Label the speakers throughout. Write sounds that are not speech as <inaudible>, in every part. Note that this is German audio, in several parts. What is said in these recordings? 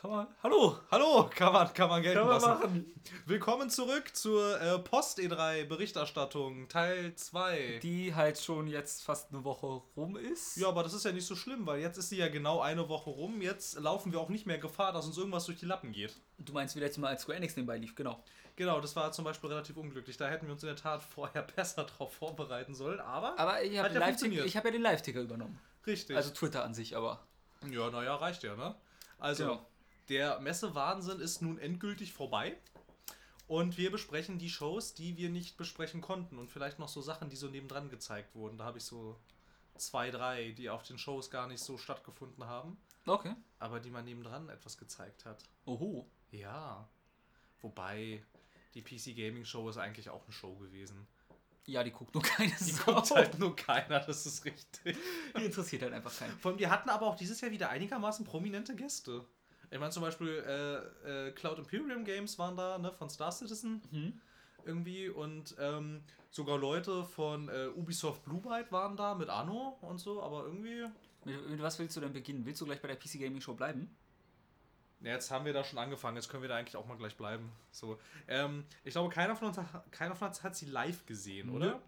Speaker 1: Kann man. Hallo!
Speaker 2: Hallo, kann man, kann man gelten
Speaker 1: Kann man
Speaker 2: lassen.
Speaker 1: machen.
Speaker 2: Willkommen zurück zur äh, Post-E3-Berichterstattung, Teil 2.
Speaker 1: Die halt schon jetzt fast eine Woche rum ist.
Speaker 2: Ja, aber das ist ja nicht so schlimm, weil jetzt ist sie ja genau eine Woche rum. Jetzt laufen wir auch nicht mehr Gefahr, dass uns irgendwas durch die Lappen geht.
Speaker 1: Du meinst, wie letztes Mal als Square Enix nebenbei lief, genau.
Speaker 2: Genau, das war zum Beispiel relativ unglücklich. Da hätten wir uns in der Tat vorher <laughs> besser drauf vorbereiten sollen, aber,
Speaker 1: Aber ich habe
Speaker 2: ja
Speaker 1: hab ja den Live-Ticker übernommen.
Speaker 2: richtig.
Speaker 1: Also Twitter an sich, aber.
Speaker 2: ja, naja, reicht ja, ne? Also,
Speaker 1: Genau.
Speaker 2: Der Messewahnsinn ist nun endgültig vorbei. Und wir besprechen die Shows, die wir nicht besprechen konnten. Und vielleicht noch so Sachen, die so nebendran gezeigt wurden. Da habe ich so zwei, drei, die auf den Shows gar nicht so stattgefunden haben.
Speaker 1: Okay.
Speaker 2: Aber die man nebendran etwas gezeigt hat.
Speaker 1: Oho.
Speaker 2: Ja. Wobei, die PC Gaming Show ist eigentlich auch eine Show gewesen.
Speaker 1: Ja, die guckt nur keine
Speaker 2: Die
Speaker 1: Sau.
Speaker 2: guckt halt nur keiner, das ist richtig.
Speaker 1: Die interessiert halt einfach keinen.
Speaker 2: Von wir hatten aber auch dieses Jahr wieder einigermaßen prominente Gäste. Ich meine zum Beispiel äh, äh, Cloud Imperium Games waren da, ne, von Star Citizen
Speaker 1: Mhm.
Speaker 2: irgendwie und ähm, sogar Leute von äh, Ubisoft Blue Byte waren da mit Anno und so, aber irgendwie.
Speaker 1: Mit, mit was willst du denn beginnen? Willst du gleich bei der PC Gaming Show bleiben?
Speaker 2: Ja, jetzt haben wir da schon angefangen, jetzt können wir da eigentlich auch mal gleich bleiben. So, ähm, ich glaube, keiner von uns, keiner von uns hat sie live gesehen, oder?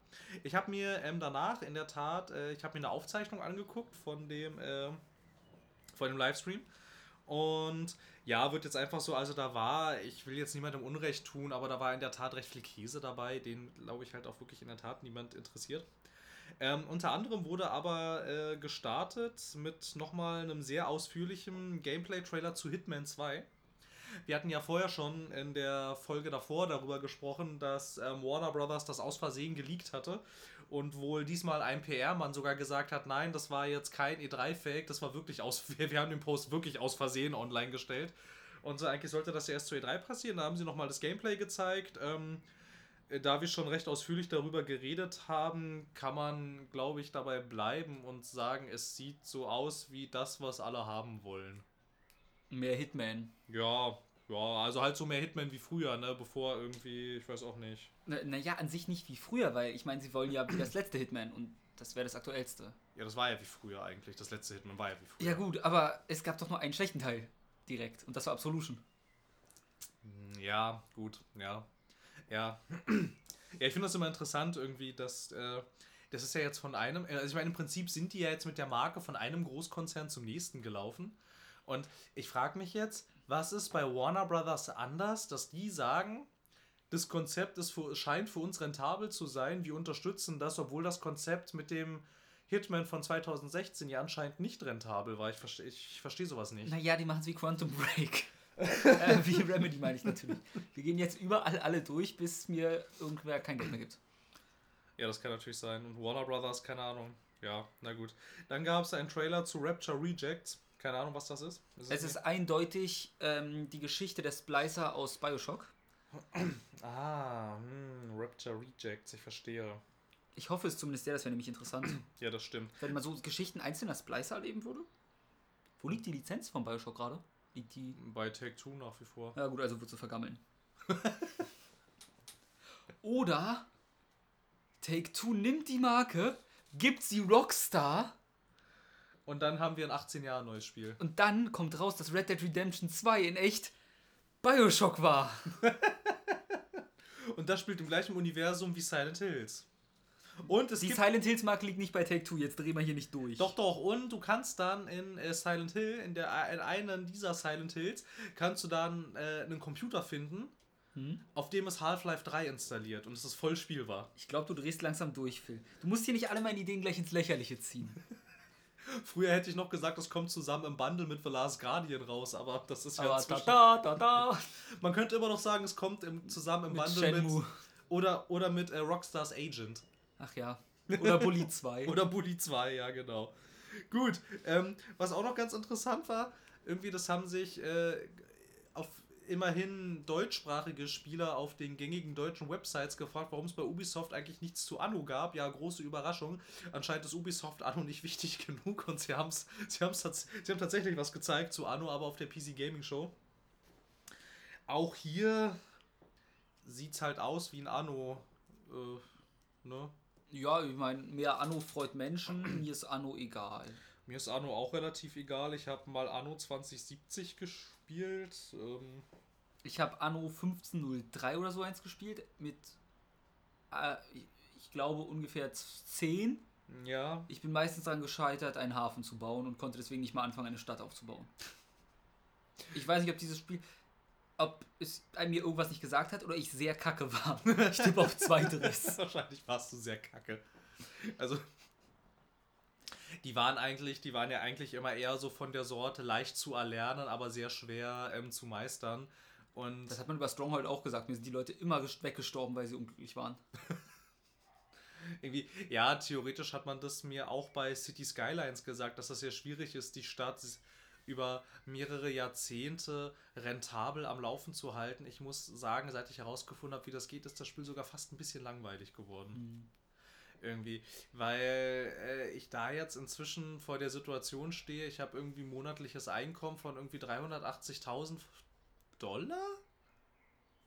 Speaker 2: Ich habe mir ähm, danach in der Tat, äh, ich habe mir eine Aufzeichnung angeguckt von dem, äh, von dem Livestream. Und ja, wird jetzt einfach so, also da war, ich will jetzt niemandem Unrecht tun, aber da war in der Tat recht viel Käse dabei, den glaube ich halt auch wirklich in der Tat niemand interessiert. Ähm, unter anderem wurde aber äh, gestartet mit nochmal einem sehr ausführlichen Gameplay-Trailer zu Hitman 2. Wir hatten ja vorher schon in der Folge davor darüber gesprochen, dass ähm, Warner Brothers das aus Versehen geleakt hatte und wohl diesmal ein PR-Mann sogar gesagt hat, nein, das war jetzt kein E3-Fake, das war wirklich aus, <laughs> wir, wir haben den Post wirklich aus Versehen online gestellt. Und so eigentlich sollte das ja erst zu E3 passieren. Da haben sie nochmal das Gameplay gezeigt. Ähm, äh, da wir schon recht ausführlich darüber geredet haben, kann man, glaube ich, dabei bleiben und sagen, es sieht so aus wie das, was alle haben wollen.
Speaker 1: Mehr Hitman.
Speaker 2: Ja, ja, also halt so mehr Hitman wie früher, ne? Bevor irgendwie, ich weiß auch nicht.
Speaker 1: Naja, na ja, an sich nicht wie früher, weil ich meine, sie wollen ja wie das letzte Hitman und das wäre das aktuellste.
Speaker 2: Ja, das war ja wie früher eigentlich. Das letzte Hitman war ja wie früher.
Speaker 1: Ja, gut, aber es gab doch nur einen schlechten Teil direkt und das war Absolution.
Speaker 2: Ja, gut, ja. Ja. Ja, ich finde das immer interessant irgendwie, dass. Äh, das ist ja jetzt von einem. Also, ich meine, im Prinzip sind die ja jetzt mit der Marke von einem Großkonzern zum nächsten gelaufen. Und ich frage mich jetzt, was ist bei Warner Brothers anders, dass die sagen, das Konzept ist für, scheint für uns rentabel zu sein, wir unterstützen das, obwohl das Konzept mit dem Hitman von 2016 ja anscheinend nicht rentabel war. Ich verstehe ich versteh sowas nicht.
Speaker 1: Naja, die machen es wie Quantum Break. <laughs> äh, wie Remedy meine ich natürlich. Wir gehen jetzt überall alle durch, bis mir irgendwer kein Geld mehr gibt.
Speaker 2: Ja, das kann natürlich sein. Und Warner Brothers, keine Ahnung. Ja, na gut. Dann gab es einen Trailer zu Rapture Rejects. Keine Ahnung, was das ist.
Speaker 1: Es ist eindeutig ähm, die Geschichte der Splicer aus Bioshock. <clears throat>
Speaker 2: Ah, hm, Rapture Rejects, ich verstehe.
Speaker 1: Ich hoffe es zumindest sehr, das wäre nämlich interessant.
Speaker 2: Ja, das stimmt.
Speaker 1: Wenn man so Geschichten einzelner Splicer erleben würde. Wo liegt die Lizenz von Bioshock gerade? Liegt die.
Speaker 2: Bei Take Two nach wie vor.
Speaker 1: Ja, gut, also wird sie vergammeln. <laughs> Oder Take Two nimmt die Marke, gibt sie Rockstar
Speaker 2: Und dann haben wir ein 18 Jahre neues Spiel.
Speaker 1: und dann kommt raus, dass Red Dead Redemption 2 in echt Bioshock war. <laughs>
Speaker 2: Und das spielt im gleichen Universum wie Silent Hills. Und es
Speaker 1: Die. Silent Hills Marke liegt nicht bei Take Two, jetzt drehen wir hier nicht durch.
Speaker 2: Doch, doch, und du kannst dann in äh, Silent Hill, in, der, in einem dieser Silent Hills, kannst du dann äh, einen Computer finden,
Speaker 1: Hm?
Speaker 2: auf dem ist Half-Life 3 installiert und es ist voll spielbar.
Speaker 1: Ich glaube, du drehst langsam durch, Phil. Du musst hier nicht alle meine Ideen gleich ins Lächerliche ziehen. <laughs>
Speaker 2: Früher hätte ich noch gesagt, das kommt zusammen im Bundle mit The Last Guardian raus, aber das ist ja inzwischen...
Speaker 1: da, da, da. <laughs>
Speaker 2: Man könnte immer noch sagen, es kommt im, zusammen im
Speaker 1: Mit
Speaker 2: Bundle
Speaker 1: Shenmue.
Speaker 2: mit... Oder, oder mit äh, Rockstars Agent.
Speaker 1: Ach ja. Oder Bully 2. <laughs>
Speaker 2: Oder Bully 2, ja genau. Gut, ähm, was auch noch ganz interessant war, irgendwie das haben sich äh, immerhin deutschsprachige Spieler auf den gängigen deutschen Websites gefragt, warum es bei Ubisoft eigentlich nichts zu Anno gab. Ja, große Überraschung. Anscheinend ist Ubisoft Anno nicht <laughs> wichtig genug und sie, haben's, sie, haben's, sie haben tatsächlich was gezeigt zu Anno, aber auf der PC Gaming Show. Auch hier sieht es halt aus wie ein Anno. Äh, ne?
Speaker 1: Ja, ich meine, mehr Anno freut Menschen, <clears throat> mir ist Anno egal.
Speaker 2: Mir ist Anno auch relativ egal. Ich habe mal Anno 2070 gespielt. Ähm,
Speaker 1: Ich habe Anno 1503 oder so eins gespielt mit, äh, ich glaube, ungefähr 10.
Speaker 2: ja,
Speaker 1: Ich bin meistens daran gescheitert, einen Hafen zu bauen und konnte deswegen nicht mal anfangen, eine Stadt aufzubauen. Ich weiß nicht, ob dieses Spiel, ob es mir irgendwas nicht gesagt hat oder ich sehr kacke war. <laughs> Ich tippe auf Zweiteres. <laughs>
Speaker 2: wahrscheinlich warst du sehr kacke. Also, die waren eigentlich, die waren ja eigentlich immer eher so von der Sorte leicht zu erlernen, aber sehr schwer ähm, zu meistern. Und
Speaker 1: Das hat man über Stronghold auch gesagt. Mir sind die Leute immer gest- weggestorben, weil sie unglücklich waren. <laughs>
Speaker 2: irgendwie, ja, theoretisch hat man das mir auch bei City Skylines gesagt, dass das sehr schwierig ist, die Stadt über mehrere Jahrzehnte rentabel am Laufen zu halten. Ich muss sagen, seit ich herausgefunden habe, wie das geht, ist das Spiel sogar fast ein bisschen langweilig geworden. Irgendwie, weil äh, ich da jetzt inzwischen vor der Situation stehe, ich habe irgendwie monatliches Einkommen von irgendwie 380.000 Dollar?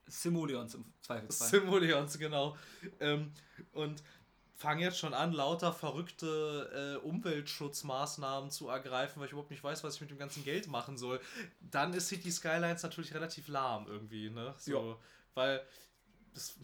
Speaker 1: Simoleons im Zweifelsfall.
Speaker 2: Simoleons, genau. Ähm, und fange jetzt schon an, lauter verrückte äh, Umweltschutzmaßnahmen zu ergreifen, weil ich überhaupt nicht weiß, was ich mit dem ganzen Geld machen soll. Dann ist City Skylines natürlich relativ lahm irgendwie, ne? So,
Speaker 1: Ja.
Speaker 2: Weil das,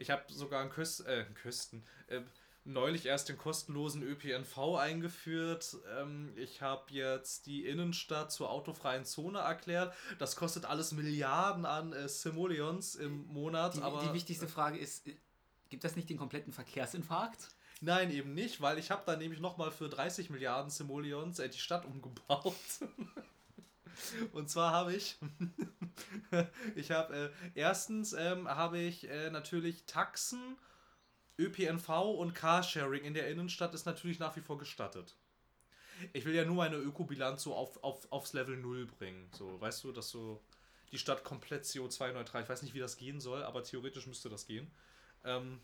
Speaker 2: ich habe sogar einen Küsten, äh, einen Küsten, äh, neulich erst den kostenlosen ÖPNV eingeführt. Ähm, ich habe jetzt die Innenstadt zur autofreien Zone erklärt. Das kostet alles Milliarden an äh, Simoleons im Monat,
Speaker 1: Die,
Speaker 2: aber
Speaker 1: die wichtigste Frage ist, äh, gibt das nicht den kompletten Verkehrsinfarkt?
Speaker 2: nein, eben nicht, weil ich habe da nämlich nochmal für 30 Milliarden Simoleons äh, die Stadt umgebaut. <laughs> <laughs> Und zwar habe ich, <laughs> ich habe äh, erstens ähm, habe ich äh, natürlich Taxen, ÖPNV und Carsharing in der Innenstadt ist natürlich nach wie vor gestattet. Ich will ja nur meine Ökobilanz so auf, auf, aufs Level 0 bringen. So, weißt du, dass so die Stadt komplett CO2-neutral, ich weiß nicht, wie das gehen soll, aber theoretisch müsste das gehen. Ähm,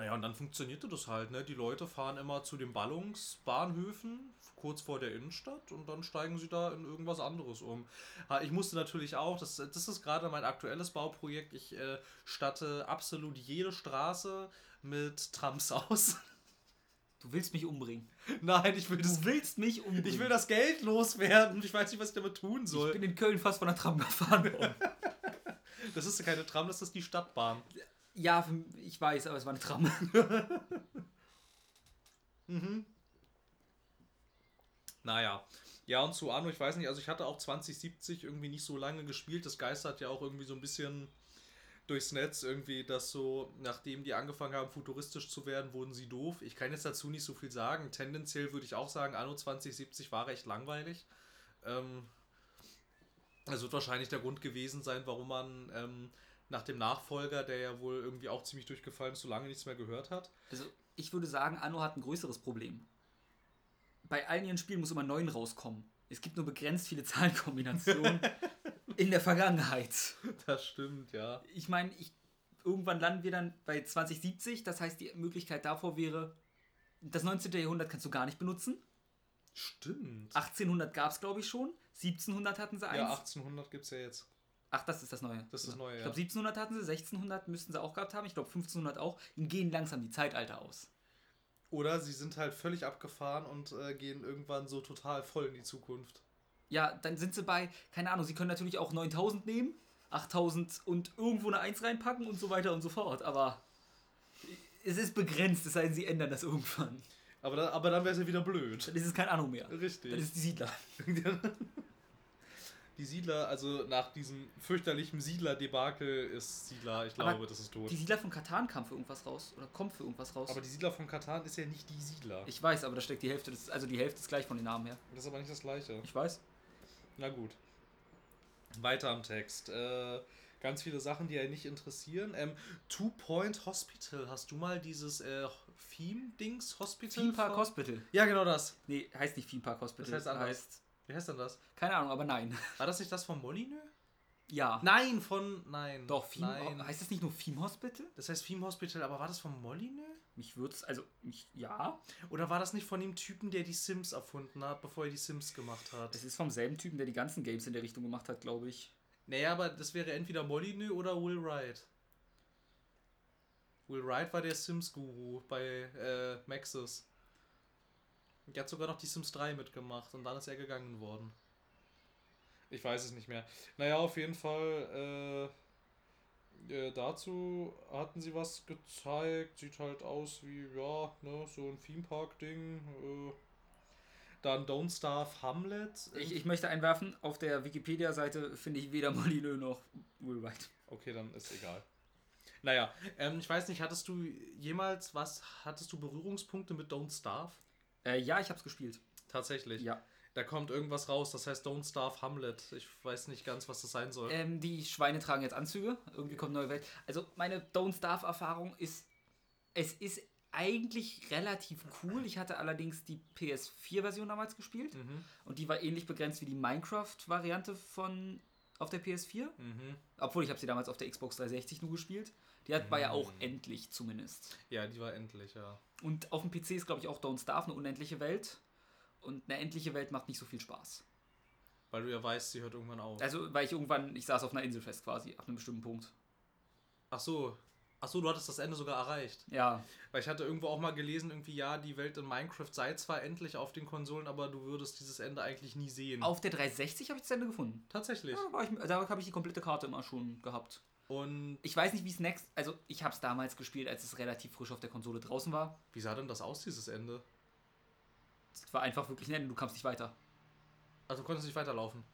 Speaker 2: naja, und dann funktionierte das halt, ne? Die Leute fahren immer zu den Ballungsbahnhöfen kurz vor der Innenstadt und dann steigen sie da in irgendwas anderes um. Ich musste natürlich auch, das, das ist gerade mein aktuelles Bauprojekt, ich äh, statte absolut jede Straße mit Trams <laughs> aus.
Speaker 1: Du willst mich umbringen.
Speaker 2: Nein, ich will das,
Speaker 1: Du willst mich umbringen.
Speaker 2: ich will das Geld loswerden. Ich weiß nicht, was ich damit tun
Speaker 1: Ich
Speaker 2: soll.
Speaker 1: bin in Köln fast von der Tram gefahren worden. <laughs>
Speaker 2: Das ist keine Tram, das ist die Stadtbahn.
Speaker 1: Ja, ich weiß, aber es war eine Tram. <laughs>
Speaker 2: Naja. Ja, und zu Anno, ich weiß nicht, also ich hatte auch 2070 irgendwie nicht so lange gespielt. Das geistert ja auch irgendwie so ein bisschen durchs Netz, irgendwie, dass so, nachdem die angefangen haben, futuristisch zu werden, wurden sie doof. Ich kann jetzt dazu nicht so viel sagen. Tendenziell würde ich auch sagen, Anno 2070 war recht langweilig. Ähm, das wird wahrscheinlich der Grund gewesen sein, warum man ähm, nach dem Nachfolger, der ja wohl irgendwie auch ziemlich durchgefallen ist, so lange nichts mehr gehört hat.
Speaker 1: Also, ich würde sagen, Anno hat ein größeres Problem. Bei allen ihren Spielen muss immer 9 rauskommen. Es gibt nur begrenzt viele <laughs> Zahlenkombinationen in der Vergangenheit.
Speaker 2: Das stimmt, ja.
Speaker 1: Ich meine, ich, irgendwann landen wir dann bei 2070. Das heißt, die Möglichkeit davor wäre, das 19. Jahrhundert kannst du gar nicht benutzen.
Speaker 2: Stimmt.
Speaker 1: 1800 gab es, glaube ich, schon. 1700 hatten sie eins.
Speaker 2: Ja, 1800 gibt es ja jetzt.
Speaker 1: Ach, das ist das Neue.
Speaker 2: Das ist das Neue,
Speaker 1: Ich glaube, 1700 hatten sie, 1600 müssten sie auch gehabt haben. Ich glaube, 1500 auch. Ihnen gehen langsam die Zeitalter aus.
Speaker 2: Oder sie sind halt völlig abgefahren und äh, gehen irgendwann so total voll in die Zukunft.
Speaker 1: Ja, dann sind sie bei, keine Ahnung, sie können natürlich auch 9000 nehmen, 8000 und irgendwo eine 1 reinpacken und so weiter und so fort. Aber es ist begrenzt, es sei denn, sie ändern das irgendwann.
Speaker 2: Aber, da, aber dann wäre es ja wieder blöd.
Speaker 1: Dann ist es kein Anno mehr. Dann
Speaker 2: Richtig.
Speaker 1: ist es die Siedler. <laughs>
Speaker 2: Die Siedler, also nach diesem fürchterlichen Siedler-Debakel ist Siedler, ich
Speaker 1: Aber
Speaker 2: glaube, das ist tot.
Speaker 1: Die Siedler von Katan kam für irgendwas raus. Oder kommt für irgendwas raus.
Speaker 2: Aber die Siedler von Katan ist ja nicht die Siedler.
Speaker 1: ich weiß, aber da steckt die Hälfte, des, also die Hälfte ist gleich von den Namen her.
Speaker 2: Das ist aber nicht das gleiche.
Speaker 1: Ich weiß.
Speaker 2: Na gut. Weiter am Text. Äh, ganz viele Sachen, die ja nicht interessieren. Ähm, Two Point Hospital. Hast du mal dieses äh, Theme-Dings Hospital?
Speaker 1: Theme Park Hospital.
Speaker 2: Ja, genau das.
Speaker 1: Nee, heißt nicht Theme Park Hospital.
Speaker 2: Das heißt anders.
Speaker 1: heißt,
Speaker 2: Wie heißt denn das?
Speaker 1: keine Ahnung, aber nein. <laughs>
Speaker 2: War das nicht das von Molyneux?
Speaker 1: Ja.
Speaker 2: Nein, von. Nein.
Speaker 1: Doch,
Speaker 2: Nein.
Speaker 1: heißt das nicht nur Theme Hospital?
Speaker 2: Das heißt Theme Hospital, aber war das von Molyneux?
Speaker 1: Mich würd's, also, mich, ja.
Speaker 2: Oder war das nicht von dem Typen, der die Sims erfunden hat, bevor er die Sims gemacht hat?
Speaker 1: Es ist vom selben Typen, der die ganzen Games in der Richtung gemacht hat, glaube ich.
Speaker 2: Naja, aber das wäre entweder Molyneux oder Will Wright. Will Wright war der Sims-Guru bei äh, Maxis. Der hat sogar noch die Sims 3 mitgemacht und dann ist er gegangen worden. Ich weiß es nicht mehr. Naja, auf jeden Fall, äh, äh, dazu hatten sie was gezeigt. Sieht halt aus wie, ja, ne, so ein Theme-Park-Ding. Äh, dann Don't Starve Hamlet.
Speaker 1: Ich, ich möchte einwerfen, auf der Wikipedia-Seite finde ich weder Molyneux noch Woolwhite.
Speaker 2: Okay, dann ist egal. Naja, ähm, ich weiß nicht, hattest du jemals was, hattest du Berührungspunkte mit Don't Starve?
Speaker 1: Äh, ja, ich habe es gespielt.
Speaker 2: Tatsächlich.
Speaker 1: Ja.
Speaker 2: Da kommt irgendwas raus, das heißt Don't Starve Hamlet. Ich weiß nicht ganz, was das sein soll.
Speaker 1: Ähm, die Schweine tragen jetzt Anzüge. Irgendwie kommt neue Welt. Also meine Don't Starve-Erfahrung ist, es ist eigentlich relativ cool. Ich hatte allerdings die PS4-Version damals gespielt
Speaker 2: Mhm.
Speaker 1: und die war ähnlich begrenzt wie die Minecraft-Variante von auf der PS4.
Speaker 2: Mhm.
Speaker 1: Obwohl ich habe sie damals auf der Xbox 360 nur gespielt. Die hat, war ja auch
Speaker 2: Mhm.
Speaker 1: endlich zumindest.
Speaker 2: Ja, die war endlich, ja.
Speaker 1: Und auf dem PC ist, glaube ich, auch Don't Starve eine unendliche Welt. Und eine endliche Welt macht nicht so viel Spaß.
Speaker 2: Weil du ja weißt, sie hört irgendwann auf.
Speaker 1: Also, weil ich irgendwann, ich saß auf einer Insel fest quasi, ab einem bestimmten Punkt.
Speaker 2: Ach so. Ach so, du hattest das Ende sogar erreicht.
Speaker 1: Ja,
Speaker 2: Weil ich hatte irgendwo auch mal gelesen, irgendwie, ja, die Welt in Minecraft sei zwar endlich auf den Konsolen, aber du würdest dieses Ende eigentlich nie sehen.
Speaker 1: auf der 360 habe ich das Ende gefunden.
Speaker 2: Tatsächlich.
Speaker 1: Ja, da habe ich die komplette Karte immer schon gehabt.
Speaker 2: Und
Speaker 1: Ich weiß nicht, wie es next. Also, ich habe es damals gespielt, als es relativ frisch auf der Konsole draußen war.
Speaker 2: wie sah denn das aus, dieses Ende?
Speaker 1: Es war einfach wirklich ein Ende, du kamst nicht weiter.
Speaker 2: Also du konntest nicht weiterlaufen.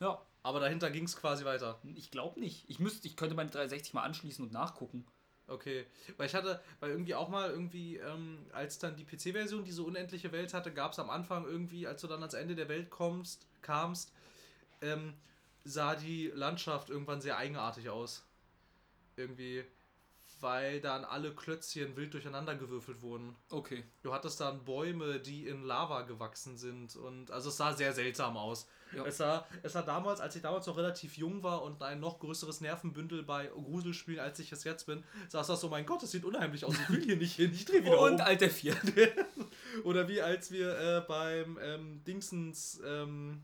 Speaker 1: Ja,
Speaker 2: Aber dahinter ging es quasi weiter.
Speaker 1: ich glaube nicht. Ich müsste, ich könnte meine 360 mal anschließen und nachgucken.
Speaker 2: Okay. Weil ich hatte, weil irgendwie auch mal irgendwie, ähm, als dann die PC-Version diese unendliche Welt hatte, gab es am Anfang irgendwie, als du dann ans Ende der Welt kommst, kamst, ähm, sah die Landschaft irgendwann sehr eigenartig aus. Irgendwie, weil dann alle Klötzchen wild durcheinander gewürfelt wurden.
Speaker 1: Okay.
Speaker 2: Du hattest dann Bäume, die in Lava gewachsen sind und also es sah sehr seltsam aus.
Speaker 1: Ja.
Speaker 2: Es sah, es sah damals, als ich damals noch relativ jung war und ein noch größeres Nervenbündel bei Gruselspielen, als ich es jetzt bin, sah es das so, mein Gott, das sieht unheimlich aus, ich will hier nicht hin, ich drehe wieder
Speaker 1: Und
Speaker 2: um.
Speaker 1: Alter 4. <laughs>
Speaker 2: Oder wie als wir äh, beim ähm, Dingsens, ähm,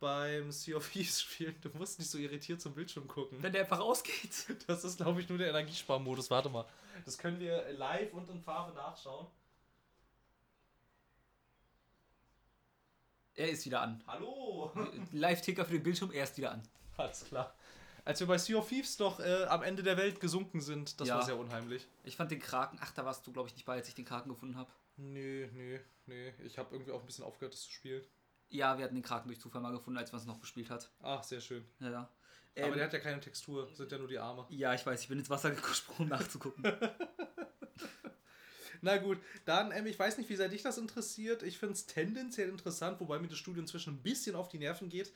Speaker 2: beim Sea of Thieves spielen, du musst nicht so irritiert zum Bildschirm gucken.
Speaker 1: Wenn der einfach ausgeht.
Speaker 2: Das ist, glaube ich, nur der Energiesparmodus. Warte mal. Das können wir live und in Farbe nachschauen.
Speaker 1: Er ist wieder an.
Speaker 2: Hallo! <laughs>
Speaker 1: Live-Ticker für den Bildschirm, er ist wieder an.
Speaker 2: Alles klar. Als wir bei Sea of Thieves doch äh, am Ende der Welt gesunken sind, das
Speaker 1: Ja.
Speaker 2: war sehr unheimlich.
Speaker 1: Ich fand den Kraken, ach, da warst du, glaube ich, nicht bei, als ich den Kraken gefunden habe.
Speaker 2: Nee, nee, nee. Ich habe irgendwie auch ein bisschen aufgehört, das zu spielen.
Speaker 1: Ja, wir hatten den Kraken durch Zufall mal gefunden, als man es noch gespielt hat.
Speaker 2: Ach, sehr schön.
Speaker 1: Ja, ja.
Speaker 2: Aber
Speaker 1: Ähm,
Speaker 2: der hat ja keine Textur, sind ja nur die Arme.
Speaker 1: ja, ich weiß, ich bin ins Wasser gesprungen, um nachzugucken. <laughs>
Speaker 2: Na gut, dann, ähm, ich weiß nicht, wie sehr dich das interessiert. Ich finde es tendenziell interessant, wobei mir das Studio inzwischen ein bisschen auf die Nerven geht.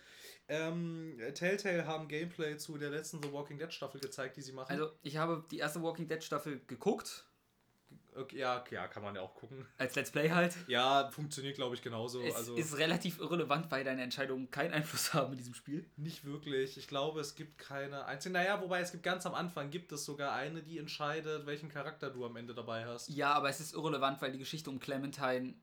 Speaker 2: Ähm, Telltale haben Gameplay zu der letzten The Walking Dead Staffel gezeigt, die sie machen.
Speaker 1: Also, ich habe die erste Walking Dead Staffel geguckt,
Speaker 2: okay, ja, ja, kann man ja auch gucken.
Speaker 1: als Let's Play halt.
Speaker 2: Ja, funktioniert, glaube ich, genauso.
Speaker 1: es
Speaker 2: also
Speaker 1: ist relativ irrelevant, weil deine Entscheidungen keinen Einfluss <laughs> haben in diesem Spiel.
Speaker 2: nicht wirklich. Ich glaube, es gibt keine einzige. Naja, wobei es gibt ganz am Anfang gibt es sogar eine, die entscheidet, welchen Charakter du am Ende dabei hast.
Speaker 1: Ja, aber es ist irrelevant, weil die Geschichte um Clementine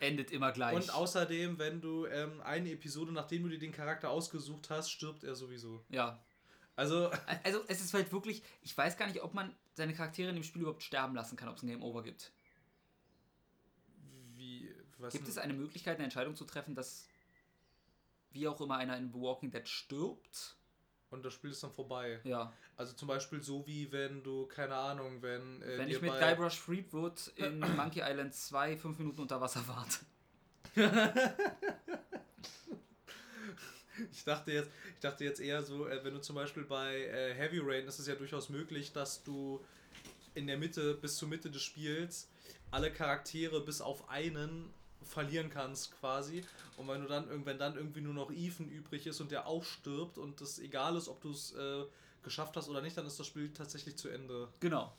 Speaker 1: endet immer gleich.
Speaker 2: Und außerdem, wenn du ähm, eine Episode, nachdem du dir den Charakter ausgesucht hast, stirbt er sowieso.
Speaker 1: ja.
Speaker 2: Also, <laughs>
Speaker 1: Also, es ist halt wirklich, ich weiß gar nicht, ob man seine Charaktere in dem Spiel überhaupt sterben lassen kann, ob es ein Game Over gibt.
Speaker 2: wie. Was
Speaker 1: Gibt es eine Möglichkeit, eine Entscheidung zu treffen, dass wie auch immer einer in The Walking Dead stirbt?
Speaker 2: Und das Spiel ist dann vorbei.
Speaker 1: Ja.
Speaker 2: Also zum Beispiel so wie wenn du, keine Ahnung, wenn. Äh,
Speaker 1: Wenn ich mit Guybrush Threepwood in Monkey Island 2 fünf Minuten unter Wasser warte. <laughs>
Speaker 2: Ich dachte jetzt, ich dachte jetzt eher so, äh, wenn du zum Beispiel bei äh, Heavy Rain ist es ja durchaus möglich, dass du in der Mitte, bis zur Mitte des Spiels, alle Charaktere bis auf einen verlieren kannst quasi. Und wenn du dann irgendwann dann irgendwie nur noch Ethan übrig ist und der auch stirbt und es egal ist, ob du es äh, geschafft hast oder nicht, dann ist das Spiel tatsächlich zu Ende.
Speaker 1: Genau.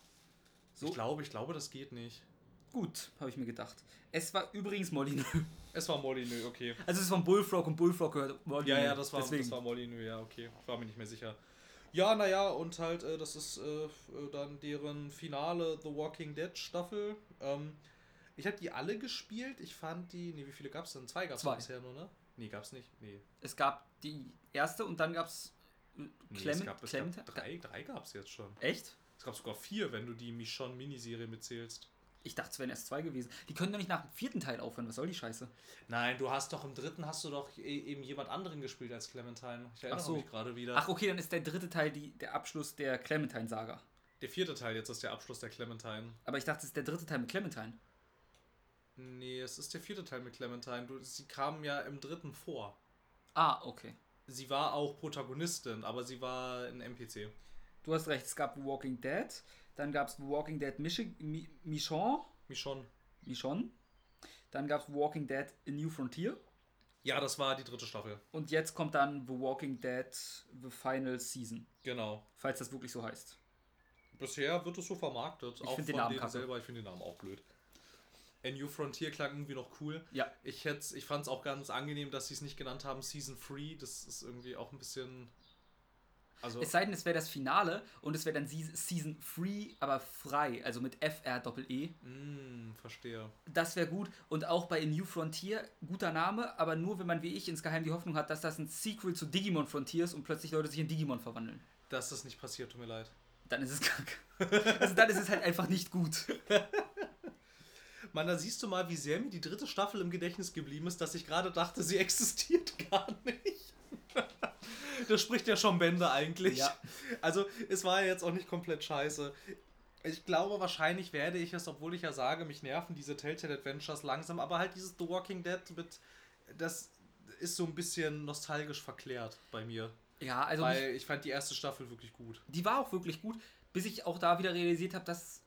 Speaker 1: So
Speaker 2: Ich glaube, ich glaube, das geht nicht.
Speaker 1: Gut, habe ich mir gedacht. Es war übrigens Molyneux. <laughs>
Speaker 2: Es war Molyneux, okay.
Speaker 1: Also es ist von Bullfrog und Bullfrog gehört Molyneux.
Speaker 2: Ja, ja, das war,
Speaker 1: Deswegen.
Speaker 2: das war Molyneux, ja, okay. Ich war mir nicht mehr sicher. Ja, naja, und halt, äh, das ist äh, äh, dann deren finale The Walking Dead Staffel. Ähm, ich habe die alle gespielt. Ich fand die. Nee, wie viele gab es denn? Zwei gab es bisher nur, ne? Nee, gab's nicht. Nee.
Speaker 1: Es gab die erste und dann gab es
Speaker 2: nee
Speaker 1: Clement.
Speaker 2: es gab, es
Speaker 1: Clement
Speaker 2: gab drei, drei gab es jetzt schon.
Speaker 1: Echt?
Speaker 2: Es gab sogar vier, wenn du die Michonne Miniserie mitzählst.
Speaker 1: Ich dachte, es wären erst zwei gewesen. Die können doch nicht nach dem vierten Teil aufhören. Was soll die Scheiße?
Speaker 2: Nein, du hast doch im dritten hast du doch e- eben jemand anderen gespielt als Clementine. Ich erinnere
Speaker 1: Ach so.
Speaker 2: mich gerade wieder.
Speaker 1: Ach, okay, dann ist der dritte Teil die, der Abschluss der Clementine-Saga.
Speaker 2: Der vierte Teil jetzt ist der Abschluss der Clementine.
Speaker 1: Aber ich dachte, es ist der dritte Teil mit Clementine.
Speaker 2: Nee, es ist der vierte Teil mit Clementine. Du, sie kam ja im dritten vor.
Speaker 1: Ah, okay.
Speaker 2: Sie war auch Protagonistin, aber sie war ein NPC.
Speaker 1: Du hast recht, es gab The Walking Dead. Dann gab es The Walking Dead Michi Mi Michonne.
Speaker 2: Michonne.
Speaker 1: Michonne. Dann gab es The Walking Dead A New Frontier.
Speaker 2: Ja, das war die dritte Staffel.
Speaker 1: Und jetzt kommt dann The Walking Dead The Final Season.
Speaker 2: Genau.
Speaker 1: Falls das wirklich so heißt.
Speaker 2: Bisher wird es so vermarktet.
Speaker 1: Ich
Speaker 2: auch
Speaker 1: find den Namen kacke.
Speaker 2: selber. Ich finde den Namen auch blöd. A New Frontier klang irgendwie noch cool.
Speaker 1: Ja.
Speaker 2: Ich, ich fand es auch ganz angenehm, dass sie es nicht genannt haben Season 3. Das ist irgendwie auch ein bisschen. Also,
Speaker 1: Es sei denn, es wäre das Finale und es wäre dann Se- Season Free, aber frei, also mit F-R-Doppel-E.
Speaker 2: mm, verstehe.
Speaker 1: Das wäre gut. Und auch bei A New Frontier, guter Name, aber nur wenn man wie ich insgeheim die Hoffnung hat, dass das ein Sequel zu Digimon Frontiers und plötzlich Leute sich in Digimon verwandeln.
Speaker 2: Dass das nicht passiert, tut mir leid.
Speaker 1: Dann ist es kacke. <laughs> also dann ist es halt einfach nicht gut. <laughs>
Speaker 2: Mann, da siehst du mal, wie sehr mir die dritte Staffel im Gedächtnis geblieben ist, dass ich gerade dachte, sie existiert gar nicht. Das spricht ja schon Bände eigentlich.
Speaker 1: Ja.
Speaker 2: Also, es war ja jetzt auch nicht komplett scheiße. Ich glaube, wahrscheinlich werde ich es, obwohl ich ja sage, mich nerven diese Telltale Adventures langsam, aber halt dieses The Walking Dead mit, das ist so ein bisschen nostalgisch verklärt bei mir.
Speaker 1: Ja, also
Speaker 2: weil ich fand die erste Staffel wirklich gut.
Speaker 1: die war auch wirklich gut, bis ich auch da wieder realisiert habe, dass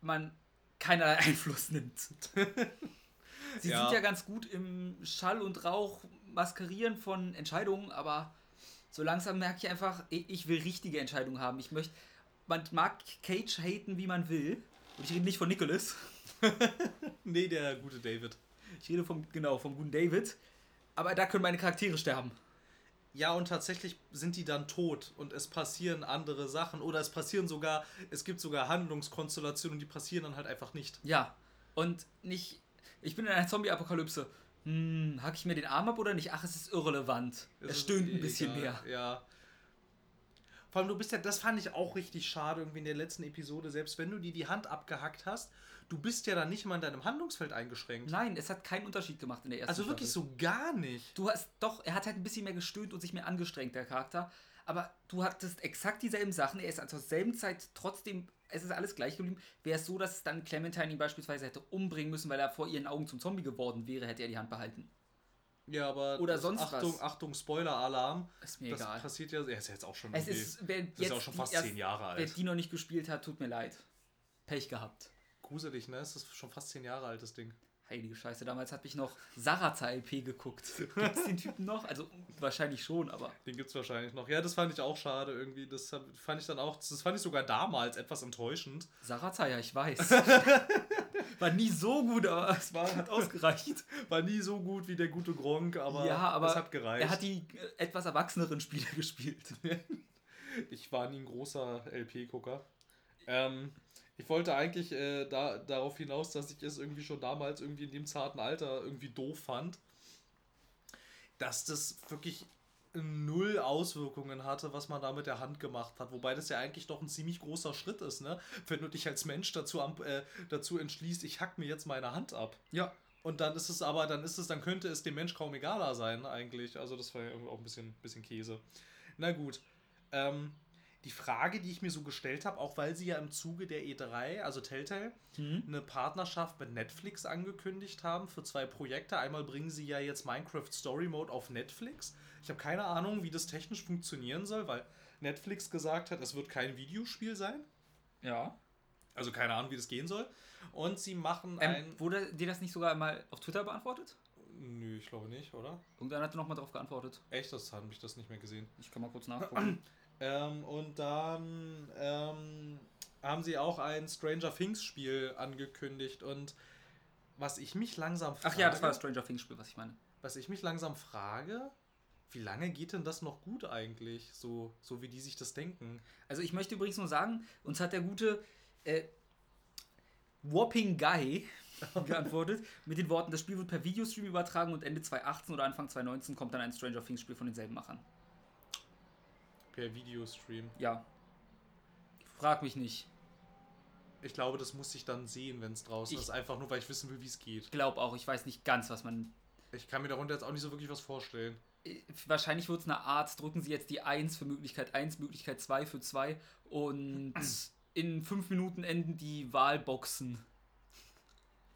Speaker 1: man keinerlei <laughs> Einfluss nimmt. <laughs> Sie
Speaker 2: Ja.
Speaker 1: sind ja ganz gut im Schall und Rauch maskerieren von Entscheidungen, aber so langsam merke ich einfach, ich will richtige Entscheidungen haben. Ich möchte, man mag Cage haten, wie man will. Und ich rede nicht von Nicholas. <laughs>
Speaker 2: Nee, der gute David.
Speaker 1: Ich rede vom, genau, vom guten David. Aber da können meine Charaktere sterben.
Speaker 2: Ja, und tatsächlich sind die dann tot und es passieren andere Sachen oder es passieren sogar, es gibt sogar Handlungskonstellationen, die passieren dann halt einfach nicht.
Speaker 1: Ja. Und nicht, ich bin in einer Zombie-Apokalypse. Hm, hack ich mir den Arm ab oder nicht? Ach, es ist irrelevant. Es,
Speaker 2: ist
Speaker 1: stöhnt
Speaker 2: eh
Speaker 1: ein bisschen
Speaker 2: egal,
Speaker 1: mehr.
Speaker 2: Ja. Vor allem, du bist ja, das fand ich auch richtig schade irgendwie in der letzten Episode, selbst wenn du dir die Hand abgehackt hast, du bist ja dann nicht mal in deinem Handlungsfeld eingeschränkt.
Speaker 1: Nein, es hat keinen Unterschied gemacht in der ersten
Speaker 2: also wirklich
Speaker 1: Staffel.
Speaker 2: so gar nicht.
Speaker 1: Du hast doch, er hat halt ein bisschen mehr gestöhnt und sich mehr angestrengt, der Charakter. Aber du hattest exakt dieselben Sachen. Er ist also zur selben Zeit trotzdem, es ist alles gleich geblieben. Wäre es so, dass dann Clementine ihn beispielsweise hätte umbringen müssen, weil er vor ihren Augen zum Zombie geworden wäre, hätte er die Hand behalten.
Speaker 2: Ja, aber
Speaker 1: Oder sonst
Speaker 2: Achtung,
Speaker 1: was.
Speaker 2: Achtung, Spoiler-Alarm.
Speaker 1: Ist mir
Speaker 2: Das
Speaker 1: egal.
Speaker 2: passiert ja, er ist jetzt auch schon
Speaker 1: Es ist, wer
Speaker 2: das ist
Speaker 1: jetzt
Speaker 2: ja auch schon fast
Speaker 1: erst-
Speaker 2: zehn Jahre
Speaker 1: Wer
Speaker 2: alt.
Speaker 1: die noch nicht gespielt hat, tut mir leid. Pech gehabt.
Speaker 2: Gruselig, ne? Es ist schon fast zehn Jahre alt, das Ding.
Speaker 1: Heilige Scheiße, damals habe ich noch Saraza LP geguckt. Gibt es den Typen noch? Also wahrscheinlich schon, aber
Speaker 2: Den gibt's wahrscheinlich noch. Ja, das fand ich auch schade irgendwie. Das fand ich dann auch, das fand ich sogar damals etwas enttäuschend.
Speaker 1: Saraza, ja, ich weiß. <laughs> War nie so gut, aber es war, hat ausgereicht.
Speaker 2: War nie so gut wie der gute Gronk, aber,
Speaker 1: ja, aber
Speaker 2: es hat gereicht.
Speaker 1: er hat die äh, etwas erwachseneren Spiele <laughs> gespielt.
Speaker 2: ich war nie ein großer LP-Gucker. Ähm, ich wollte eigentlich äh, da, darauf hinaus, dass ich es irgendwie schon damals irgendwie in dem zarten Alter irgendwie doof fand, dass das wirklich null Auswirkungen hatte, was man da mit der Hand gemacht hat. Wobei das ja eigentlich doch ein ziemlich großer Schritt ist, ne? Wenn du dich als Mensch dazu, äh, dazu entschließt, ich hack mir jetzt meine Hand ab.
Speaker 1: Ja.
Speaker 2: Und dann ist es aber, dann ist es, dann könnte es dem Mensch kaum egaler sein, eigentlich. Also das war ja irgendwie auch ein bisschen, bisschen Käse. Na gut. Ähm, die Frage, die ich mir so gestellt habe, auch weil sie ja im Zuge der E3, also Telltale, eine Partnerschaft mit Netflix angekündigt haben für zwei Projekte. Einmal bringen sie ja jetzt Minecraft Story Mode auf Netflix. Ich habe keine Ahnung, wie das technisch funktionieren soll, weil Netflix gesagt hat, es wird kein Videospiel sein.
Speaker 1: Ja.
Speaker 2: Also keine Ahnung, wie das gehen soll. Und sie machen
Speaker 1: Ähm,
Speaker 2: ein.
Speaker 1: wurde dir das nicht sogar mal auf Twitter beantwortet?
Speaker 2: Nö, ich glaube nicht, oder?
Speaker 1: Irgendeiner hatte nochmal drauf geantwortet.
Speaker 2: Echt, das habe ich das nicht mehr gesehen.
Speaker 1: Ich kann mal kurz nachgucken. <clears throat>
Speaker 2: Ähm, und dann ähm, haben sie auch ein Stranger Things Spiel angekündigt und was ich mich langsam frage,
Speaker 1: Ach ja, das war das Stranger Things Spiel, was ich meine.
Speaker 2: was ich mich langsam frage, wie lange geht denn das noch gut eigentlich, so, so wie die sich das denken?
Speaker 1: Also ich möchte übrigens nur sagen, uns hat der gute äh, Whopping Guy <laughs> geantwortet mit den Worten, das Spiel wird per Videostream übertragen und Ende 2018 oder Anfang 2019 kommt dann ein Stranger Things Spiel von denselben Machern.
Speaker 2: Per Videostream.
Speaker 1: Ja. Frag mich nicht.
Speaker 2: Ich glaube, das muss ich dann sehen, wenn es draußen
Speaker 1: Ich-
Speaker 2: ist. Einfach nur, weil ich wissen will, wie es geht.
Speaker 1: Glaub auch, ich weiß nicht ganz, was man.
Speaker 2: Ich kann mir darunter jetzt auch nicht so wirklich was vorstellen.
Speaker 1: äh, Wahrscheinlich wird es eine Art, drücken sie jetzt die 1 für Möglichkeit 1, Möglichkeit 2 für 2 und <clears throat> in 5 Minuten enden die Wahlboxen.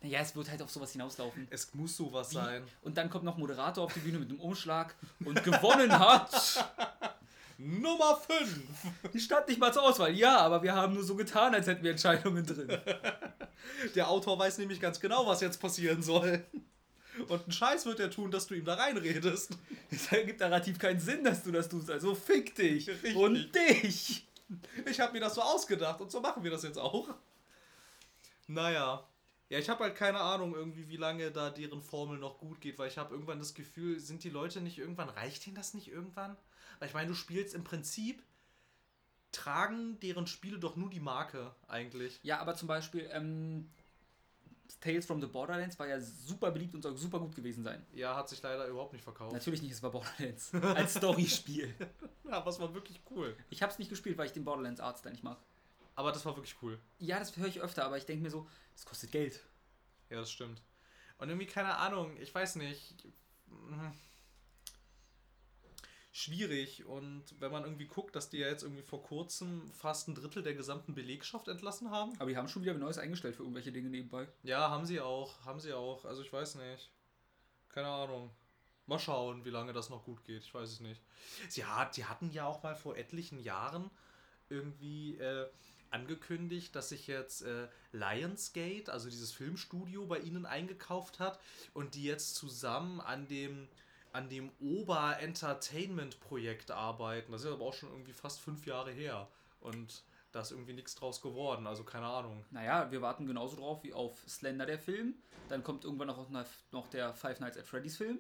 Speaker 1: Naja, es wird halt auf sowas hinauslaufen.
Speaker 2: Es muss sowas
Speaker 1: Wie?
Speaker 2: sein.
Speaker 1: Und dann kommt noch Moderator auf die Bühne mit einem Umschlag und gewonnen hat. <laughs>
Speaker 2: Nummer 5!
Speaker 1: Die stand nicht mal zur Auswahl. Ja, aber wir haben nur so getan, als hätten wir Entscheidungen drin. <laughs>
Speaker 2: Der Autor weiß nämlich ganz genau, was jetzt passieren soll. Und einen Scheiß wird er tun, dass du ihm da reinredest.
Speaker 1: Es ergibt narrativ keinen Sinn, dass du das tust. Also fick dich
Speaker 2: Richtig.
Speaker 1: und dich.
Speaker 2: Ich habe mir das so ausgedacht und so machen wir das jetzt auch. Naja. Ja, ich habe halt keine Ahnung irgendwie, wie lange da deren Formel noch gut geht, weil ich habe irgendwann das Gefühl, sind die Leute nicht irgendwann, reicht ihnen das nicht irgendwann? Weil ich meine, du spielst im Prinzip, tragen deren Spiele doch nur die Marke eigentlich.
Speaker 1: Ja, aber zum Beispiel ähm, Tales from the Borderlands war ja super beliebt und soll super gut gewesen sein.
Speaker 2: Ja, hat sich leider überhaupt nicht verkauft.
Speaker 1: Natürlich nicht, es war Borderlands. Als Storyspiel. <laughs>
Speaker 2: Ja, aber es war wirklich cool.
Speaker 1: Ich habe es nicht gespielt, weil ich den Borderlands Artstyle nicht mag.
Speaker 2: Aber das war wirklich cool.
Speaker 1: Ja, das höre ich öfter, aber ich denke mir so, das kostet Geld.
Speaker 2: Ja, das stimmt. Und irgendwie, keine Ahnung, ich weiß nicht. Schwierig. Und wenn man irgendwie guckt, dass die ja jetzt irgendwie vor kurzem fast ein Drittel der gesamten Belegschaft entlassen haben.
Speaker 1: Aber die haben schon wieder Neues eingestellt für irgendwelche Dinge nebenbei.
Speaker 2: Ja, haben sie auch. Haben sie auch. Also ich weiß nicht. Keine Ahnung. Mal schauen, wie lange das noch gut geht. Ich weiß es nicht. Sie hat, die hatten ja auch mal vor etlichen Jahren irgendwie äh, angekündigt, dass sich jetzt äh, Lionsgate, also dieses Filmstudio, bei ihnen eingekauft hat und die jetzt zusammen an dem an dem Ober-Entertainment-Projekt arbeiten. Das ist aber auch schon irgendwie fast fünf Jahre her. Und da ist irgendwie nichts draus geworden. Also keine Ahnung.
Speaker 1: Naja, wir warten genauso drauf wie auf Slender, der Film. Dann kommt irgendwann noch, noch der Five Nights at Freddy's Film.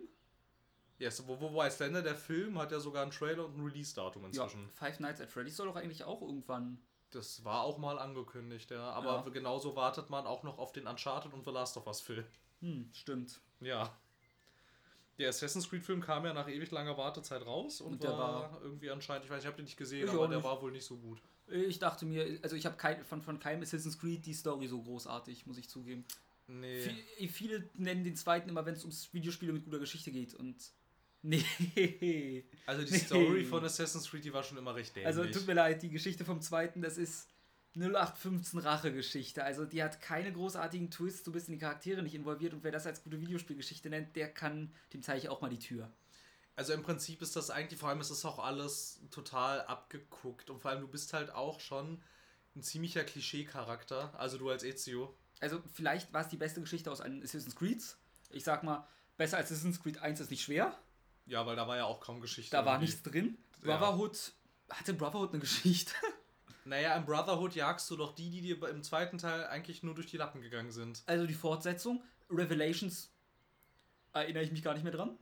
Speaker 2: Yes, wo, wobei Slender, der Film, hat ja sogar einen Trailer und ein Release-Datum inzwischen.
Speaker 1: Ja, Five Nights at Freddy's soll doch eigentlich auch irgendwann.
Speaker 2: Das war auch mal angekündigt, ja. Aber
Speaker 1: Ja.
Speaker 2: genauso wartet man auch noch auf den Uncharted und The Last of Us-Film.
Speaker 1: Hm, stimmt.
Speaker 2: Ja. Der Assassin's Creed-Film kam ja nach ewig langer Wartezeit raus und,
Speaker 1: Und der
Speaker 2: war,
Speaker 1: war-
Speaker 2: irgendwie anscheinend, ich weiß, ich habe den nicht gesehen,
Speaker 1: Ich
Speaker 2: aber der
Speaker 1: nicht.
Speaker 2: war wohl nicht so gut.
Speaker 1: Ich dachte mir, also ich habe kein, von, von keinem Assassin's Creed die Story so großartig, muss ich zugeben.
Speaker 2: Nee.
Speaker 1: Vi- Viele nennen den zweiten immer, wenn es ums Videospiele mit guter Geschichte geht und. <laughs> Nee.
Speaker 2: Also die
Speaker 1: Nee.
Speaker 2: Story von Assassin's Creed, die war schon immer recht dämlich.
Speaker 1: Also tut mir leid, die Geschichte vom zweiten, das ist 0815 Rache-Geschichte. Also die hat keine großartigen Twists, du bist in die Charaktere nicht involviert und wer das als gute Videospielgeschichte nennt, der kann, dem zeige ich auch mal die Tür.
Speaker 2: Also im Prinzip ist das eigentlich, vor allem ist es auch alles total abgeguckt und vor allem du bist halt auch schon ein ziemlicher Klischee-Charakter, also du als Ezio.
Speaker 1: Also vielleicht war es die beste Geschichte aus einem Assassin's Creed. Ich sag mal, besser als Assassin's Creed 1 ist nicht schwer.
Speaker 2: Ja, weil da war ja auch kaum Geschichte.
Speaker 1: Da war
Speaker 2: irgendwie.
Speaker 1: nichts drin.
Speaker 2: Ja.
Speaker 1: Brotherhood, hatte Brotherhood eine Geschichte? <laughs>
Speaker 2: Naja, im Brotherhood jagst du doch die, die dir im zweiten Teil eigentlich nur durch die Lappen gegangen sind.
Speaker 1: Also die Fortsetzung, Revelations, erinnere ich mich gar nicht mehr dran.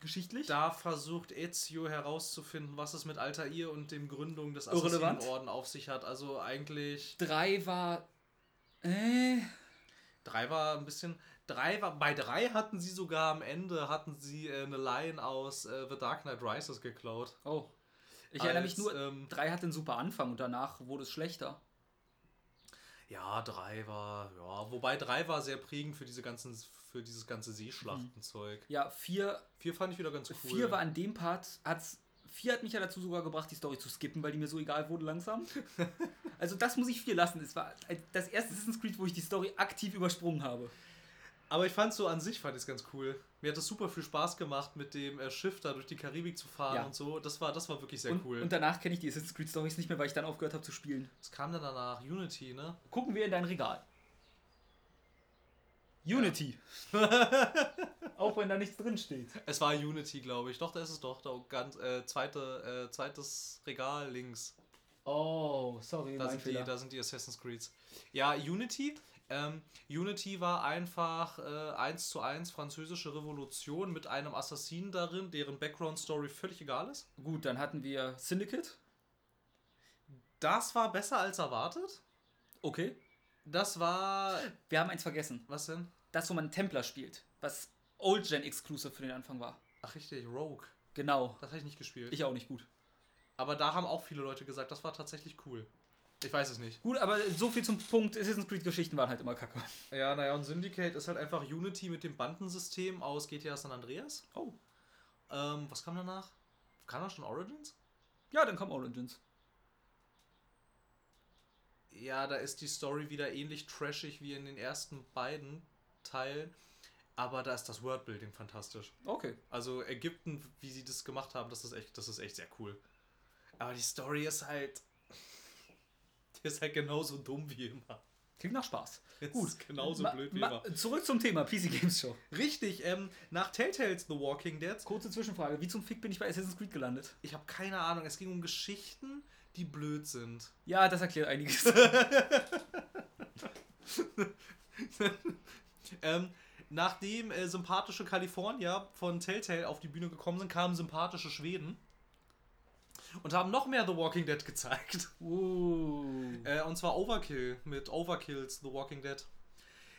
Speaker 1: Geschichtlich.
Speaker 2: Da versucht Ezio herauszufinden, was es mit Altair und dem Gründung des. Assassinenorden auf sich hat. Also eigentlich.
Speaker 1: Drei war. Äh.
Speaker 2: Drei war ein bisschen. Drei war. Bei drei hatten sie sogar am Ende hatten sie äh, eine Line aus äh, The Dark Knight Rises geklaut.
Speaker 1: Oh. Ich erinnere mich nur,
Speaker 2: ähm,
Speaker 1: drei hatte einen super Anfang und danach wurde es schlechter.
Speaker 2: Ja, drei war. Ja, wobei drei war sehr prägend für diese ganzen. für dieses ganze Seeschlachtenzeug.
Speaker 1: Ja, vier,
Speaker 2: Vier fand ich wieder ganz cool.
Speaker 1: vier war an dem Part, hat's, vier hat mich ja dazu sogar gebracht, die Story zu skippen, weil die mir so egal wurde langsam. <laughs> also das muss ich vier lassen. Es war das erste Assassin's Creed, wo ich die Story aktiv übersprungen habe.
Speaker 2: Aber ich fand so an sich fand ich es ganz cool. Mir hat es super viel Spaß gemacht, mit dem äh, Schiff da durch die Karibik zu fahren
Speaker 1: Ja.
Speaker 2: und so. Das war, das war wirklich sehr
Speaker 1: und,
Speaker 2: cool.
Speaker 1: und danach kenne ich die Assassin's Creed Stories nicht mehr, weil ich dann aufgehört habe zu spielen.
Speaker 2: Was kam denn danach? Unity, ne?
Speaker 1: Gucken wir in dein Regal. Unity. <laughs> Auch wenn da nichts drin steht.
Speaker 2: Es war Unity, glaube ich. Doch, da ist es doch. Da ganz, äh, zweite, äh, zweites Regal links.
Speaker 1: Oh, sorry,
Speaker 2: Da
Speaker 1: mein
Speaker 2: sind, die, da sind die Assassin's Creeds. Ja, Unity. Ähm, Unity war einfach äh, 1 zu 1 französische Revolution mit einem Assassinen darin, deren Background-Story völlig egal ist.
Speaker 1: Gut, dann hatten wir Syndicate.
Speaker 2: Das war besser als erwartet.
Speaker 1: Okay.
Speaker 2: Das war.
Speaker 1: Wir haben eins vergessen.
Speaker 2: Was denn?
Speaker 1: Das, wo man Templar spielt. Was Old Gen Exclusive für den Anfang war.
Speaker 2: Ach, richtig, Rogue.
Speaker 1: Genau.
Speaker 2: Das habe ich nicht gespielt.
Speaker 1: Ich auch nicht gut.
Speaker 2: Aber da haben auch viele Leute gesagt, das war tatsächlich cool. Ich weiß es nicht.
Speaker 1: Gut, aber so viel zum Punkt, Assassin's Creed-Geschichten waren halt immer kacke.
Speaker 2: Ja, naja, und Syndicate ist halt einfach Unity mit dem Bandensystem aus GTA San Andreas.
Speaker 1: Oh.
Speaker 2: Ähm, was kam danach? Kam da schon Origins?
Speaker 1: Ja, dann kam Origins.
Speaker 2: Ja, da ist die Story wieder ähnlich trashig wie in den ersten beiden Teilen. Aber da ist das Worldbuilding fantastisch.
Speaker 1: Okay.
Speaker 2: Also Ägypten, wie sie das gemacht haben, das ist echt, das ist echt sehr cool. Aber die Story ist halt. <laughs> Die ist halt genauso dumm wie immer.
Speaker 1: Klingt nach Spaß.
Speaker 2: Jetzt
Speaker 1: Gut.
Speaker 2: ist genauso
Speaker 1: Ma-
Speaker 2: blöd wie
Speaker 1: ma-
Speaker 2: immer.
Speaker 1: Zurück zum Thema PC Games Show.
Speaker 2: Richtig, ähm, nach Telltales The Walking Dead,
Speaker 1: Kurze Zwischenfrage. Wie zum Fick bin ich bei Assassin's Creed gelandet?
Speaker 2: ich habe keine Ahnung, es ging um Geschichten, die blöd sind.
Speaker 1: Ja, das erklärt einiges. <laughs>
Speaker 2: Ähm, nachdem äh, sympathische Kalifornier von Telltale auf die Bühne gekommen sind, kamen sympathische Schweden und haben noch mehr The Walking Dead gezeigt.
Speaker 1: uh.
Speaker 2: Äh, und zwar Overkill mit Overkills The Walking Dead.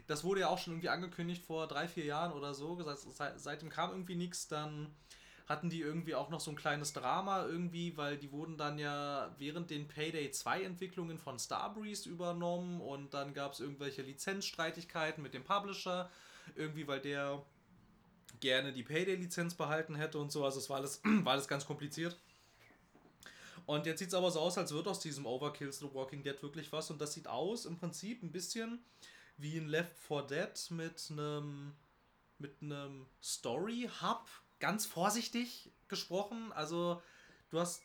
Speaker 2: Das wurde ja auch schon irgendwie angekündigt vor drei, vier Jahren oder so. Seit, seitdem kam irgendwie nichts. Dann hatten die irgendwie auch noch so ein kleines Drama irgendwie, weil die wurden dann ja während den Payday 2 Entwicklungen von Starbreeze übernommen und dann gab es irgendwelche Lizenzstreitigkeiten mit dem Publisher. Irgendwie, weil der gerne die Payday-Lizenz behalten hätte und so. Also es war alles, <clears throat> war alles ganz kompliziert. Und jetzt sieht es aber so aus, als wird aus diesem Overkills The Walking Dead wirklich was. Und das sieht aus im Prinzip ein bisschen wie ein Left 4 Dead mit einem mit einem Story Hub. Ganz vorsichtig gesprochen. Also du hast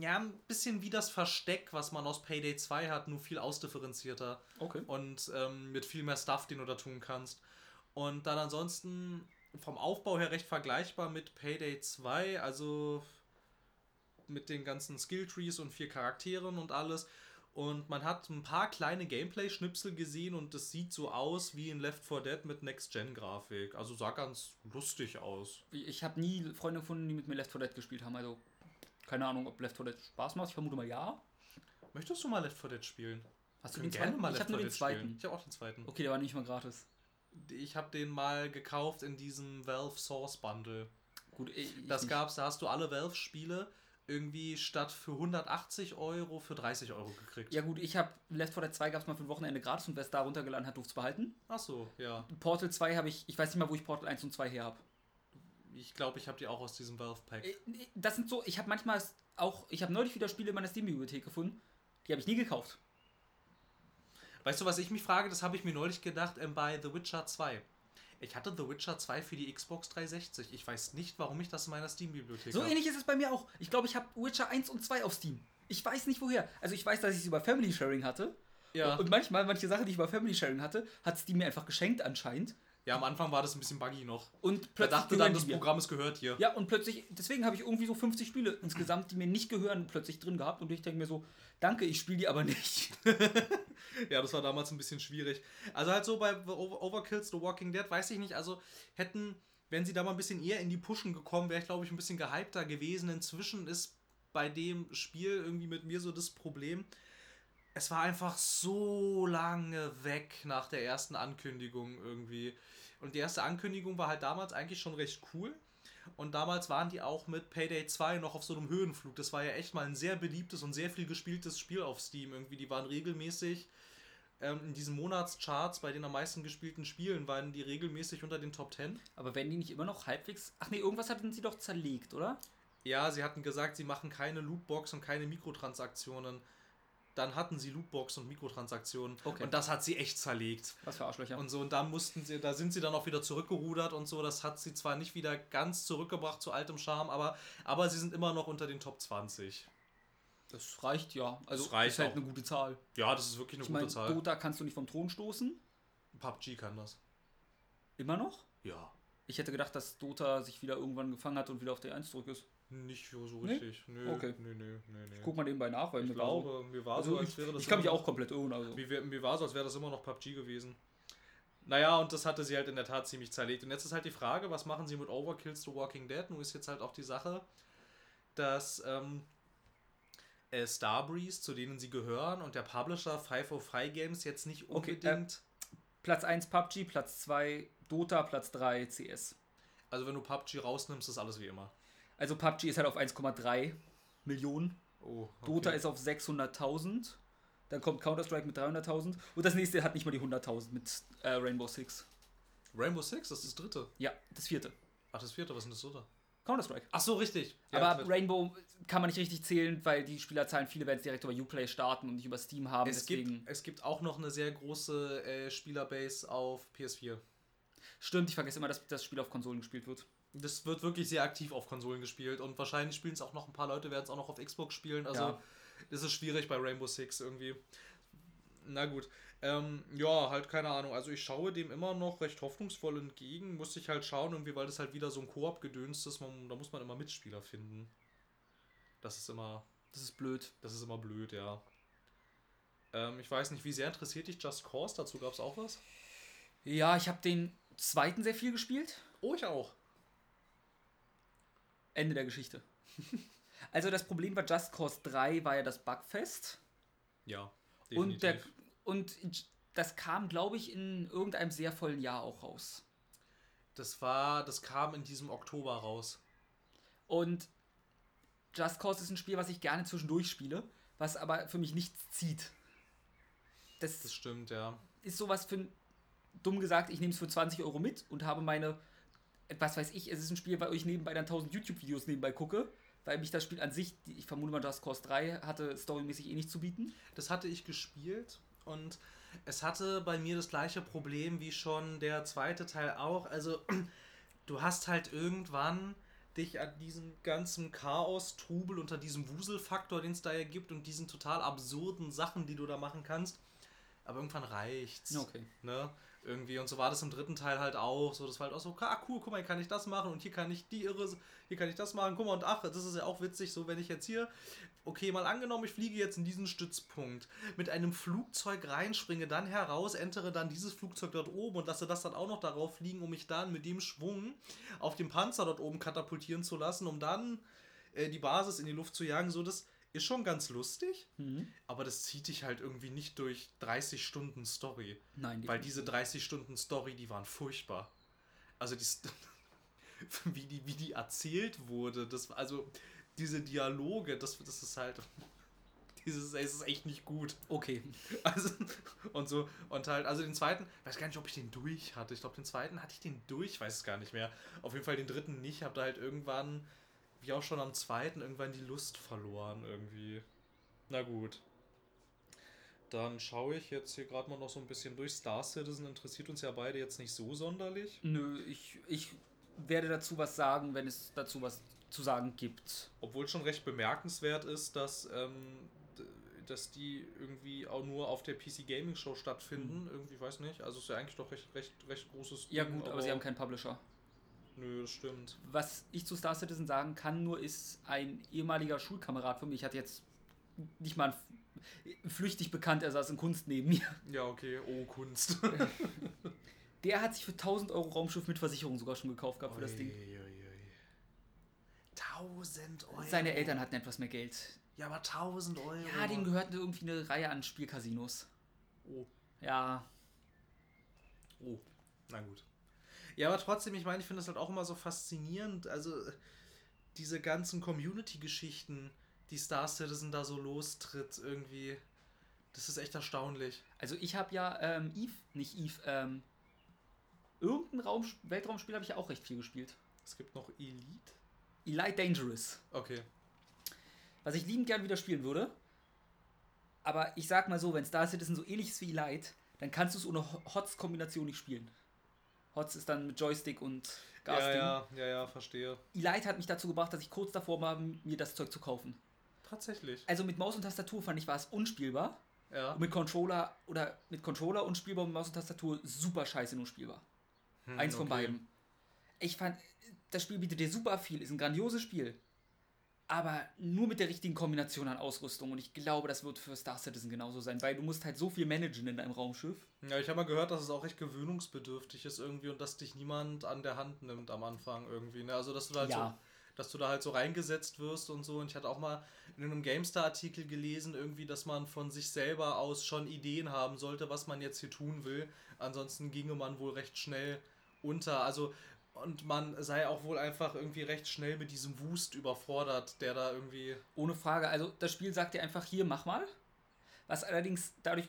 Speaker 2: ja ein bisschen wie das Versteck, was man aus Payday 2 hat, nur viel ausdifferenzierter
Speaker 1: Okay.
Speaker 2: und ähm, mit viel mehr Stuff, den du da tun kannst. Und dann ansonsten vom Aufbau her recht vergleichbar mit Payday 2, also mit den ganzen Skilltrees und vier Charakteren und alles. Und man hat ein paar kleine Gameplay-Schnipsel gesehen und es sieht so aus wie in Left 4 Dead mit Next-Gen-Grafik. Also sah ganz lustig aus.
Speaker 1: Ich, ich habe nie Freunde gefunden, die mit mir Left 4 Dead gespielt haben. Also keine Ahnung, ob Left 4 Dead Spaß macht. Ich vermute mal ja.
Speaker 2: Möchtest du mal Left 4 Dead spielen?
Speaker 1: Hast du den zweiten? ich habe nur den zweiten.
Speaker 2: spielen. Ich habe auch den zweiten.
Speaker 1: Okay, der war nicht mal gratis.
Speaker 2: Ich habe den mal gekauft in diesem Valve Source Bundle.
Speaker 1: Gut, ich, ich
Speaker 2: Das
Speaker 1: nicht.
Speaker 2: gab's, da hast du alle Valve-Spiele irgendwie statt für 180 Euro für 30 Euro gekriegt.
Speaker 1: Ja gut, ich habe Left 4 Dead 2 gab es mal für ein Wochenende gratis und wer es da runtergeladen hat, durfte es behalten.
Speaker 2: Ach so, ja.
Speaker 1: Portal 2 habe ich, ich weiß nicht mal, wo ich Portal 1 und 2 her habe.
Speaker 2: Ich glaube, ich habe die auch aus diesem Valve-Pack.
Speaker 1: Das sind so, ich habe manchmal auch, ich habe neulich wieder Spiele in meiner Steam-Bibliothek gefunden, die habe ich nie gekauft.
Speaker 2: Weißt du, was ich mich frage? Das habe ich mir neulich gedacht ähm, bei The Witcher 2. Ich hatte The Witcher 2 für die Xbox 360. Ich weiß nicht, warum ich das in meiner Steam-Bibliothek
Speaker 1: So
Speaker 2: habe.
Speaker 1: ähnlich ist es bei mir auch. Ich glaube, ich habe Witcher 1 und 2 auf Steam. Ich weiß nicht woher. Also ich weiß, dass ich es über Family Sharing hatte.
Speaker 2: Ja.
Speaker 1: Und manchmal, manche Sachen, die ich über Family Sharing hatte, hat Steam mir einfach geschenkt anscheinend.
Speaker 2: Ja, am Anfang war das ein bisschen buggy noch.
Speaker 1: Und
Speaker 2: Er
Speaker 1: plötzlich
Speaker 2: dachte
Speaker 1: gehören
Speaker 2: dann, das. Programm ist gehört hier.
Speaker 1: Ja, und plötzlich, deswegen habe ich irgendwie so 50 Spiele insgesamt, die mir nicht gehören, plötzlich drin gehabt. Und ich denke mir so, danke, ich spiele die aber nicht. <laughs>
Speaker 2: Ja, das war damals ein bisschen schwierig. Also halt so bei Over Overkills The Walking Dead, weiß ich nicht, also hätten, wenn sie da mal ein bisschen eher in die Pushen gekommen, wäre ich glaube ich ein bisschen gehypter gewesen. Inzwischen ist bei dem Spiel irgendwie mit mir so das Problem, es war einfach so lange weg nach der ersten Ankündigung irgendwie. Und die erste Ankündigung war halt damals eigentlich schon recht cool. Und damals waren die auch mit Payday 2 noch auf so einem Höhenflug. Das war ja echt mal ein sehr beliebtes und sehr viel gespieltes Spiel auf Steam. Irgendwie, die waren regelmäßig ähm, in diesen Monatscharts bei den am meisten gespielten Spielen, waren die regelmäßig unter den Top 10.
Speaker 1: Aber werden die nicht immer noch halbwegs. Ach nee, irgendwas hatten sie doch zerlegt, oder?
Speaker 2: Ja, sie hatten gesagt, sie machen keine Lootbox und keine Mikrotransaktionen. Dann hatten sie Lootbox und Mikrotransaktionen.
Speaker 1: Okay.
Speaker 2: Und das hat sie echt zerlegt.
Speaker 1: Was für Arschlöcher.
Speaker 2: Und so, und da mussten sie, da sind sie dann auch wieder zurückgerudert und so. Das hat sie zwar nicht wieder ganz zurückgebracht zu altem Charme, aber, aber sie sind immer noch unter den Top 20.
Speaker 1: das reicht ja. Also
Speaker 2: Das reicht
Speaker 1: ist halt
Speaker 2: auch.
Speaker 1: eine gute Zahl.
Speaker 2: Ja, das ist wirklich eine
Speaker 1: Ich
Speaker 2: gute
Speaker 1: meine,
Speaker 2: Zahl.
Speaker 1: Dota kannst du nicht vom Thron stoßen.
Speaker 2: PUBG kann das.
Speaker 1: Immer noch?
Speaker 2: Ja.
Speaker 1: Ich hätte gedacht, dass Dota sich wieder irgendwann gefangen hat und wieder auf der 1 zurück ist.
Speaker 2: Nicht so so
Speaker 1: Nee?
Speaker 2: richtig. Nö,
Speaker 1: Okay.
Speaker 2: nö, nö, nö, nö.
Speaker 1: Guck mal nebenbei nach, weil
Speaker 2: ich
Speaker 1: mir war so-
Speaker 2: glaube, mir war
Speaker 1: Also
Speaker 2: so, als
Speaker 1: ich,
Speaker 2: wäre das
Speaker 1: ich kann mich auch komplett irren. Also.
Speaker 2: mir, mir war so, als wäre das immer noch PUBG gewesen. Naja, und das hatte sie halt in der Tat ziemlich zerlegt. Und jetzt ist halt die Frage, was machen sie mit Overkills The Walking Dead? Nun ist jetzt halt auch die Sache, dass ähm, äh, Starbreeze, zu denen sie gehören, und der Publisher 505 Games jetzt nicht
Speaker 1: Okay, äh,
Speaker 2: unbedingt.
Speaker 1: Platz 1 PUBG, Platz 2 Dota, Platz 3 CS.
Speaker 2: also wenn du PUBG rausnimmst, ist alles wie immer.
Speaker 1: Also PUBG ist halt auf 1,3 Millionen.
Speaker 2: Oh, okay.
Speaker 1: Dota ist auf 600.000. Dann kommt Counter-Strike mit 300.000 und das nächste hat nicht mal die 100.000 mit äh, Rainbow Six.
Speaker 2: Rainbow Six, das ist das dritte.
Speaker 1: Ja, das vierte.
Speaker 2: Ach, das vierte, was ist denn das dritte?
Speaker 1: Counter-Strike.
Speaker 2: Ach so, richtig.
Speaker 1: Aber
Speaker 2: Ja,
Speaker 1: Rainbow kann man nicht richtig zählen, weil die Spielerzahlen, viele werden es direkt über Uplay starten und nicht über Steam haben.
Speaker 2: es,
Speaker 1: deswegen
Speaker 2: gibt, es gibt auch noch eine sehr große äh, Spielerbase auf PS4.
Speaker 1: stimmt, ich vergesse immer, dass das Spiel auf Konsolen gespielt wird.
Speaker 2: Das wird wirklich sehr aktiv auf Konsolen gespielt und wahrscheinlich spielen es auch noch ein paar Leute, werden es auch noch auf Xbox spielen. Also
Speaker 1: Ja.
Speaker 2: das ist schwierig bei Rainbow Six irgendwie. Na gut. Ähm, ja, halt keine Ahnung. Also ich schaue dem immer noch recht hoffnungsvoll entgegen. Muss ich halt schauen, irgendwie, weil das halt wieder so ein Koop-Gedöns ist. Man, da muss man immer Mitspieler finden. Das ist immer,
Speaker 1: Das ist blöd.
Speaker 2: das ist immer blöd, ja. Ähm, ich weiß nicht, wie sehr interessiert dich Just Cause? Dazu gab es auch was?
Speaker 1: Ja, ich habe den zweiten sehr viel gespielt.
Speaker 2: Oh, ich auch.
Speaker 1: Ende der Geschichte. <laughs> also das Problem bei Just Cause 3 war ja das Bugfest.
Speaker 2: Ja.
Speaker 1: Und, der, und das kam, glaube ich, in irgendeinem sehr vollen Jahr auch raus.
Speaker 2: Das war, das kam in diesem Oktober raus.
Speaker 1: Und Just Cause ist ein Spiel, was ich gerne zwischendurch spiele, was aber für mich nichts zieht. Das,
Speaker 2: Das stimmt, ja.
Speaker 1: ist sowas für, dumm gesagt, ich nehme es für 20 Euro mit und habe meine, was weiß ich, es ist ein Spiel, weil ich nebenbei dann 1000 YouTube-Videos nebenbei gucke, weil mich das Spiel an sich, ich vermute mal, Just Cause 3 hatte storymäßig eh nicht zu bieten.
Speaker 2: Das hatte ich gespielt und es hatte bei mir das gleiche Problem wie schon der zweite Teil auch. Also <clears throat> du hast halt irgendwann dich an diesem ganzen Chaos, Trubel, unter diesem Wuselfaktor, den es da ja gibt und diesen total absurden Sachen, die du da machen kannst. Aber irgendwann reicht's.
Speaker 1: Okay.
Speaker 2: Ne? Irgendwie. Und so war das im dritten Teil halt auch. So, das war halt auch so, ah, cool, guck mal, hier kann ich das machen und hier kann ich die irre, hier kann ich das machen. Guck mal, und ach, das ist ja auch witzig, so wenn ich jetzt hier, okay, mal angenommen, ich fliege jetzt in diesen Stützpunkt, mit einem Flugzeug reinspringe, dann heraus, entere dann dieses Flugzeug dort oben und lasse das dann auch noch darauf fliegen, um mich dann mit dem Schwung auf dem Panzer dort oben katapultieren zu lassen, um dann äh, die Basis in die Luft zu jagen. So, das ist schon ganz lustig,
Speaker 1: Mhm.
Speaker 2: aber das zieht dich halt irgendwie nicht durch 30 Stunden Story.
Speaker 1: Nein,
Speaker 2: Weil
Speaker 1: definitiv
Speaker 2: diese 30 Stunden Story, die waren furchtbar. Also die, <laughs> wie die, wie die erzählt wurde, das also diese Dialoge, das, das ist halt, <laughs> dieses, es ist echt nicht gut.
Speaker 1: Okay. <laughs>
Speaker 2: Also und so und halt, also den zweiten, weiß gar nicht, ob ich den durch hatte. Ich glaube, den zweiten hatte ich den durch, weiß es gar nicht mehr. Auf jeden Fall den dritten nicht. Hab da halt irgendwann, wie auch schon am zweiten, irgendwann die Lust verloren irgendwie. Na gut. Dann schaue ich jetzt hier gerade mal noch so ein bisschen durch. Star Citizen interessiert uns ja beide jetzt nicht so sonderlich.
Speaker 1: Nö, ich, ich werde dazu was sagen, wenn es dazu was zu sagen gibt.
Speaker 2: Obwohl schon recht bemerkenswert ist, dass, ähm, dass die irgendwie auch nur auf der PC Gaming Show stattfinden. Irgendwie, weiß nicht. Also ist ja eigentlich doch recht, recht, recht großes
Speaker 1: Ja
Speaker 2: Ding,
Speaker 1: gut, aber sie haben keinen Publisher.
Speaker 2: Nö, das stimmt.
Speaker 1: Was ich zu Star Citizen sagen kann, nur ist ein ehemaliger Schulkamerad von mir. Ich hatte jetzt nicht mal flüchtig bekannt, er saß in Kunst neben mir.
Speaker 2: Ja, okay. Oh, Kunst. <laughs>
Speaker 1: Der hat sich für 1000 Euro Raumschiff mit Versicherung sogar schon gekauft gehabt für das Ding.
Speaker 2: Uiuiui. 1000 Euro.
Speaker 1: Seine Eltern hatten etwas mehr Geld.
Speaker 2: Ja, aber 1000 Euro.
Speaker 1: Ja, dem gehörten irgendwie eine Reihe an Spielcasinos.
Speaker 2: Oh,
Speaker 1: Ja,
Speaker 2: oh. Na gut. Ja, aber trotzdem, ich meine, ich finde das halt auch immer so faszinierend. Also, diese ganzen Community-Geschichten, die Star Citizen da so lostritt, irgendwie. Das ist echt erstaunlich.
Speaker 1: also ich habe ja ähm, Eve, nicht Eve, ähm, irgendein Raum, Weltraumspiel habe ich ja auch recht viel gespielt.
Speaker 2: Es gibt noch Elite.
Speaker 1: Elite Dangerous.
Speaker 2: Okay.
Speaker 1: Was ich liebend gern wieder spielen würde. Aber ich sag mal so, wenn Star Citizen so ähnlich ist wie Elite, dann kannst du es ohne Ho- HOTS-Kombination nicht spielen. HOTS ist dann mit Joystick und
Speaker 2: Ja,
Speaker 1: Gasding.
Speaker 2: ja, ja, ja, verstehe.
Speaker 1: Elite hat mich dazu gebracht, dass ich kurz davor war, mir das Zeug zu kaufen.
Speaker 2: Tatsächlich.
Speaker 1: Also mit Maus und Tastatur fand ich war es unspielbar.
Speaker 2: Ja.
Speaker 1: Und mit Controller oder mit Controller unspielbar und Maus und Tastatur super scheiße nur spielbar.
Speaker 2: Hm,
Speaker 1: Eins von
Speaker 2: okay.
Speaker 1: beiden. Ich fand, das Spiel bietet dir super viel, ist ein grandioses Spiel. Aber nur mit der richtigen Kombination an Ausrüstung. Und ich glaube, das wird für Star Citizen genauso sein, weil du musst halt so viel managen in deinem Raumschiff.
Speaker 2: Ja, ich habe mal gehört, dass es auch echt gewöhnungsbedürftig ist irgendwie und dass dich niemand an der Hand nimmt am Anfang irgendwie. Ne? Also, dass du da halt
Speaker 1: Ja.
Speaker 2: so, dass du da halt so reingesetzt wirst und so. Und ich hatte auch mal in einem GameStar-Artikel gelesen, irgendwie, dass man von sich selber aus schon Ideen haben sollte, was man jetzt hier tun will. Ansonsten ginge man wohl recht schnell unter. Also, und man sei auch wohl einfach irgendwie recht schnell mit diesem Wust überfordert, der da irgendwie.
Speaker 1: Ohne Frage. Also das Spiel sagt dir einfach, hier, mach mal. Was allerdings dadurch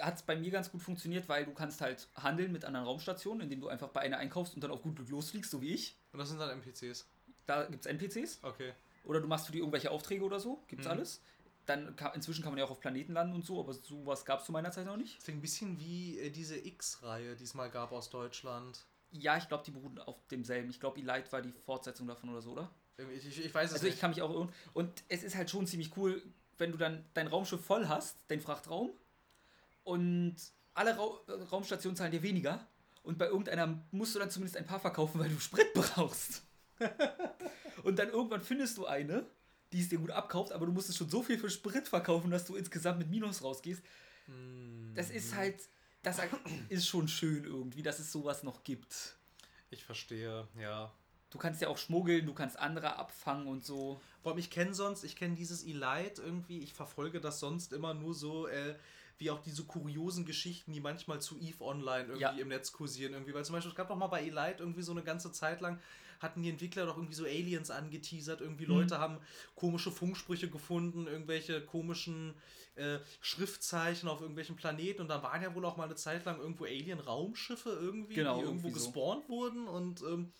Speaker 1: hat es bei mir ganz gut funktioniert, weil du kannst halt handeln mit anderen Raumstationen, indem du einfach bei einer einkaufst und dann auf gut Glück losfliegst, so wie ich.
Speaker 2: Und das sind dann NPCs.
Speaker 1: Da gibt es NPCs.
Speaker 2: Okay.
Speaker 1: Oder du machst für die irgendwelche Aufträge oder so. Gibt's
Speaker 2: Mhm.
Speaker 1: alles. Dann kann, inzwischen kann man ja auch auf Planeten landen und so, aber sowas gab es zu meiner Zeit noch nicht.
Speaker 2: Das klingt ein bisschen wie äh, diese X-Reihe, die es mal gab aus Deutschland.
Speaker 1: Ja, ich glaube, die beruhen auf demselben. Ich glaube, Elite war die Fortsetzung davon oder so, oder?
Speaker 2: Ich, ich, ich weiß es
Speaker 1: Also ich
Speaker 2: nicht.
Speaker 1: kann mich auch irren. Und es ist halt schon ziemlich cool, wenn du dann dein Raumschiff voll hast, dein Frachtraum, und alle Ra Raumstationen zahlen dir weniger. Und bei irgendeiner musst du dann zumindest ein paar verkaufen, weil du Sprit brauchst. <laughs> und dann irgendwann findest du eine, die es dir gut abkauft, aber du musstest schon so viel für Sprit verkaufen, dass du insgesamt mit Minus rausgehst.
Speaker 2: Hm,
Speaker 1: Das ist halt, das ist schon schön irgendwie, dass es sowas noch gibt.
Speaker 2: Ich verstehe, ja.
Speaker 1: Du kannst ja auch schmuggeln, du kannst andere abfangen und so.
Speaker 2: Allem, ich kenne sonst, ich kenne dieses Elite irgendwie, ich verfolge das sonst immer nur so, äh, wie auch diese kuriosen Geschichten, die manchmal zu EVE Online irgendwie
Speaker 1: Ja.
Speaker 2: im Netz kursieren. Irgendwie, weil zum Beispiel, es gab doch mal bei Elite irgendwie so eine ganze Zeit lang, hatten die Entwickler doch irgendwie so Aliens angeteasert. Irgendwie
Speaker 1: Mhm.
Speaker 2: Leute haben komische Funksprüche gefunden, irgendwelche komischen äh, Schriftzeichen auf irgendwelchen Planeten. Und dann waren ja wohl auch mal eine Zeit lang irgendwo Alien-Raumschiffe irgendwie,
Speaker 1: Genau,
Speaker 2: die irgendwo
Speaker 1: irgendwie so.
Speaker 2: gespawnt wurden. Und ähm,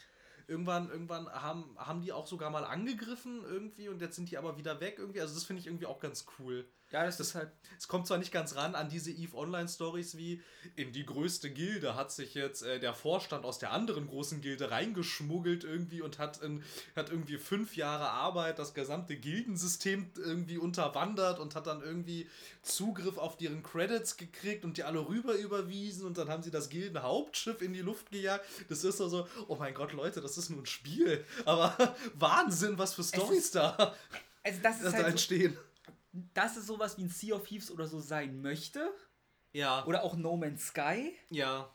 Speaker 2: irgendwann, irgendwann haben, haben die auch sogar mal angegriffen irgendwie und jetzt sind die aber wieder weg irgendwie. Also das finde ich irgendwie auch ganz cool.
Speaker 1: Ja, das,
Speaker 2: Das-
Speaker 1: ist halt.
Speaker 2: Es kommt zwar nicht ganz ran an diese EVE Online Stories wie in die größte Gilde hat sich jetzt äh, der Vorstand aus der anderen großen Gilde reingeschmuggelt irgendwie und hat, in, hat irgendwie fünf Jahre Arbeit das gesamte Gildensystem irgendwie unterwandert und hat dann irgendwie Zugriff auf deren Credits gekriegt und die alle rüber überwiesen und dann haben sie das Gildenhauptschiff in die Luft gejagt. Das ist so so, oh mein Gott, Leute, das ist nur ein Spiel. Aber <laughs> Wahnsinn, was für Stories da,
Speaker 1: Also das ist <laughs> halt so,
Speaker 2: entstehen.
Speaker 1: das ist sowas wie ein Sea of Thieves oder so sein möchte.
Speaker 2: Ja,
Speaker 1: Oder auch No Man's Sky.
Speaker 2: ja.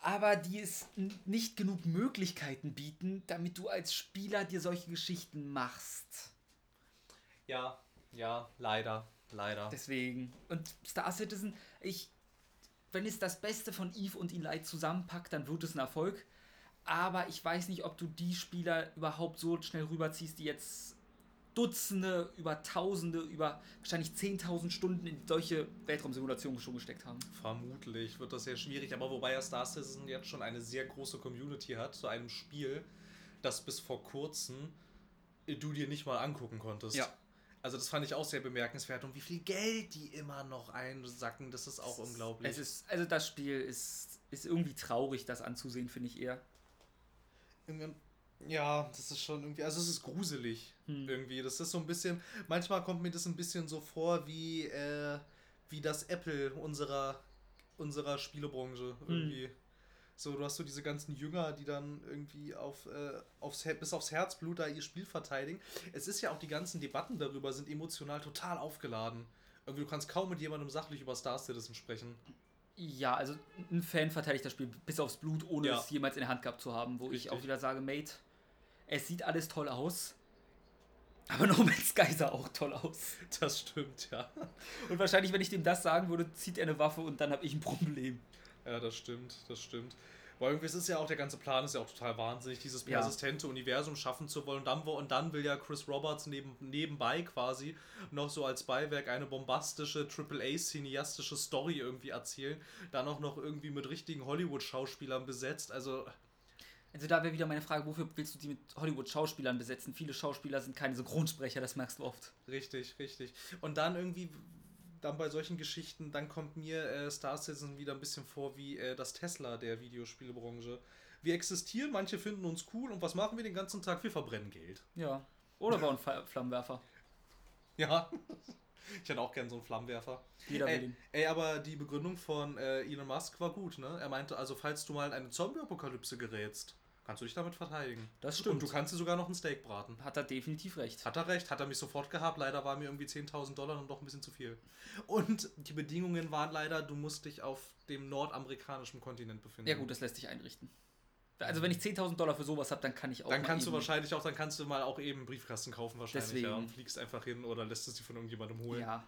Speaker 1: Aber die es nicht genug Möglichkeiten bieten, damit du als Spieler dir solche Geschichten machst.
Speaker 2: Ja, ja, leider, leider.
Speaker 1: Deswegen. Und Star Citizen, ich. Wenn es das Beste von Eve und Elite zusammenpackt, dann wird es ein Erfolg. Aber ich weiß nicht, ob du die Spieler überhaupt so schnell rüberziehst, die jetzt Dutzende, über Tausende, über wahrscheinlich 10.000 Stunden in solche Weltraumsimulationen schon gesteckt haben.
Speaker 2: Vermutlich wird das sehr schwierig, aber wobei ja Star Citizen jetzt schon eine sehr große Community hat zu einem Spiel, das bis vor kurzem äh, du dir nicht mal angucken konntest.
Speaker 1: Ja.
Speaker 2: Also das fand ich auch sehr bemerkenswert und wie viel Geld die immer noch einsacken, das ist auch unglaublich.
Speaker 1: Es ist, also das Spiel ist, ist irgendwie traurig, das anzusehen, finde ich eher.
Speaker 2: Irgendwann- Ja, das ist schon irgendwie, also es ist gruselig
Speaker 1: Hm.
Speaker 2: irgendwie. Das ist so ein bisschen, manchmal kommt mir das ein bisschen so vor wie, äh, wie das Apple unserer, unserer Spielebranche irgendwie. So, du hast so diese ganzen Jünger, die dann irgendwie auf, äh, aufs, bis aufs Herzblut da ihr Spiel verteidigen. Es ist ja auch die ganzen Debatten darüber sind emotional total aufgeladen. Irgendwie, du kannst kaum mit jemandem sachlich über Star Citizen sprechen.
Speaker 1: Ja, also ein Fan verteidigt das Spiel bis aufs Blut, ohne
Speaker 2: Ja.
Speaker 1: es jemals in der Hand gehabt zu haben, wo ich
Speaker 2: Richtig.
Speaker 1: auch wieder sage, Mate, es sieht alles toll aus. Aber <laughs> No Man's Sky sah auch toll aus.
Speaker 2: Das stimmt, ja.
Speaker 1: Und wahrscheinlich, wenn ich dem das sagen würde, zieht er eine Waffe und dann habe ich ein Problem.
Speaker 2: Ja, das stimmt, das stimmt. Weil irgendwie es ist ja auch, der ganze Plan ist ja auch total wahnsinnig, dieses
Speaker 1: Ja.
Speaker 2: persistente Universum schaffen zu wollen. Und dann, und dann will ja Chris Roberts neben, nebenbei quasi noch so als Beiwerk eine bombastische AAA-cineastische Story irgendwie erzählen. Dann auch noch irgendwie mit richtigen Hollywood-Schauspielern besetzt. Also,
Speaker 1: Also da wäre wieder meine Frage, wofür willst du die mit Hollywood-Schauspielern besetzen? Viele Schauspieler sind keine Synchronsprecher, das merkst du oft.
Speaker 2: richtig, richtig. Und dann irgendwie, dann bei solchen Geschichten, dann kommt mir äh, Star Citizen wieder ein bisschen vor wie äh, das Tesla der Videospielebranche. Wir existieren, manche finden uns cool und was machen wir den ganzen Tag? Wir verbrennen Geld.
Speaker 1: Ja. Oder bauen Fe- Flammenwerfer.
Speaker 2: Ja. <laughs> Ich hätte auch gern so einen Flammenwerfer.
Speaker 1: Jeder will
Speaker 2: Ey,
Speaker 1: den.
Speaker 2: ey, aber die Begründung von äh, Elon Musk war gut, ne? Er meinte, also falls du mal in eine Zombie-Apokalypse gerätst, kannst du dich damit verteidigen.
Speaker 1: Das
Speaker 2: Und
Speaker 1: stimmt.
Speaker 2: du kannst dir sogar noch ein Steak braten.
Speaker 1: Hat er definitiv recht.
Speaker 2: Hat er recht, hat er mich sofort gehabt. Leider war mir irgendwie 10.000 Dollar und doch ein bisschen zu viel. Und die Bedingungen waren leider, du musst dich auf dem nordamerikanischen Kontinent befinden.
Speaker 1: Ja gut, das lässt sich einrichten. Also wenn ich 10.000 Dollar für sowas habe, dann kann ich auch
Speaker 2: Dann kannst du wahrscheinlich auch, dann kannst du mal auch eben einen Briefkasten kaufen wahrscheinlich.
Speaker 1: Deswegen.
Speaker 2: Ja, und fliegst einfach hin oder lässt es dir von irgendjemandem holen.
Speaker 1: Ja,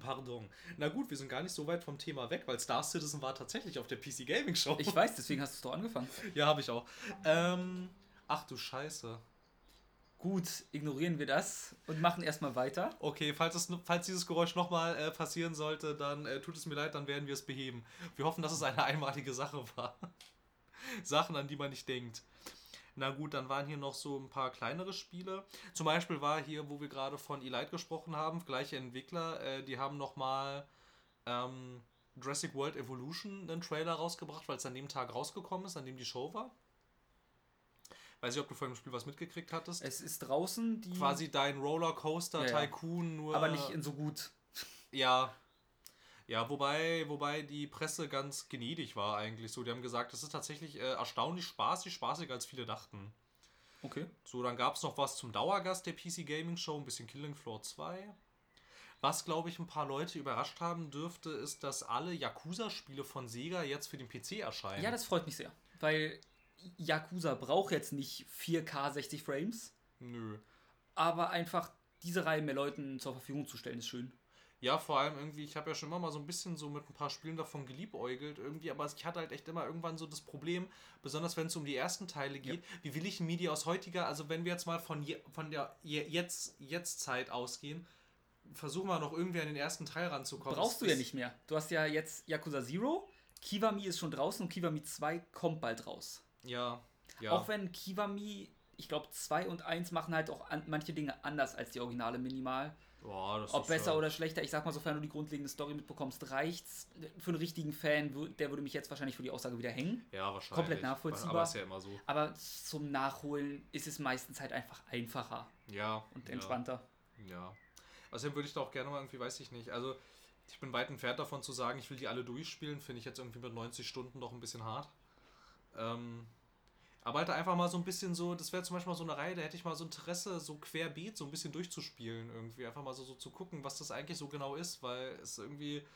Speaker 2: Pardon. Na gut, wir sind gar nicht so weit vom Thema weg, weil Star Citizen war tatsächlich auf der PC Gaming Show.
Speaker 1: ich weiß, deswegen hast du es doch angefangen. <laughs>
Speaker 2: ja, habe ich auch. Ähm, ach du Scheiße.
Speaker 1: Gut, ignorieren wir das und machen erstmal weiter.
Speaker 2: Okay, falls, es, falls dieses Geräusch nochmal äh, passieren sollte, dann äh, tut es mir leid, dann werden wir es beheben. Wir hoffen, dass es eine einmalige Sache war. <laughs> Sachen, an die man nicht denkt. Na gut, dann waren hier noch so ein paar kleinere Spiele. Zum Beispiel war hier, wo wir gerade von Elite gesprochen haben, gleiche Entwickler, äh, die haben nochmal ähm, Jurassic World Evolution einen Trailer rausgebracht, weil es an dem Tag rausgekommen ist, an dem die Show war. Weiß nicht, ob du vor dem Spiel was mitgekriegt hattest.
Speaker 1: Es ist draußen die.
Speaker 2: Quasi dein Rollercoaster
Speaker 1: Ja, ja.
Speaker 2: Tycoon, nur.
Speaker 1: aber nicht in so gut.
Speaker 2: Ja. Ja, wobei, wobei die Presse ganz gnädig war eigentlich so. Die haben gesagt, das ist tatsächlich äh, erstaunlich spaßig, spaßiger als viele dachten.
Speaker 1: Okay.
Speaker 2: So, dann gab es noch was zum Dauergast der PC Gaming Show, ein bisschen Killing Floor 2. Was, glaube ich, ein paar Leute überrascht haben dürfte, ist, dass alle Yakuza-Spiele von Sega jetzt für den PC erscheinen.
Speaker 1: Ja, das freut mich sehr. Weil Yakuza braucht jetzt nicht 4K 60 Frames,
Speaker 2: Nö.
Speaker 1: aber einfach diese Reihe mehr Leuten zur Verfügung zu stellen, ist schön.
Speaker 2: Ja, vor allem irgendwie, ich habe ja schon immer mal so ein bisschen so mit ein paar Spielen davon geliebäugelt irgendwie, aber ich hatte halt echt immer irgendwann so das Problem, besonders wenn es um die ersten Teile geht, wie will ich ein Media aus heutiger, also wenn wir jetzt mal von, je, von der je, jetzt, jetzt Zeit ausgehen, versuchen wir noch irgendwie an den ersten Teil ranzukommen.
Speaker 1: Brauchst du ja nicht mehr. Du hast ja jetzt Yakuza Zero, Kiwami ist schon draußen und Kiwami 2 kommt bald raus.
Speaker 2: Ja, ja.
Speaker 1: Auch wenn Kiwami, ich glaube 2 und 1 machen halt auch an, manche Dinge anders als die originale Minimal.
Speaker 2: Boah,
Speaker 1: Ob besser
Speaker 2: ja,
Speaker 1: oder schlechter, ich sag mal, sofern du die grundlegende Story mitbekommst, reicht's. Für einen richtigen Fan, der würde mich jetzt wahrscheinlich für die Aussage wieder hängen.
Speaker 2: Ja, wahrscheinlich.
Speaker 1: komplett nachvollziehbar.
Speaker 2: Aber ist ja immer so.
Speaker 1: Aber zum Nachholen ist es meistens halt einfach einfacher
Speaker 2: Ja.
Speaker 1: und
Speaker 2: ja.
Speaker 1: entspannter.
Speaker 2: Ja. Außerdem würde ich da auch gerne mal irgendwie, weiß ich nicht, also ich bin weit entfernt davon zu sagen, ich will die alle durchspielen, finde ich jetzt irgendwie mit 90 Stunden doch ein bisschen hart. Ähm, aber halt einfach mal so ein bisschen so, das wäre zum Beispiel mal so eine Reihe, da hätte ich mal so Interesse, so querbeet so ein bisschen durchzuspielen irgendwie, einfach mal so, so zu gucken, was das eigentlich so genau ist, weil es irgendwie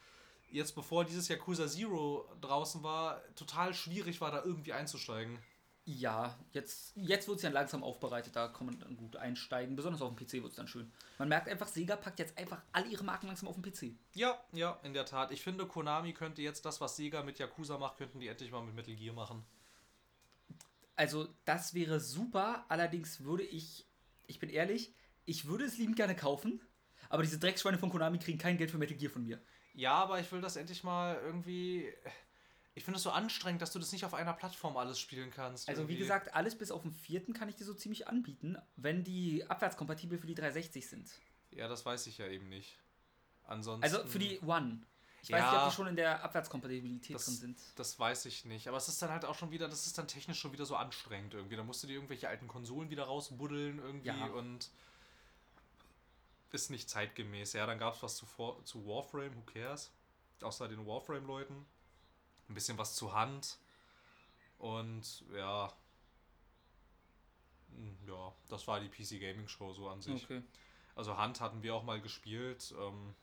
Speaker 2: jetzt bevor dieses Yakuza Zero draußen war, total schwierig war, da irgendwie einzusteigen.
Speaker 1: Ja, jetzt, jetzt wird es ja langsam aufbereitet, da kann man dann gut einsteigen. Besonders auf dem PC wird es dann schön. Man merkt einfach, Sega packt jetzt einfach alle ihre Marken langsam auf den PC.
Speaker 2: Ja, ja, in der Tat. Ich finde, Konami könnte jetzt das, was Sega mit Yakuza macht, könnten die endlich mal mit Metal Gear machen.
Speaker 1: Also, das wäre super. Allerdings würde ich, ich bin ehrlich, ich würde es liebend gerne kaufen. Aber diese Dreckschweine von Konami kriegen kein Geld für Metal Gear von mir.
Speaker 2: Ja, aber ich will das endlich mal irgendwie. Ich finde es so anstrengend, dass du das nicht auf einer Plattform alles spielen kannst.
Speaker 1: Also, wie
Speaker 2: irgendwie.
Speaker 1: gesagt, alles bis auf den vierten kann ich dir so ziemlich anbieten, wenn die abwärtskompatibel für die 360 sind.
Speaker 2: Ja, das weiß ich ja eben nicht. Ansonsten.
Speaker 1: Also für die One. Ich weiß
Speaker 2: Ja.
Speaker 1: nicht, ob die schon in der Abwärtskompatibilität
Speaker 2: Das-
Speaker 1: drin sind.
Speaker 2: Das weiß ich nicht. Aber es ist dann halt auch schon wieder, das ist dann technisch schon wieder so anstrengend irgendwie. Da musst du dir irgendwelche alten Konsolen wieder rausbuddeln irgendwie
Speaker 1: Ja.
Speaker 2: und ist nicht zeitgemäß. Ja, dann gab es was zu, zu Warframe, who cares? Außer den Warframe-Leuten. Ein bisschen was zu Hand. Und ja. Hm, Ja, das war die PC Gaming Show so an sich.
Speaker 1: Okay.
Speaker 2: Also Hand hatten wir auch mal gespielt. Ähm,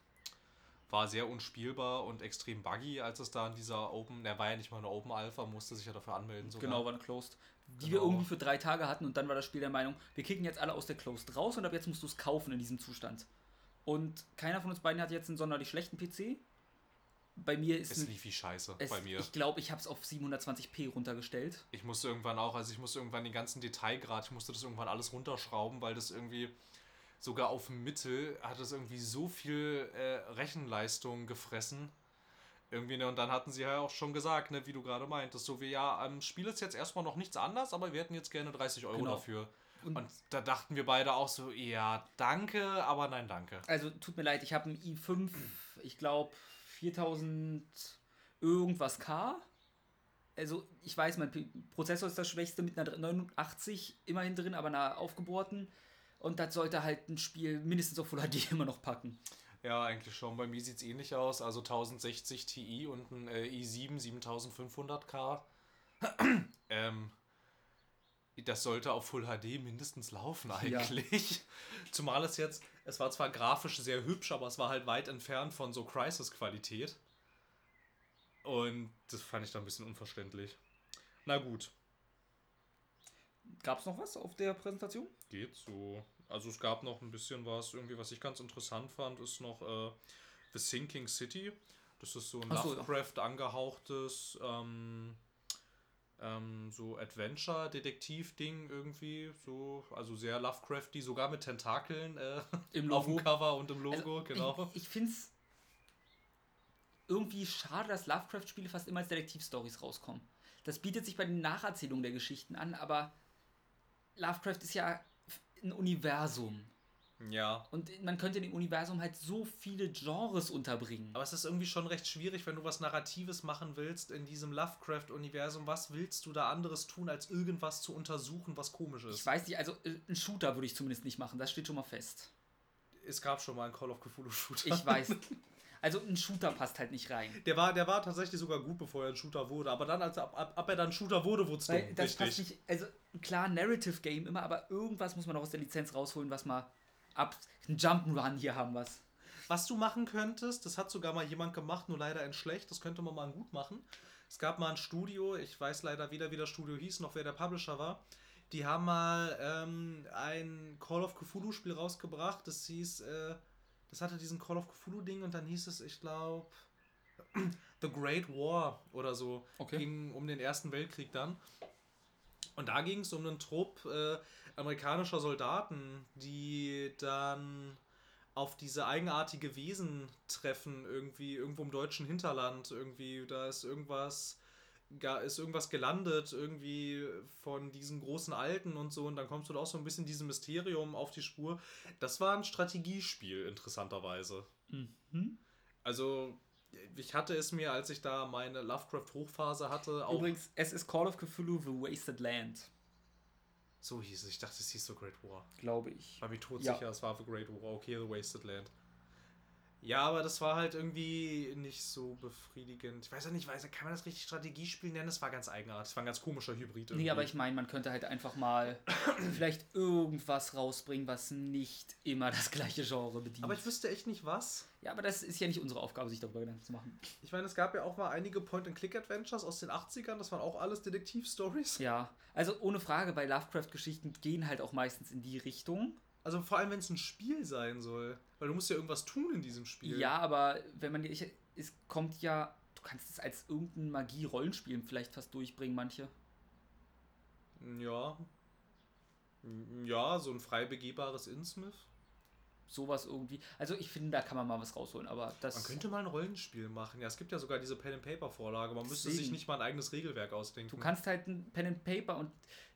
Speaker 2: war sehr unspielbar und extrem buggy, als es da in dieser Open, der war ja nicht mal eine Open Alpha, musste sich ja dafür anmelden. Sogar.
Speaker 1: Genau, war eine Closed. Die
Speaker 2: Genau.
Speaker 1: wir irgendwie für drei Tage hatten und dann war das Spiel der Meinung, wir kicken jetzt alle aus der Closed raus und ab jetzt musst du es kaufen in diesem Zustand. Und keiner von uns beiden hat jetzt einen sonderlich schlechten PC. Bei mir ist
Speaker 2: Es
Speaker 1: ein,
Speaker 2: lief wie Scheiße
Speaker 1: es,
Speaker 2: bei mir.
Speaker 1: ich glaube, ich habe es auf 720p runtergestellt.
Speaker 2: Ich musste irgendwann auch, also ich musste irgendwann den ganzen Detailgrad, ich musste das irgendwann alles runterschrauben, weil das irgendwie sogar auf Mittel hat es irgendwie so viel äh, Rechenleistung gefressen. Irgendwie, ne, und dann hatten sie ja auch schon gesagt, ne, wie du gerade meintest, so wie ja, am Spiel ist jetzt erstmal noch nichts anders, aber wir hätten jetzt gerne 30 Euro
Speaker 1: Genau.
Speaker 2: dafür.
Speaker 1: Und-
Speaker 2: Und, da dachten wir beide auch so, ja, danke, aber nein, danke.
Speaker 1: Also tut mir leid, ich habe einen i5, ich glaube 4000 irgendwas K. Also ich weiß, mein Prozessor ist das schwächste mit einer 89 immerhin drin, aber einer aufgebohrten. Und das sollte halt ein Spiel mindestens auf Full HD immer noch packen.
Speaker 2: Ja, eigentlich schon. Bei mir sieht es ähnlich aus. Also 1060 Ti und ein äh, i7 7500K. <clears throat> ähm, das sollte auf Full HD mindestens laufen
Speaker 1: Ja.
Speaker 2: eigentlich. <laughs> Zumal es jetzt, es war zwar grafisch sehr hübsch, aber es war halt weit entfernt von so Crisis-Qualität. Und das fand ich dann ein bisschen unverständlich. Na gut,
Speaker 1: Gab es noch was auf der Präsentation?
Speaker 2: geht so. Also es gab noch ein bisschen was, irgendwie, was ich ganz interessant fand, ist noch äh, The Sinking City. Das ist so ein
Speaker 1: Ach so, ja.
Speaker 2: Lovecraft angehauchtes ähm, ähm, so Adventure-Detektiv-Ding irgendwie, so, also sehr Lovecrafty, sogar mit Tentakeln äh,
Speaker 1: Im <laughs>
Speaker 2: auf dem. Cover und im Logo,
Speaker 1: Also,
Speaker 2: genau.
Speaker 1: Ich, ich finde es irgendwie schade, dass Lovecraft-Spiele fast immer als Detektivstories rauskommen. Das bietet sich bei den Nacherzählungen der Geschichten an, aber Lovecraft ist ja ein Universum.
Speaker 2: Ja.
Speaker 1: Und man könnte in dem Universum halt so viele Genres unterbringen.
Speaker 2: Aber es ist irgendwie schon recht schwierig, wenn du was Narratives machen willst in diesem Lovecraft-Universum. Was willst du da anderes tun, als irgendwas zu untersuchen, was komisch
Speaker 1: Ich
Speaker 2: ist?
Speaker 1: weiß nicht, also äh, einen Shooter würde ich zumindest nicht machen, das steht schon mal fest.
Speaker 2: Es gab schon mal einen Call of Cthulhu-Shooter.
Speaker 1: Ich weiß. <laughs> Also ein Shooter passt halt nicht rein.
Speaker 2: Der war, der war tatsächlich sogar gut, bevor er ein Shooter wurde. Aber dann, als er, ab, ab, ab er dann Shooter wurde, wurde es dumm.
Speaker 1: Das passt
Speaker 2: Richtig.
Speaker 1: nicht, also klar, Narrative Game immer, aber irgendwas muss man noch aus der Lizenz rausholen, was mal ab. Ein Jump'n'Run hier haben was.
Speaker 2: Was du machen könntest, das hat sogar mal jemand gemacht, nur leider in schlecht, das könnte man mal gut machen. Es gab mal ein Studio, ich weiß leider weder, wie das Studio hieß, noch wer der Publisher war. Die haben mal ähm, ein Call of Cthulhu-Spiel rausgebracht, das hieß, äh, das hatte diesen Call of Cthulhu-Ding und dann hieß es, ich glaube, <clears throat> The Great War oder so.
Speaker 1: Okay.
Speaker 2: Ging um den Ersten Weltkrieg dann. Und da ging es um einen Trupp äh, amerikanischer Soldaten, die dann auf diese eigenartige Wesen treffen, irgendwie irgendwo im deutschen Hinterland, irgendwie, da ist irgendwas, ist irgendwas gelandet, irgendwie von diesen großen Alten und so, und dann kommst du da auch so ein bisschen diesem Mysterium auf die Spur. Das war ein Strategiespiel, interessanterweise.
Speaker 1: Mhm.
Speaker 2: Also, ich hatte es mir, als ich da meine Lovecraft-Hochphase hatte, auch
Speaker 1: Übrigens, es ist Call of Cthulhu The Wasted Land,
Speaker 2: so hieß es. Ich dachte, es hieß The Great War.
Speaker 1: glaube ich.
Speaker 2: War mir todsicher, es war The Great War. Okay, The Wasted Land. Ja, aber das war halt irgendwie nicht so befriedigend. Ich weiß ja nicht, weiß, kann man das richtig Strategiespiel nennen? Es war ganz eigenartig. Es war ein ganz komischer Hybrid.
Speaker 1: Nee, aber ich meine, man könnte halt einfach mal <coughs> vielleicht irgendwas rausbringen, was nicht immer das gleiche Genre bedient.
Speaker 2: aber ich wüsste echt nicht was.
Speaker 1: ja, aber das ist ja nicht unsere Aufgabe, sich darüber Gedanken zu machen.
Speaker 2: Ich meine, es gab ja auch mal einige Point-and-Click-Adventures aus den 80ern. Das waren auch alles Detektiv-Stories.
Speaker 1: Ja, also ohne Frage, bei Lovecraft-Geschichten gehen halt auch meistens in die Richtung.
Speaker 2: Also vor allem, wenn es ein Spiel sein soll. Weil du musst ja irgendwas tun in diesem Spiel.
Speaker 1: Ja, aber wenn man ich, es kommt ja, du kannst es als irgendein Magie-Rollenspiel vielleicht fast durchbringen, manche.
Speaker 2: Ja. Ja, so ein frei begehbares Innsmouth.
Speaker 1: Sowas irgendwie. Also ich finde, da kann man mal was rausholen, aber das.
Speaker 2: Man könnte mal ein Rollenspiel machen. Ja, es gibt ja sogar diese Pen-and-Paper-Vorlage. Man müsste sich nicht mal ein eigenes Regelwerk ausdenken.
Speaker 1: Du kannst halt ein Pen and Paper und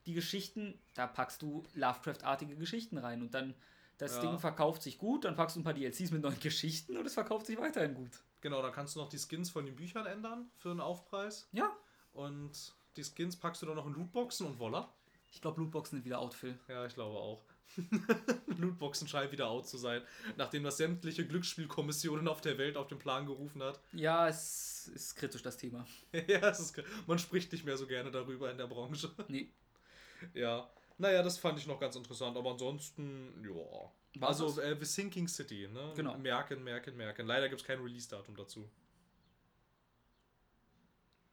Speaker 1: die Geschichten, da packst du Lovecraft-artige Geschichten rein und dann das
Speaker 2: Ja.
Speaker 1: Ding verkauft sich gut, dann packst du ein paar DLCs mit neuen Geschichten und es verkauft sich weiterhin gut.
Speaker 2: Genau, dann kannst du noch die Skins von den Büchern ändern für einen Aufpreis.
Speaker 1: Ja.
Speaker 2: Und die Skins packst du dann noch in Lootboxen und voila.
Speaker 1: Ich glaube, Lootboxen sind wieder out, Phil.
Speaker 2: Ja, ich glaube auch. <laughs> Lootboxen scheinen wieder out zu sein, nachdem das sämtliche Glücksspielkommissionen auf der Welt auf den Plan gerufen hat.
Speaker 1: Ja, es ist kritisch, das Thema. <laughs>
Speaker 2: ja, es ist, man spricht nicht mehr so gerne darüber in der Branche.
Speaker 1: Nee.
Speaker 2: Ja. Naja, das fand ich noch ganz interessant, aber ansonsten, ja.
Speaker 1: War's
Speaker 2: also, äh, The Sinking City, ne?
Speaker 1: Genau.
Speaker 2: Merken, merken, merken. Leider gibt es kein Release-Datum dazu.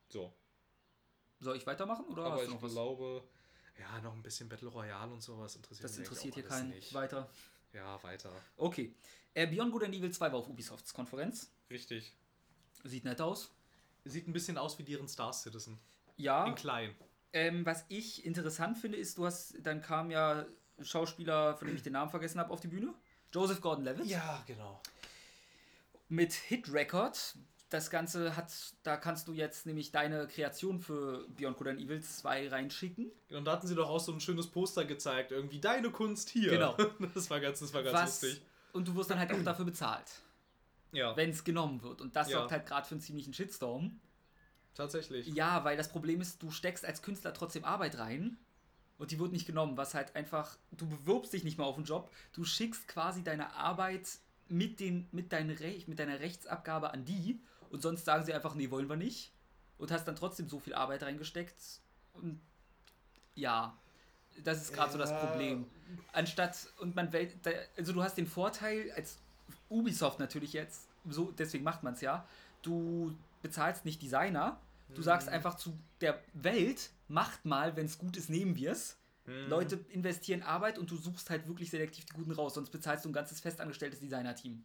Speaker 2: So.
Speaker 1: Soll ich weitermachen oder
Speaker 2: aber
Speaker 1: hast
Speaker 2: ich
Speaker 1: du noch was?
Speaker 2: glaube, ja, noch ein bisschen Battle Royale und sowas interessiert
Speaker 1: Das
Speaker 2: mich
Speaker 1: interessiert hier keinen.
Speaker 2: nicht.
Speaker 1: Weiter.
Speaker 2: Ja, weiter.
Speaker 1: Okay. Äh, Beyond Good and Evil 2 war auf Ubisofts Konferenz.
Speaker 2: Richtig.
Speaker 1: Sieht nett aus.
Speaker 2: Sieht ein bisschen aus wie deren Star Citizen.
Speaker 1: Ja.
Speaker 2: In klein.
Speaker 1: Ähm, was ich interessant finde, ist, du hast, dann kam ja ein Schauspieler, von dem ich den Namen vergessen habe, auf die Bühne. Joseph Gordon-Levitt.
Speaker 2: Ja, genau.
Speaker 1: Mit Hit Record. Das Ganze hat, da kannst du jetzt nämlich deine Kreation für Beyond Good and Evil 2 reinschicken.
Speaker 2: Und da hatten sie doch auch so ein schönes Poster gezeigt, irgendwie deine Kunst hier.
Speaker 1: Genau. <laughs>
Speaker 2: Das war ganz, das war ganz
Speaker 1: Was,
Speaker 2: lustig.
Speaker 1: und du wirst dann halt auch dafür bezahlt,
Speaker 2: Ja,
Speaker 1: wenn es genommen wird. Und das
Speaker 2: Ja.
Speaker 1: sorgt halt gerade für einen ziemlichen Shitstorm.
Speaker 2: tatsächlich.
Speaker 1: Ja, weil das Problem ist, du steckst als Künstler trotzdem Arbeit rein und die wird nicht genommen, was halt einfach, du bewirbst dich nicht mal auf den Job, du schickst quasi deine Arbeit mit, den, mit, dein Rech, mit deiner Rechtsabgabe an die und sonst sagen sie einfach, nee, wollen wir nicht und hast dann trotzdem so viel Arbeit reingesteckt und ja, das ist gerade so das
Speaker 2: Ja.
Speaker 1: Problem. Anstatt, und man, also du hast den Vorteil, als Ubisoft natürlich jetzt, so, deswegen macht man es ja, du bezahlst nicht Designer, du sagst
Speaker 2: Mhm.
Speaker 1: einfach zu der Welt, macht mal, wenn es gut ist, nehmen wir es.
Speaker 2: Hm.
Speaker 1: Leute investieren Arbeit und du suchst halt wirklich selektiv die Guten raus, sonst bezahlst du ein ganzes festangestelltes Designer-Team.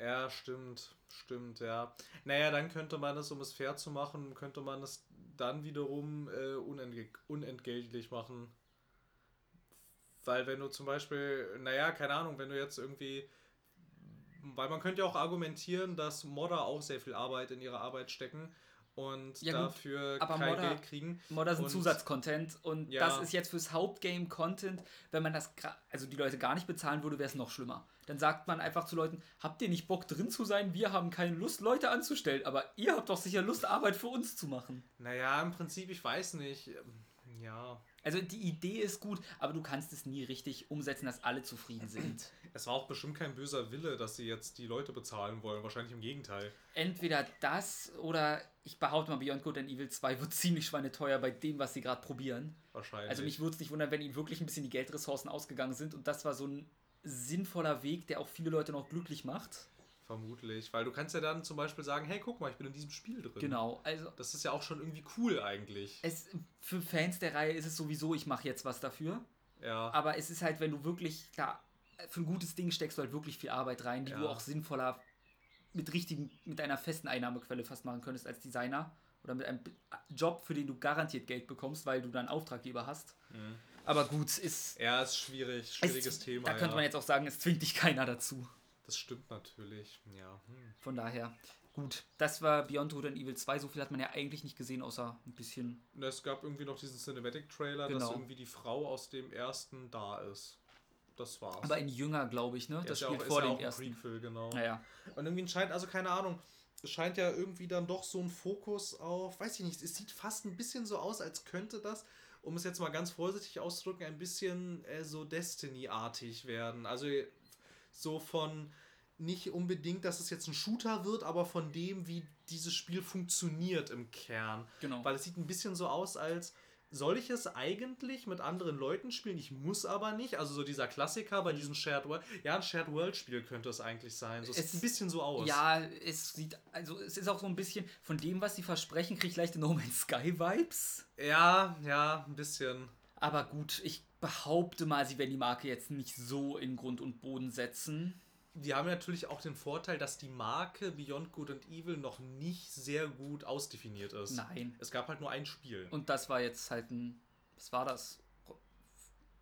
Speaker 2: Ja, stimmt. Stimmt, ja. Naja, dann könnte man es, um es fair zu machen, könnte man es dann wiederum äh, unentge unentgeltlich machen. Weil wenn du zum Beispiel, naja, keine Ahnung, wenn du jetzt irgendwie, weil man könnte ja auch argumentieren, dass Modder auch sehr viel Arbeit in ihre Arbeit stecken und
Speaker 1: Ja, gut,
Speaker 2: dafür
Speaker 1: aber
Speaker 2: kein
Speaker 1: Modder-
Speaker 2: Geld kriegen.
Speaker 1: Modder sind
Speaker 2: Und-
Speaker 1: Zusatzcontent und
Speaker 2: Ja.
Speaker 1: das ist jetzt fürs Hauptgame Content. Wenn man das, also die Leute gar nicht bezahlen würde, wäre es noch schlimmer. Dann sagt man einfach zu Leuten, habt ihr nicht Bock drin zu sein? Wir haben keine Lust, Leute anzustellen, aber ihr habt doch sicher Lust, Arbeit für uns zu machen.
Speaker 2: Naja, im Prinzip, ich weiß nicht. ähm, Ja,
Speaker 1: Also die Idee ist gut, aber du kannst es nie richtig umsetzen, dass alle zufrieden sind. <clears throat>
Speaker 2: es war auch bestimmt kein böser Wille, dass sie jetzt die Leute bezahlen wollen. Wahrscheinlich im Gegenteil.
Speaker 1: Entweder das oder ich behaupte mal, Beyond Good and Evil 2 wird ziemlich schweineteuer bei dem, was sie gerade probieren.
Speaker 2: Wahrscheinlich.
Speaker 1: Also mich würde es nicht wundern, wenn ihnen wirklich ein bisschen die Geldressourcen ausgegangen sind und das war so ein sinnvoller Weg, der auch viele Leute noch glücklich macht.
Speaker 2: Vermutlich. Weil du kannst ja dann zum Beispiel sagen, hey, guck mal, ich bin in diesem Spiel drin.
Speaker 1: Genau, also
Speaker 2: Das ist ja auch schon irgendwie cool eigentlich.
Speaker 1: es, für Fans der Reihe ist es sowieso, ich mache jetzt was dafür.
Speaker 2: Ja.
Speaker 1: Aber es ist halt, wenn du wirklich, klar, für ein gutes Ding steckst du halt wirklich viel Arbeit rein, die du
Speaker 2: Ja.
Speaker 1: auch sinnvoller mit richtigen, mit einer festen Einnahmequelle fast machen könntest als Designer. Oder mit einem Job, für den du garantiert Geld bekommst, weil du dann Auftraggeber hast.
Speaker 2: Mhm.
Speaker 1: Aber gut, ist.
Speaker 2: Ja, ist schwierig. Schwieriges
Speaker 1: es,
Speaker 2: Thema.
Speaker 1: Da könnte
Speaker 2: ja.
Speaker 1: man jetzt auch sagen, es zwingt dich keiner dazu.
Speaker 2: Das stimmt natürlich. Ja. Hm.
Speaker 1: Von daher, gut. Das war Beyond Good and Evil 2. So viel hat man ja eigentlich nicht gesehen, außer ein bisschen.
Speaker 2: Es gab irgendwie noch diesen Cinematic-Trailer, dass
Speaker 1: Genau.
Speaker 2: irgendwie die Frau aus dem ersten da ist. Das war's.
Speaker 1: Aber in Jünger, glaube ich, ne?
Speaker 2: Ja,
Speaker 1: Das
Speaker 2: ist ja
Speaker 1: spielt
Speaker 2: auch,
Speaker 1: vor
Speaker 2: ist ja
Speaker 1: dem
Speaker 2: ein
Speaker 1: ersten.
Speaker 2: Prequel, genau.
Speaker 1: Naja.
Speaker 2: Und irgendwie scheint, also keine Ahnung, es scheint ja irgendwie dann doch so ein Fokus auf, weiß ich nicht, es sieht fast ein bisschen so aus, als könnte das, um es jetzt mal ganz vorsichtig auszudrücken, ein bisschen äh, so Destiny-artig werden. Also so von nicht unbedingt, dass es jetzt ein Shooter wird, aber von dem, wie dieses Spiel funktioniert im Kern.
Speaker 1: Genau.
Speaker 2: Weil es sieht ein bisschen so aus, als soll ich es eigentlich mit anderen Leuten spielen? Ich muss aber nicht. Also so dieser Klassiker bei diesem Shared World. Ja, ein Shared World Spiel könnte es eigentlich sein. So, es,
Speaker 1: Es-
Speaker 2: sieht ein bisschen so aus.
Speaker 1: Ja, es sieht, also es ist auch so ein bisschen von dem, was sie versprechen, kriege ich leichte No Man's Sky Vibes.
Speaker 2: Ja, ja, ein bisschen.
Speaker 1: Aber gut, ich behaupte mal, sie werden die Marke jetzt nicht so in Grund und Boden setzen.
Speaker 2: Die haben natürlich auch den Vorteil, dass die Marke Beyond Good and Evil noch nicht sehr gut ausdefiniert ist.
Speaker 1: Nein.
Speaker 2: Es gab halt nur ein Spiel.
Speaker 1: Und das war jetzt halt ein, was war das?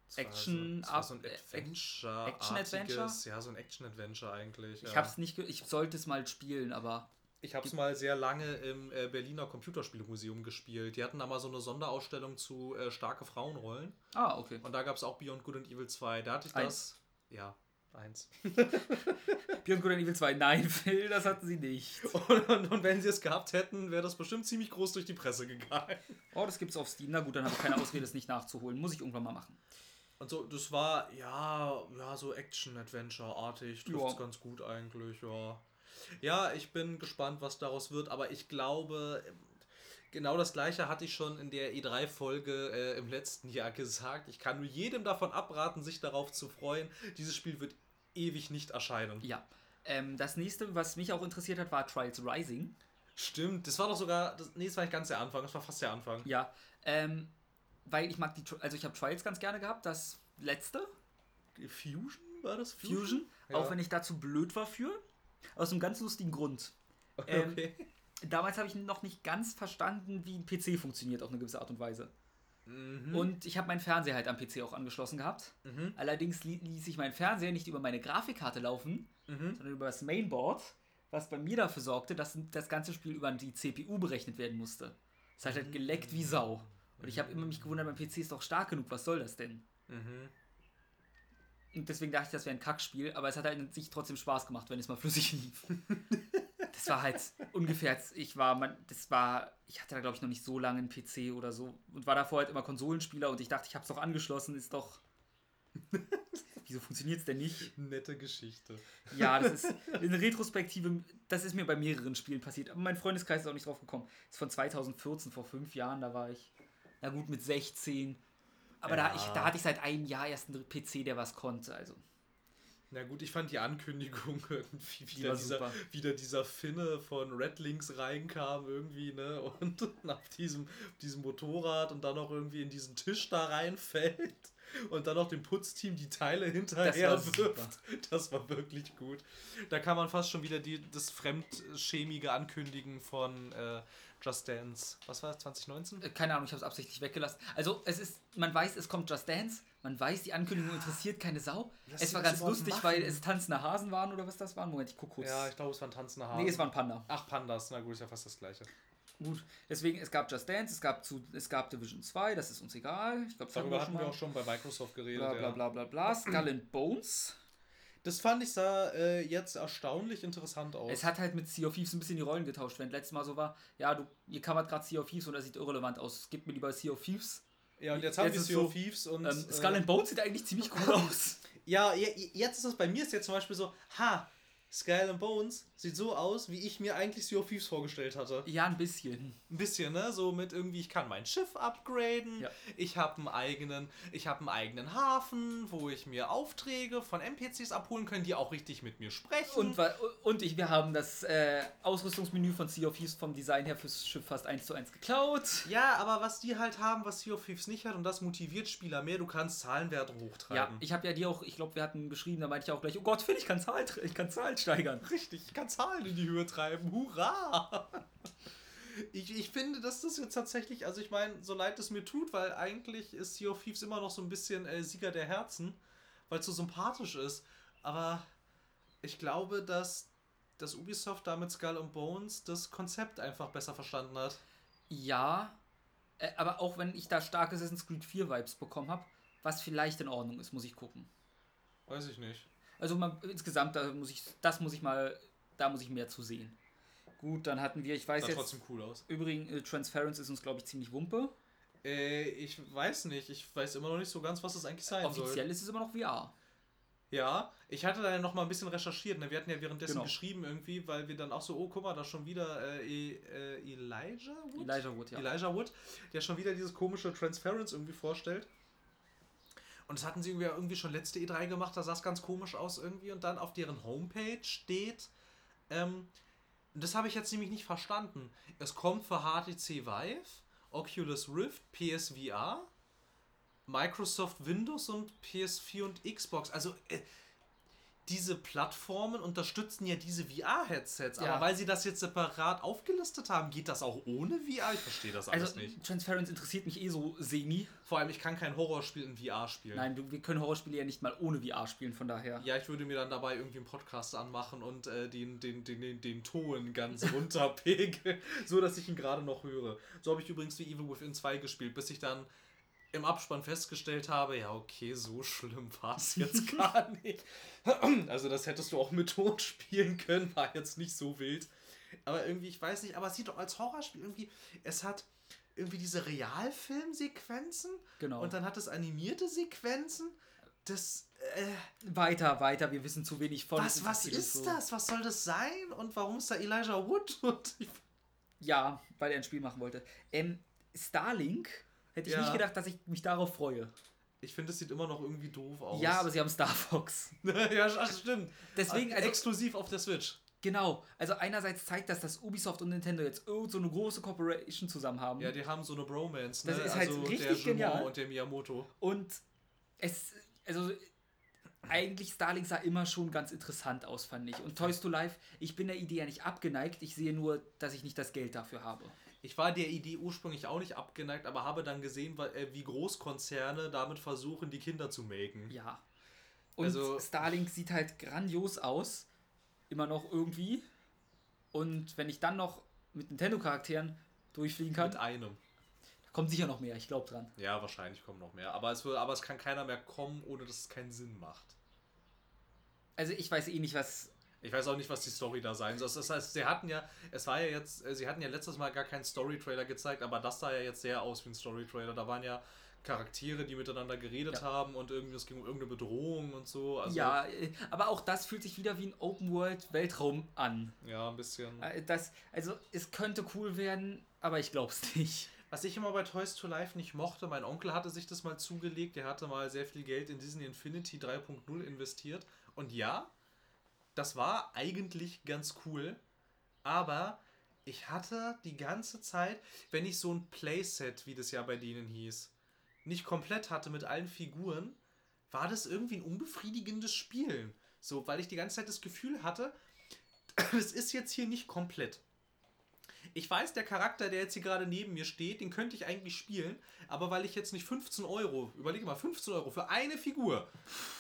Speaker 2: Es war
Speaker 1: Action-
Speaker 2: so, es war so ein
Speaker 1: Ab-
Speaker 2: Adventure. Ja, so ein Action-Adventure eigentlich.
Speaker 1: Ich
Speaker 2: ja.
Speaker 1: hab's nicht, ich sollte es mal spielen, aber
Speaker 2: Ich habe es mal sehr lange im äh, Berliner Computerspielemuseum gespielt. Die hatten da mal so eine Sonderausstellung zu äh, starke Frauenrollen.
Speaker 1: ah, okay.
Speaker 2: Und da gab es auch Beyond Good and Evil 2. Da hatte ich
Speaker 1: Eins.
Speaker 2: das. Ja, eins.
Speaker 1: Beyond Good and Evil 2, nein, <laughs> Phil, das hatten sie nicht.
Speaker 2: Und, und, und wenn sie es gehabt hätten, wäre das bestimmt ziemlich groß durch die Presse gegangen.
Speaker 1: Oh, das gibt's auf Steam. Na gut, dann habe ich keine Ausrede, es nicht nachzuholen. Muss ich irgendwann mal machen.
Speaker 2: Und so, das war, ja, ja, so Action-Adventure-artig. Trifft
Speaker 1: Ja.
Speaker 2: ganz gut eigentlich, ja. Ja, ich bin gespannt, was daraus wird, aber ich glaube, genau das gleiche hatte ich schon in der E3-Folge äh, im letzten Jahr gesagt. Ich kann nur jedem davon abraten, sich darauf zu freuen. Dieses Spiel wird ewig nicht erscheinen.
Speaker 1: Ja. Ähm, das nächste, was mich auch interessiert hat, war Trials Rising.
Speaker 2: Stimmt, das war doch sogar, das, nee, das war nicht ganz der Anfang, das war fast der Anfang.
Speaker 1: Ja. Ähm, weil ich mag die, also ich habe Trials ganz gerne gehabt. Das letzte,
Speaker 2: Fusion war das?
Speaker 1: Fusion,
Speaker 2: Ja.
Speaker 1: auch wenn ich dazu blöd war für. Aus einem ganz lustigen Grund. <laughs> Ähm,
Speaker 2: Okay.
Speaker 1: Damals habe ich noch nicht ganz verstanden, wie ein PC funktioniert auf eine gewisse Art und Weise.
Speaker 2: Mhm.
Speaker 1: Und ich habe meinen Fernseher halt am PC auch angeschlossen gehabt.
Speaker 2: Mhm.
Speaker 1: Allerdings li ließ ich meinen Fernseher nicht über meine Grafikkarte laufen,
Speaker 2: Mhm.
Speaker 1: sondern über das Mainboard, was bei mir dafür sorgte, dass das ganze Spiel über die CPU berechnet werden musste. Es hat halt geleckt wie Sau. Und ich habe immer mich gewundert, mein PC ist doch stark genug, was soll das denn?
Speaker 2: Mhm.
Speaker 1: Und deswegen dachte ich, das wäre ein Kackspiel, aber es hat halt sich trotzdem Spaß gemacht, wenn es mal flüssig <laughs> lief. <laughs> das war halt ungefähr, als ich war, man, das war, ich hatte da glaube ich noch nicht so lange einen PC oder so und war davor halt immer Konsolenspieler und ich dachte, ich habe es doch angeschlossen, ist doch. <laughs> Wieso funktioniert es denn nicht?
Speaker 2: Nette Geschichte.
Speaker 1: Ja, das ist <laughs> eine Retrospektive, das ist mir bei mehreren Spielen passiert, aber mein Freundeskreis ist auch nicht drauf gekommen. Das ist von 2014, vor fünf Jahren, da war ich, na gut, mit 16. Aber da,
Speaker 2: Ja.
Speaker 1: ich, da hatte ich seit einem Jahr erst einen PC, der was konnte, also.
Speaker 2: Na gut, ich fand die Ankündigung <laughs> irgendwie
Speaker 1: Die
Speaker 2: wieder dieser,
Speaker 1: super.
Speaker 2: wieder dieser Finne von Red Links reinkam irgendwie, ne? Und <laughs> auf diesem, diesem Motorrad und dann auch irgendwie in diesen Tisch da reinfällt. und dann noch dem Putzteam die Teile hinterher
Speaker 1: Das war
Speaker 2: wirft. Das war wirklich gut. Da kann man fast schon wieder die, das fremdschämige ankündigen von äh, Just Dance. Was war das, 2019?
Speaker 1: Äh, Keine Ahnung, ich habe es absichtlich weggelassen. Also es ist, man weiß, es kommt Just Dance, man weiß, die Ankündigung interessiert keine Sau.
Speaker 2: Lass
Speaker 1: es war ganz lustig,
Speaker 2: machen.
Speaker 1: weil es tanzende Hasen waren oder was das waren. Moment, ich guck kurz.
Speaker 2: Ja, ich glaube, es waren tanzende Haare.
Speaker 1: nee, es war ein Panda.
Speaker 2: Ach, Pandas. Na gut, ist ja fast das gleiche.
Speaker 1: Gut, deswegen, es gab Just Dance, es gab, zu, es gab Division 2, das ist uns egal. Ich glaube,
Speaker 2: Darüber hatten wir auch schon bei Microsoft geredet.
Speaker 1: Bla bla
Speaker 2: ja.
Speaker 1: bla bla bla. Skull and Bones.
Speaker 2: Das fand ich sah äh, jetzt erstaunlich interessant aus.
Speaker 1: Es hat halt mit Sea of Thieves ein bisschen die Rollen getauscht. Wenn letztes Mal so war, ja, du, ihr covert gerade Sea of Thieves und das sieht irrelevant aus. Gib mir lieber Sea of Thieves.
Speaker 2: Ja, und jetzt haben wir Sea
Speaker 1: so,
Speaker 2: Thieves und.
Speaker 1: Ähm, Skull
Speaker 2: äh,
Speaker 1: and Bones sieht eigentlich ziemlich cool <laughs> aus.
Speaker 2: ja, je- jetzt ist es bei mir ist jetzt zum Beispiel so, ha, Skull and Bones sieht so aus, wie ich mir eigentlich Sea of Thieves vorgestellt hatte.
Speaker 1: Ja, ein bisschen.
Speaker 2: Ein bisschen, ne? So mit irgendwie, ich kann mein Schiff upgraden,
Speaker 1: Ja.
Speaker 2: ich habe einen eigenen, ich habe einen eigenen Hafen, wo ich mir Aufträge von NPCs abholen kann, die auch richtig mit mir sprechen.
Speaker 1: Und, und ich, wir haben das äh, Ausrüstungsmenü von Sea of Thieves vom Design her fürs Schiff fast eins zu eins geklaut.
Speaker 2: ja, aber was die halt haben, was Sea of Thieves nicht hat, und das motiviert Spieler mehr, du kannst Zahlenwerte
Speaker 1: Ja,
Speaker 2: hochtreiben.
Speaker 1: ich habe ja dir auch, ich glaube, wir hatten geschrieben, da meinte ich auch gleich, oh Gott, Phil, ich kann Zahlen, ich kann Zahlen steigern.
Speaker 2: Richtig, ich kann Zahlen in die Höhe treiben. Hurra! Ich, ich finde, dass das jetzt tatsächlich, also ich meine, so leid es mir tut, weil eigentlich ist Sea of Thieves immer noch so ein bisschen äh, Sieger der Herzen, weil es so sympathisch ist. Aber ich glaube, dass, dass Ubisoft da mit Skull and Bones das Konzept einfach besser verstanden hat.
Speaker 1: Ja, äh, aber auch wenn ich da starke Assassin's Creed 4 Vibes bekommen habe, was vielleicht in Ordnung ist, muss ich gucken.
Speaker 2: Weiß ich nicht.
Speaker 1: Also man, insgesamt, da muss ich, das muss ich mal, da muss ich mehr zu sehen. Gut, dann hatten wir, ich weiß
Speaker 2: Sah
Speaker 1: jetzt,
Speaker 2: trotzdem cool aus.
Speaker 1: übrigens, äh, Transference ist uns, glaube ich, ziemlich Wumpe.
Speaker 2: Äh, ich weiß nicht. Ich weiß immer noch nicht so ganz, was das eigentlich sein soll.
Speaker 1: Offiziell ist es immer noch VR.
Speaker 2: Ja, ich hatte da ja noch mal ein bisschen recherchiert. Ne? Wir hatten ja währenddessen
Speaker 1: Genau.
Speaker 2: geschrieben irgendwie, weil wir dann auch so, oh, guck mal, da schon wieder äh, E- äh, Elijah Wood?
Speaker 1: Elijah Wood, ja.
Speaker 2: Elijah Wood, der schon wieder dieses komische Transference irgendwie vorstellt. Und das hatten sie irgendwie, irgendwie schon letzte E3 gemacht, da sah es ganz komisch aus irgendwie. Und dann auf deren Homepage steht, ähm, das habe ich jetzt nämlich nicht verstanden. Es kommt für HTC Vive, Oculus Rift, PSVR, Microsoft Windows und PS4 und Xbox. Also äh, diese Plattformen unterstützen ja diese VR-Headsets,
Speaker 1: Ja.
Speaker 2: aber weil sie das jetzt separat aufgelistet haben, geht das auch ohne VR? Ich verstehe das alles
Speaker 1: Also
Speaker 2: nicht.
Speaker 1: Transference interessiert mich eh so semi.
Speaker 2: Vor allem, ich kann kein Horrorspiel in VR spielen.
Speaker 1: Nein, du, wir können Horrorspiele ja nicht mal ohne VR spielen, von daher.
Speaker 2: Ja, ich würde mir dann dabei irgendwie einen Podcast anmachen und äh, den, den, den, den, den Ton ganz <laughs> runterpegeln, so dass ich ihn gerade noch höre. So habe ich übrigens die Evil Within 2 gespielt, bis ich dann im Abspann festgestellt habe, ja, okay, so schlimm war es <laughs> jetzt gar nicht. <clears throat> Also das hättest du auch mit Ton spielen können, war jetzt nicht so wild. Aber irgendwie, ich weiß nicht, aber es sieht doch als Horrorspiel irgendwie, es hat irgendwie diese Realfilmsequenzen
Speaker 1: Genau.
Speaker 2: und dann hat es animierte Sequenzen. Das, äh,
Speaker 1: weiter, weiter, wir wissen zu wenig von.
Speaker 2: was, was ist
Speaker 1: so.
Speaker 2: das? Was soll das sein? Und warum ist da Elijah Wood? <laughs>
Speaker 1: Ja, weil er ein Spiel machen wollte. Ähm, Starlink hätte ich
Speaker 2: Ja.
Speaker 1: nicht gedacht, dass ich mich darauf freue.
Speaker 2: ich finde, es sieht immer noch irgendwie doof aus.
Speaker 1: Ja, aber sie haben Star Fox. <laughs>
Speaker 2: ja, das stimmt.
Speaker 1: Deswegen, also,
Speaker 2: exklusiv auf der Switch.
Speaker 1: genau. Also einerseits zeigt das, dass Ubisoft und Nintendo jetzt irgend so eine große Corporation zusammen haben.
Speaker 2: Ja, die haben so eine Bromance, ne?
Speaker 1: Das ist halt
Speaker 2: also
Speaker 1: richtig
Speaker 2: der
Speaker 1: genial.
Speaker 2: und der Miyamoto.
Speaker 1: Und es, also eigentlich Starlink sah immer schon ganz interessant aus, fand ich. Und Toys to Life, ich bin der Idee ja nicht abgeneigt, ich sehe nur, dass ich nicht das Geld dafür habe.
Speaker 2: Ich war der Idee ursprünglich auch nicht abgeneigt, aber habe dann gesehen, äh, wie Großkonzerne damit versuchen, die Kinder zu melken.
Speaker 1: Ja. Und
Speaker 2: Also-
Speaker 1: Starlink sieht halt grandios aus. Immer noch irgendwie. Und wenn ich dann noch mit Nintendo-Charakteren durchfliegen kann,
Speaker 2: Mit einem.
Speaker 1: da kommt sicher noch mehr, ich glaube dran.
Speaker 2: Ja, wahrscheinlich kommen noch mehr. Aber es, will, aber es kann keiner mehr kommen, ohne dass es keinen Sinn macht.
Speaker 1: Also ich weiß eh nicht, was.
Speaker 2: Ich weiß auch nicht, was die Story da sein soll. Das heißt, sie hatten ja, es war ja jetzt, äh, sie hatten ja letztes Mal gar keinen Story-Trailer gezeigt, aber das sah ja jetzt sehr aus wie ein Story-Trailer. Da waren ja Charaktere, die miteinander geredet
Speaker 1: Ja.
Speaker 2: haben und irgendwie, es ging um irgendeine Bedrohung und so. Also,
Speaker 1: ja, äh, aber auch das fühlt sich wieder wie ein Open-World-Weltraum an.
Speaker 2: Ja, ein bisschen.
Speaker 1: Äh, Das, also es könnte cool werden, aber ich glaube es nicht.
Speaker 2: Was ich immer bei Toys to Life nicht mochte, mein Onkel hatte sich das mal zugelegt, der hatte mal sehr viel Geld in Disney Infinity 3.0 investiert. Und ja, das war eigentlich ganz cool, aber ich hatte die ganze Zeit, wenn ich so ein Playset, wie das ja bei denen hieß, nicht komplett hatte mit allen Figuren, war das irgendwie ein unbefriedigendes Spielen. So, weil ich die ganze Zeit das Gefühl hatte, <clears throat> es ist jetzt hier nicht komplett. Ich weiß, der Charakter, der jetzt hier gerade neben mir steht, den könnte ich eigentlich spielen, aber weil ich jetzt nicht 15 Euro, überlege mal, 15 Euro für eine Figur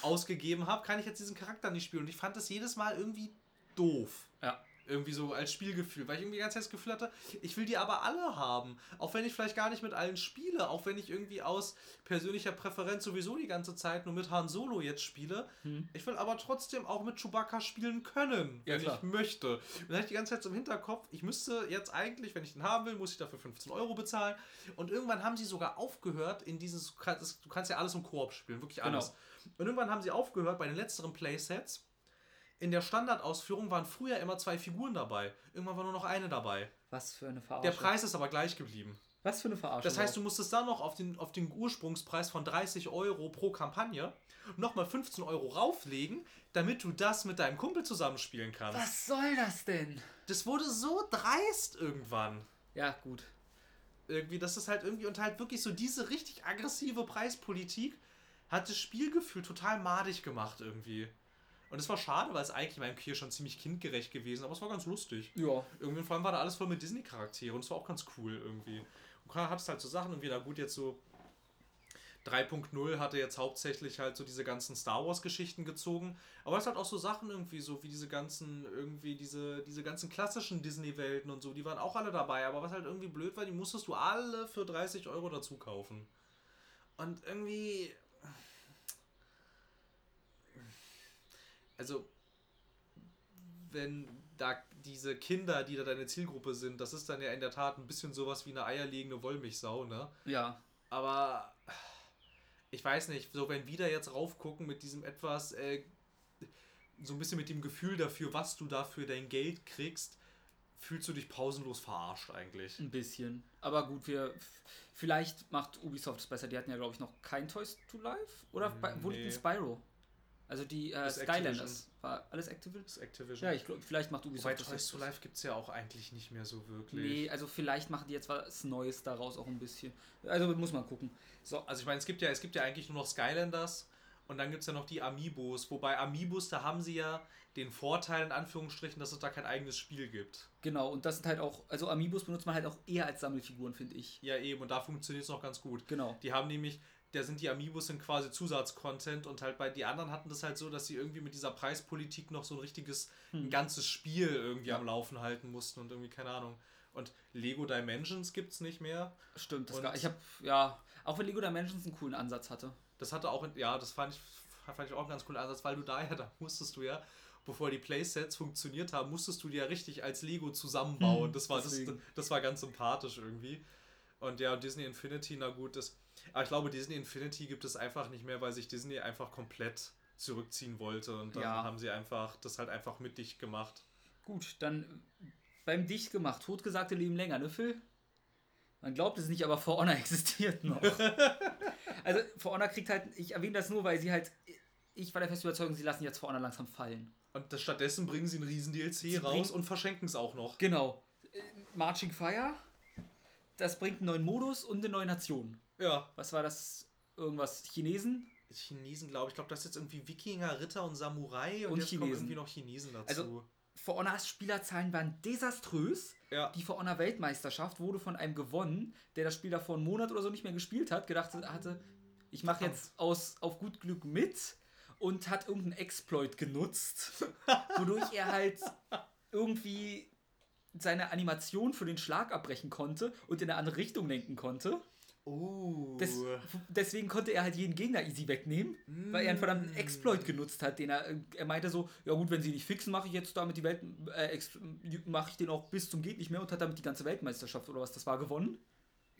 Speaker 2: ausgegeben habe, kann ich jetzt diesen Charakter nicht spielen. Und ich fand das jedes Mal irgendwie doof.
Speaker 1: Ja.
Speaker 2: Irgendwie so als Spielgefühl, weil ich irgendwie die ganze Zeit das Gefühl hatte, ich will die aber alle haben. Auch wenn ich vielleicht gar nicht mit allen spiele, auch wenn ich irgendwie aus persönlicher Präferenz sowieso die ganze Zeit nur mit Han Solo jetzt spiele.
Speaker 1: Hm.
Speaker 2: Ich will aber trotzdem auch mit Chewbacca spielen können,
Speaker 1: Ja,
Speaker 2: wenn
Speaker 1: klar.
Speaker 2: ich möchte. Und dann hatte ich die ganze Zeit so im Hinterkopf, ich müsste jetzt eigentlich, wenn ich den haben will, muss ich dafür 15 Euro bezahlen. Und irgendwann haben sie sogar aufgehört in dieses, du kannst, ja alles im Koop spielen, wirklich
Speaker 1: Genau.
Speaker 2: alles. Und irgendwann haben sie aufgehört bei den letzteren Playsets. In der Standardausführung waren früher immer zwei Figuren dabei. Irgendwann war nur noch eine dabei.
Speaker 1: Was für eine
Speaker 2: Der
Speaker 1: Verarsche.
Speaker 2: Preis ist aber gleich geblieben.
Speaker 1: Was für eine Verarsche.
Speaker 2: Das heißt, du musstest dann noch auf den, auf den Ursprungspreis von 30 Euro pro Kampagne nochmal 15 Euro rauflegen, damit du das mit deinem Kumpel zusammenspielen kannst.
Speaker 1: Was soll das denn?
Speaker 2: Das wurde so dreist irgendwann.
Speaker 1: Ja, gut.
Speaker 2: Irgendwie, das ist halt irgendwie und halt wirklich so diese richtig aggressive Preispolitik hat das Spielgefühl total madig gemacht irgendwie. Und es war schade, weil es eigentlich in meinem hier schon ziemlich kindgerecht gewesen, aber es war ganz lustig.
Speaker 1: Ja.
Speaker 2: Irgendwie, vor allem war da alles voll mit Disney-Charakteren und es war auch ganz cool irgendwie. Und hattest halt so Sachen irgendwie, na gut, jetzt so 3.0 hatte jetzt hauptsächlich halt so diese ganzen Star Wars-Geschichten gezogen, aber es hat auch so Sachen irgendwie, so wie diese ganzen, irgendwie diese, diese ganzen klassischen Disney-Welten und so, die waren auch alle dabei, aber was halt irgendwie blöd war, die musstest du alle für 30 Euro dazu kaufen. Und irgendwie. Also, wenn da diese Kinder, die da deine Zielgruppe sind, das ist dann ja in der Tat ein bisschen sowas wie eine eierlegende Wollmilchsau, ne?
Speaker 1: Ja.
Speaker 2: Aber ich weiß nicht, so wenn wieder jetzt raufgucken mit diesem etwas, äh, so ein bisschen mit dem Gefühl dafür, was du da für dein Geld kriegst, fühlst du dich pausenlos verarscht eigentlich.
Speaker 1: Ein bisschen. Aber gut, wir. Vielleicht macht Ubisoft es besser. Die hatten ja, glaube ich, noch kein Toys to Life. Oder
Speaker 2: Mm,
Speaker 1: bei- wo liegt
Speaker 2: nee.
Speaker 1: denn Spyro? Also die äh, Skylanders. War alles Activision?
Speaker 2: Das Activision.
Speaker 1: Ja, ich glaube, vielleicht macht Ubisoft
Speaker 2: Wobei
Speaker 1: das
Speaker 2: Toys to Life gibt es ja auch eigentlich nicht mehr so wirklich.
Speaker 1: Nee, also vielleicht machen die jetzt was Neues daraus auch ein bisschen. Also muss man gucken. So,
Speaker 2: Also ich meine, es gibt ja, es gibt ja eigentlich nur noch Skylanders und dann gibt es ja noch die Amiibos. Wobei Amiibos, da haben sie ja den Vorteil in Anführungsstrichen, dass es da kein eigenes Spiel gibt.
Speaker 1: genau. Und das sind halt auch, also Amiibos benutzt man halt auch eher als Sammelfiguren, finde ich.
Speaker 2: Ja eben, und da funktioniert es noch ganz gut.
Speaker 1: Genau.
Speaker 2: Die haben nämlich, da sind die Amiibos sind quasi Zusatzcontent und halt bei die anderen hatten das halt so, dass sie irgendwie mit dieser Preispolitik noch so ein richtiges, ein ganzes Spiel irgendwie
Speaker 1: Ja.
Speaker 2: am Laufen halten mussten und irgendwie, keine Ahnung. Und Lego Dimensions gibt es nicht mehr.
Speaker 1: Stimmt. Das gar, ich habe, ja, auch wenn Lego Dimensions einen coolen Ansatz hatte.
Speaker 2: Das hatte auch, ja, das fand ich, fand ich auch einen ganz coolen Ansatz, weil du da ja, da musstest du ja, bevor die Playsets funktioniert haben, musstest du die ja richtig als Lego zusammenbauen.
Speaker 1: Hm,
Speaker 2: das, war, das, das war ganz sympathisch irgendwie. Und ja, Disney Infinity, na gut, das, aber ich glaube, Disney Infinity gibt es einfach nicht mehr, weil sich Disney einfach komplett zurückziehen wollte und dann
Speaker 1: Ja.
Speaker 2: haben sie einfach das halt einfach mit dich gemacht.
Speaker 1: Gut, dann beim dicht gemacht. Totgesagte leben länger, ne, Phil? Man glaubt es nicht, aber For Honor <laughs> existiert noch. <laughs> also For Honor kriegt halt, ich erwähne das nur, weil sie halt, ich war der festen Überzeugung, sie lassen jetzt For Honor langsam fallen.
Speaker 2: Und das, stattdessen bringen sie einen riesen DLC
Speaker 1: Sie
Speaker 2: raus und verschenken es auch noch.
Speaker 1: Genau. Äh, Marching Fire, das bringt einen neuen Modus und eine neue Nation.
Speaker 2: Ja.
Speaker 1: Was war das? Irgendwas Chinesen?
Speaker 2: Chinesen, glaube ich. Ich glaube, das ist jetzt irgendwie Wikinger, Ritter und Samurai und,
Speaker 1: Und
Speaker 2: jetzt kommen
Speaker 1: Chinesen.
Speaker 2: irgendwie noch Chinesen dazu.
Speaker 1: Also- For Honors Spielerzahlen waren desaströs.
Speaker 2: ja.
Speaker 1: Die For Honor Weltmeisterschaft wurde von einem gewonnen, der das Spiel davor einen Monat oder so nicht mehr gespielt hat, gedacht hatte, ich mache jetzt aus, auf gut Glück mit und hat irgendeinen Exploit genutzt, <laughs> wodurch er halt irgendwie seine Animation für den Schlag abbrechen konnte und in eine andere Richtung lenken konnte.
Speaker 2: Oh.
Speaker 1: Des, deswegen konnte er halt jeden Gegner easy wegnehmen, weil er einen verdammten Exploit genutzt hat, den er, er meinte so, ja gut, wenn sie nicht fixen, mache ich jetzt damit die Welt, äh, mache ich den auch bis zum geht nicht mehr und hat damit die ganze Weltmeisterschaft oder was das war gewonnen.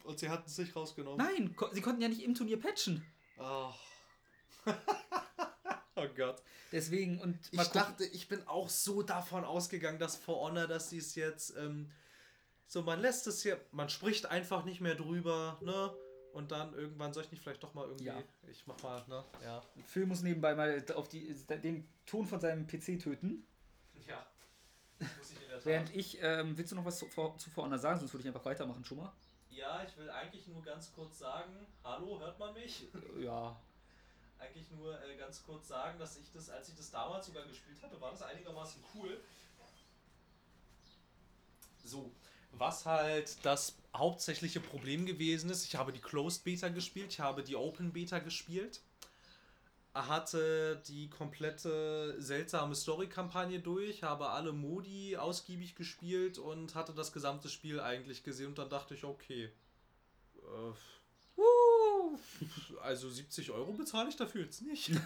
Speaker 2: Und sie hatten es sich rausgenommen.
Speaker 1: Nein, ko sie konnten ja nicht im Turnier patchen.
Speaker 2: Oh. <laughs> oh Gott.
Speaker 1: Deswegen und
Speaker 2: Ich
Speaker 1: gucken.
Speaker 2: dachte, ich bin auch so davon ausgegangen, dass For Honor, dass sie es jetzt, ähm, so man lässt es hier, man spricht einfach nicht mehr drüber, ne? Und dann irgendwann soll ich nicht vielleicht doch mal irgendwie,
Speaker 1: Ja.
Speaker 2: ich mach mal, ne? Ja.
Speaker 1: Phil muss nebenbei mal auf die, den Ton von seinem PC töten.
Speaker 2: Ja. Muss ich in der Tat.
Speaker 1: Während ich, ähm, willst du noch was zu, zu sagen, sonst würde ich einfach weitermachen schon mal.
Speaker 2: Ja, ich will eigentlich nur ganz kurz sagen, hallo, hört man mich?
Speaker 1: Ja.
Speaker 2: Eigentlich nur äh, ganz kurz sagen, dass ich das, als ich das damals sogar gespielt hatte, war das einigermaßen cool. So, was halt das hauptsächliche Problem gewesen ist, ich habe die Closed Beta gespielt, ich habe die Open Beta gespielt, hatte die komplette seltsame Story-Kampagne durch, habe alle Modi ausgiebig gespielt und hatte das gesamte Spiel eigentlich gesehen und dann dachte ich, okay, äh, also 70 Euro bezahle ich dafür jetzt nicht. <laughs>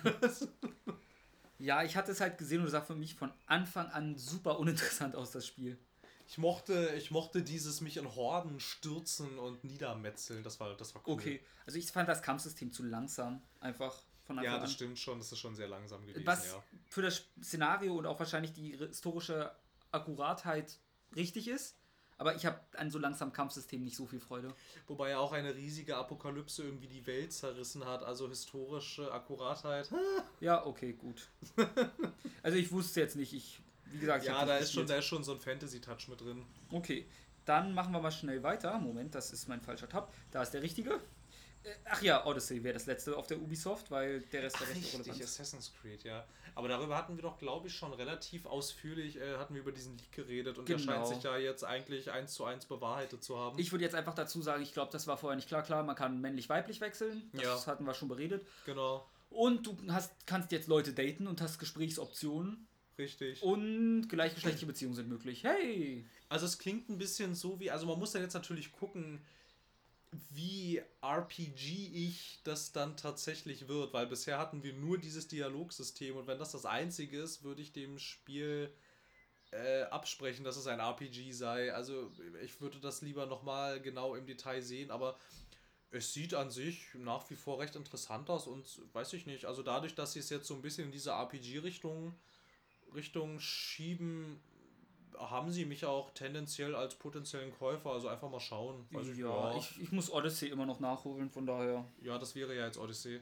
Speaker 1: Ja, ich hatte es halt gesehen und sah für mich von Anfang an super uninteressant aus, das Spiel.
Speaker 2: Ich mochte, ich mochte dieses mich in Horden stürzen und niedermetzeln. Das war, das war cool.
Speaker 1: Okay, also ich fand das Kampfsystem zu langsam. Einfach von Anfang
Speaker 2: Ja,
Speaker 1: an.
Speaker 2: das stimmt schon. Das ist schon sehr langsam gewesen.
Speaker 1: Was
Speaker 2: ja.
Speaker 1: für das Szenario und auch wahrscheinlich die historische Akkuratheit richtig ist. Aber ich habe an so langsamen Kampfsystem nicht so viel Freude.
Speaker 2: Wobei ja auch eine riesige Apokalypse irgendwie die Welt zerrissen hat. Also historische Akkuratheit. <laughs>
Speaker 1: Ja, okay, gut. also ich wusste jetzt nicht, ich, wie gesagt,
Speaker 2: Ja, da ist, schon, da ist schon so ein Fantasy-Touch mit drin.
Speaker 1: Okay, dann machen wir mal schnell weiter. Moment, das ist mein falscher Tab. Da ist der richtige. Äh, Ach ja, Odyssey wäre das letzte auf der Ubisoft, weil der Rest der Rest
Speaker 2: Richtig. Assassin's Creed, ja. Aber darüber hatten wir doch, glaube ich, schon relativ ausführlich, äh, hatten wir über diesen Leak geredet und der
Speaker 1: Genau.
Speaker 2: scheint sich ja jetzt eigentlich eins zu eins bewahrheitet zu haben.
Speaker 1: Ich würde jetzt einfach dazu sagen, ich glaube, das war vorher nicht klar. Klar, man kann männlich-weiblich wechseln. Das
Speaker 2: Ja.
Speaker 1: hatten wir schon beredet.
Speaker 2: genau,
Speaker 1: Und du hast, kannst jetzt Leute daten und hast Gesprächsoptionen.
Speaker 2: Richtig.
Speaker 1: Und gleichgeschlechtliche Beziehungen sind möglich. Hey!
Speaker 2: Also es klingt ein bisschen so wie, also man muss dann jetzt natürlich gucken, wie RPG-ich das dann tatsächlich wird, weil bisher hatten wir nur dieses Dialogsystem und wenn das das einzige ist, würde ich dem Spiel äh, absprechen, dass es ein RPG sei. Also ich würde das lieber nochmal genau im Detail sehen, aber es sieht an sich nach wie vor recht interessant aus und weiß ich nicht, also dadurch, dass sie es jetzt so ein bisschen in diese RPG-Richtung Richtung schieben, haben sie mich auch tendenziell als potenziellen Käufer, also einfach mal schauen. Also
Speaker 1: ja, Ich, ich muss Odyssey immer noch nachholen, von daher.
Speaker 2: ja, das wäre ja jetzt Odyssey.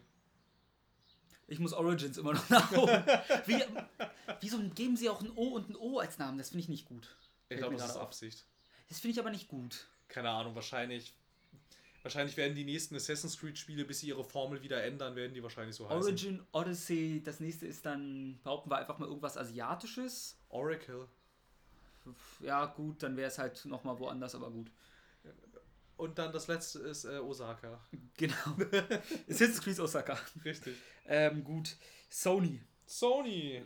Speaker 1: Ich muss Origins immer noch <laughs> nachholen. Wie, wieso geben sie auch ein O und ein O als Namen? Das finde ich nicht gut.
Speaker 2: Ich glaube, das ist
Speaker 1: auf.
Speaker 2: Absicht.
Speaker 1: Das finde ich aber nicht gut.
Speaker 2: Keine Ahnung, wahrscheinlich. Wahrscheinlich werden die nächsten Assassin's Creed Spiele, bis sie ihre Formel wieder ändern, werden die wahrscheinlich so heißen.
Speaker 1: Origin, Odyssey, das nächste ist dann, behaupten wir einfach mal irgendwas Asiatisches.
Speaker 2: Oracle.
Speaker 1: Ja, gut, dann wäre es halt nochmal woanders, aber gut.
Speaker 2: Und dann das letzte ist äh, Osaka. <laughs>
Speaker 1: Genau. Assassin's Creed Osaka.
Speaker 2: Richtig.
Speaker 1: Ähm, gut. Sony.
Speaker 2: Sony.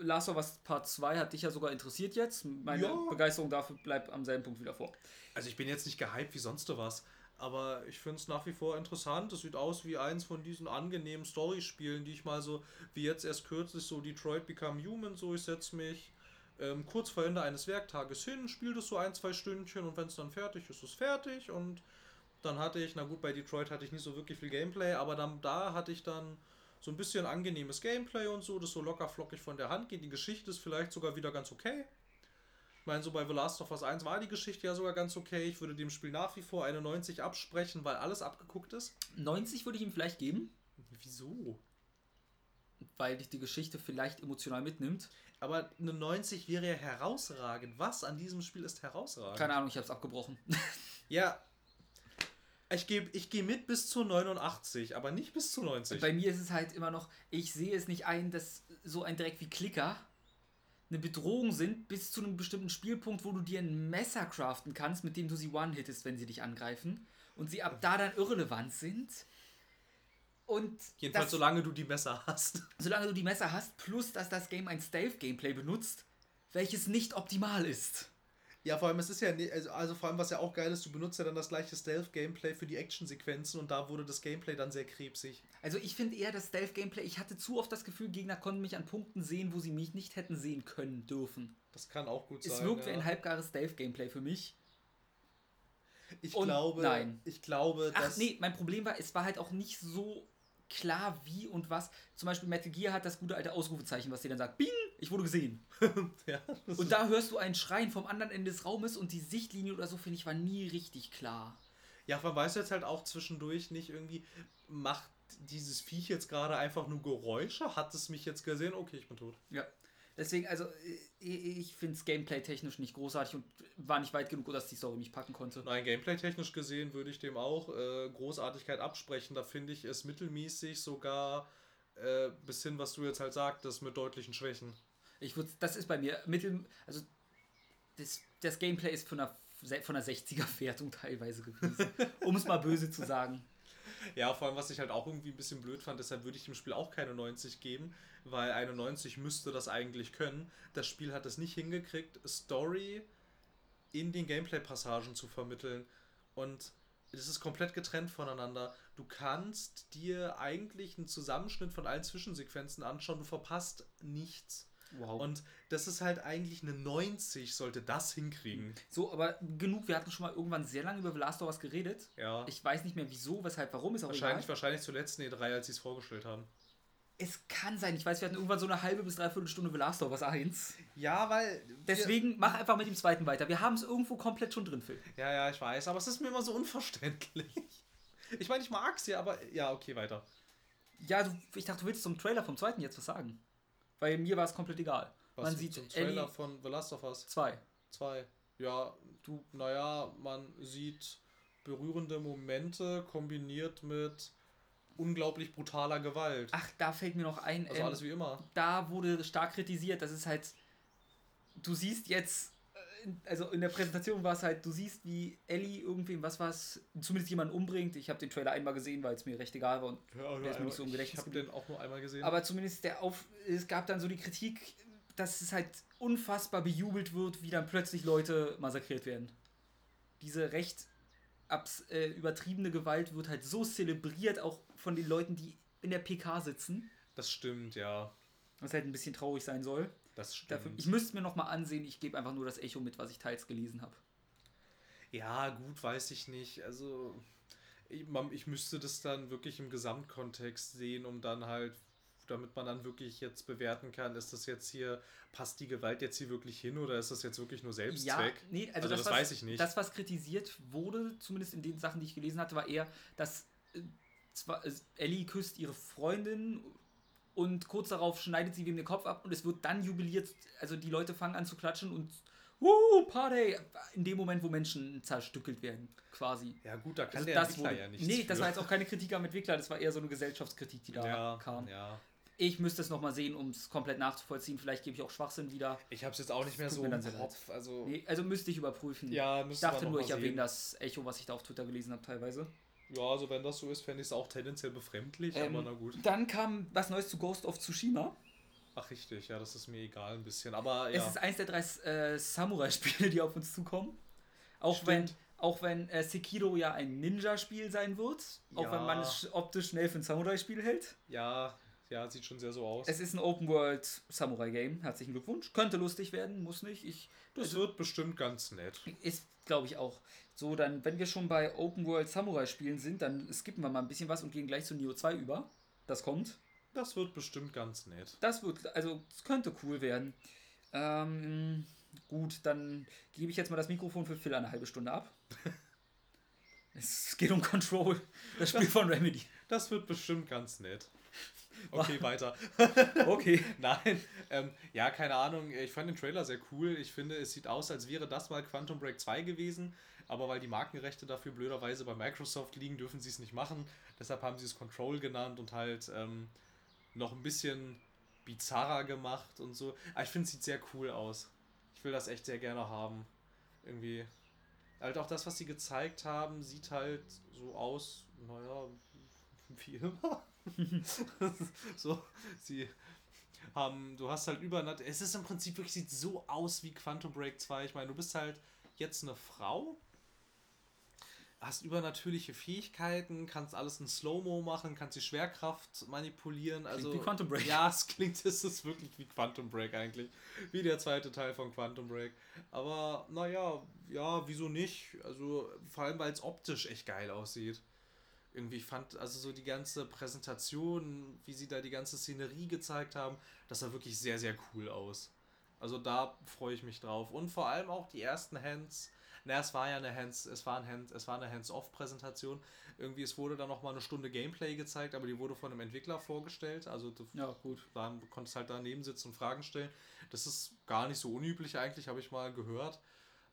Speaker 1: Last of Us Part 2 hat dich ja sogar interessiert jetzt. Meine
Speaker 2: Ja.
Speaker 1: Begeisterung dafür bleibt am selben Punkt wieder vor.
Speaker 2: Also ich bin jetzt nicht gehypt wie sonst was, aber ich finde es nach wie vor interessant. Es sieht aus wie eins von diesen angenehmen Story-Spielen, die ich mal so, wie jetzt erst kürzlich so Detroit Become Human, so ich setze mich ähm, kurz vor Ende eines Werktages hin, spiele das so ein, zwei Stündchen und wenn es dann fertig ist, ist es fertig und dann hatte ich, na gut, bei Detroit hatte ich nicht so wirklich viel Gameplay, aber dann da hatte ich dann so ein bisschen angenehmes Gameplay und so, das so locker flockig von der Hand geht. Die Geschichte ist vielleicht sogar wieder ganz okay. Ich meine, so bei The Last of Us 1 war die Geschichte ja sogar ganz okay. Ich würde dem Spiel nach wie vor eine 90 absprechen, weil alles abgeguckt ist.
Speaker 1: 90 würde ich ihm vielleicht geben,
Speaker 2: Wieso?
Speaker 1: weil dich die Geschichte vielleicht emotional mitnimmt.
Speaker 2: Aber eine 90 wäre ja herausragend. Was an diesem Spiel ist herausragend?
Speaker 1: Keine Ahnung, ich habe es abgebrochen. <laughs>
Speaker 2: Ja. Ich gehe ich geh mit bis zu 89, aber nicht bis zu 90.
Speaker 1: Bei mir ist es halt immer noch, ich sehe es nicht ein, dass so ein Dreck wie Klicker eine Bedrohung sind, bis zu einem bestimmten Spielpunkt, wo du dir ein Messer craften kannst, mit dem du sie one-hittest, wenn sie dich angreifen. Und sie ab da dann irrelevant sind. Und
Speaker 2: Jedenfalls
Speaker 1: das,
Speaker 2: solange du die Messer hast. <laughs>
Speaker 1: solange du die Messer hast, plus dass das Game ein Stealth-Gameplay benutzt, welches nicht optimal ist.
Speaker 2: Ja, vor allem, es ist ja, ne- also, also vor allem, was ja auch geil ist, du benutzt ja dann das gleiche Stealth-Gameplay für die Actionsequenzen und da wurde das Gameplay dann sehr krebsig.
Speaker 1: Also ich finde eher das Stealth-Gameplay, ich hatte zu oft das Gefühl, Gegner konnten mich an Punkten sehen, wo sie mich nicht hätten sehen können dürfen.
Speaker 2: Das kann auch gut sein.
Speaker 1: Es wirkt wie
Speaker 2: ja.
Speaker 1: ein halbgares Stealth-Gameplay für mich.
Speaker 2: Ich
Speaker 1: Und
Speaker 2: glaube,
Speaker 1: nein.
Speaker 2: ich glaube,
Speaker 1: Ach
Speaker 2: dass.
Speaker 1: nee, mein Problem war, es war halt auch nicht so klar, wie und was. Zum Beispiel Metal Gear hat das gute alte Ausrufezeichen, was dir dann sagt, Bing, ich wurde gesehen. <laughs>
Speaker 2: ja,
Speaker 1: Und da hörst du ein Schreien vom anderen Ende des Raumes und die Sichtlinie oder so, finde ich, war nie richtig klar.
Speaker 2: Ja, man weiß jetzt halt auch zwischendurch nicht irgendwie, macht dieses Viech jetzt gerade einfach nur Geräusche? Hat es mich jetzt gesehen? Okay, ich bin tot.
Speaker 1: Ja. Deswegen, also ich finde es gameplay-technisch nicht großartig und war nicht weit genug, dass die Story mich packen konnte.
Speaker 2: Nein, gameplay-technisch gesehen würde ich dem auch äh, Großartigkeit absprechen. Da finde ich es mittelmäßig sogar äh, bis hin, was du jetzt halt sagtest, mit deutlichen Schwächen.
Speaker 1: Ich würde, das ist bei mir mittel, also das, das Gameplay ist von einer, von einer 60er-Wertung <laughs> teilweise gewesen, um es mal böse zu sagen.
Speaker 2: Ja, vor allem, was ich halt auch irgendwie ein bisschen blöd fand, deshalb würde ich dem Spiel auch keine 90 geben, weil eine 90 müsste das eigentlich können. Das Spiel hat es nicht hingekriegt, Story in den Gameplay-Passagen zu vermitteln. Und es ist komplett getrennt voneinander. Du kannst dir eigentlich einen Zusammenschnitt von allen Zwischensequenzen anschauen, du verpasst nichts. Wow. Und das ist halt eigentlich eine 90, sollte das hinkriegen.
Speaker 1: So, aber genug, wir hatten schon mal irgendwann sehr lange über The Last of Us geredet. Ja. Ich weiß nicht mehr wieso, weshalb, warum, ist
Speaker 2: auch wahrscheinlich, egal. Wahrscheinlich zur letzten E3, als sie es vorgestellt haben.
Speaker 1: Es kann sein, ich weiß, wir hatten irgendwann so eine halbe bis dreiviertel Stunde The Last of Us 1.
Speaker 2: Ja, weil.
Speaker 1: Deswegen mach einfach mit dem zweiten weiter. Wir haben es irgendwo komplett schon drin, Phil.
Speaker 2: Ja, ja, ich weiß, aber es ist mir immer so unverständlich. Ich meine, ich mag es ja, aber ja, okay, weiter.
Speaker 1: Ja, du, ich dachte, du willst zum Trailer vom zweiten jetzt was sagen. Weil mir war es komplett egal.
Speaker 2: Was man sieht zum Trailer Ellie von The Last of Us? Zwei. Zwei. Ja, du, naja, man sieht berührende Momente kombiniert mit unglaublich brutaler Gewalt.
Speaker 1: Ach, da fällt mir noch ein.
Speaker 2: Also ähm, alles wie immer.
Speaker 1: Da wurde stark kritisiert, das ist halt. Du siehst jetzt also in der Präsentation war es halt, du siehst, wie Ellie irgendwem, was war es, zumindest jemanden umbringt. Ich habe den Trailer einmal gesehen, weil es mir recht egal war und ja, der ist mir nicht so im
Speaker 2: Gedächtnis. Ich habe den auch nur einmal gesehen.
Speaker 1: Aber zumindest der Auf, es gab dann so die Kritik, dass es halt unfassbar bejubelt wird, wie dann plötzlich Leute massakriert werden. Diese recht abs, äh, übertriebene Gewalt wird halt so zelebriert, auch von den Leuten, die in der PK sitzen.
Speaker 2: Das stimmt, ja.
Speaker 1: Was halt ein bisschen traurig sein soll. Das stimmt. Dafür, ich müsste mir nochmal ansehen, ich gebe einfach nur das Echo mit, was ich teils gelesen habe.
Speaker 2: Ja, gut, weiß ich nicht. Also, ich, man, ich müsste das dann wirklich im Gesamtkontext sehen, um dann halt, damit man dann wirklich jetzt bewerten kann, ist das jetzt hier, passt die Gewalt jetzt hier wirklich hin oder ist das jetzt wirklich nur Selbstzweck? Ja, nee,
Speaker 1: also, also das, das was, weiß ich nicht. Das, was kritisiert wurde, zumindest in den Sachen, die ich gelesen hatte, war eher, dass äh, zwar, äh, Ellie küsst ihre Freundin und kurz darauf schneidet sie wem den Kopf ab und es wird dann jubiliert. Also die Leute fangen an zu klatschen und Woo, Party! In dem Moment, wo Menschen zerstückelt werden, quasi.
Speaker 2: Ja, gut, da kann also der Entwickler
Speaker 1: wurde, ja nicht. Nee, das war jetzt auch keine Kritik am Entwickler, das war eher so eine Gesellschaftskritik, die da ja, kam. Ja. Ich müsste es nochmal sehen, um es komplett nachzuvollziehen. Vielleicht gebe ich auch Schwachsinn wieder.
Speaker 2: Ich habe es jetzt auch nicht mehr so im Kopf. Also,
Speaker 1: nee, also müsste ich überprüfen. Ja, müsste Ich dachte nur, ich erwähne das Echo, was ich da auf Twitter gelesen habe, teilweise.
Speaker 2: Ja, also wenn das so ist, fände ich es auch tendenziell befremdlich, ähm, aber na gut.
Speaker 1: Dann kam was Neues zu Ghost of Tsushima.
Speaker 2: Ach richtig, ja, das ist mir egal ein bisschen, aber ja.
Speaker 1: Es ist eins der drei äh, Samurai-Spiele, die auf uns zukommen. Auch Stimmt. wenn, auch wenn äh, Sekiro ja ein Ninja-Spiel sein wird, auch ja. wenn man es optisch schnell für ein Samurai-Spiel hält.
Speaker 2: Ja, ja, sieht schon sehr so aus.
Speaker 1: Es ist ein Open-World Samurai-Game. Herzlichen Glückwunsch. Könnte lustig werden, muss nicht. Ich,
Speaker 2: das also, wird bestimmt ganz nett.
Speaker 1: Ist, glaube ich, auch. So, dann, wenn wir schon bei Open World Samurai Spielen sind, dann skippen wir mal ein bisschen was und gehen gleich zu Neo 2 über. Das kommt.
Speaker 2: Das wird bestimmt ganz nett.
Speaker 1: Das wird, also, es könnte cool werden. Ähm, gut, dann gebe ich jetzt mal das Mikrofon für Phil eine halbe Stunde ab. <laughs> es geht um Control, das Spiel das, von Remedy.
Speaker 2: Das wird bestimmt ganz nett. <laughs> Okay, weiter. <laughs> okay. <laughs> Nein, ähm, ja, keine Ahnung. Ich fand den Trailer sehr cool. Ich finde, es sieht aus, als wäre das mal Quantum Break 2 gewesen aber weil die Markenrechte dafür blöderweise bei Microsoft liegen, dürfen sie es nicht machen. Deshalb haben sie es Control genannt und halt ähm, noch ein bisschen bizarrer gemacht und so. Aber ich finde, es sieht sehr cool aus. Ich will das echt sehr gerne haben. Irgendwie. Halt auch das, was sie gezeigt haben, sieht halt so aus, naja, wie immer. <laughs> so, sie haben, du hast halt über, es ist im Prinzip wirklich, sieht so aus wie Quantum Break 2. Ich meine, du bist halt jetzt eine Frau, hast übernatürliche Fähigkeiten, kannst alles in Slow-Mo machen, kannst die Schwerkraft manipulieren. Klingt also, wie Quantum Break. Ja, es klingt, <laughs> es ist wirklich wie Quantum Break eigentlich. Wie der zweite Teil von Quantum Break. Aber naja, ja, wieso nicht? Also vor allem, weil es optisch echt geil aussieht. Irgendwie fand, also so die ganze Präsentation, wie sie da die ganze Szenerie gezeigt haben, das sah wirklich sehr, sehr cool aus. Also da freue ich mich drauf. Und vor allem auch die ersten Hands Na, es war ja eine Hands, es war ein Hand, es war eine Hands-off-Präsentation. Irgendwie, es wurde dann noch mal eine Stunde Gameplay gezeigt, aber die wurde von einem Entwickler vorgestellt. Also du,
Speaker 1: Ja, gut.
Speaker 2: da du konntest halt daneben sitzen und Fragen stellen. Das ist gar nicht so unüblich eigentlich, habe ich mal gehört.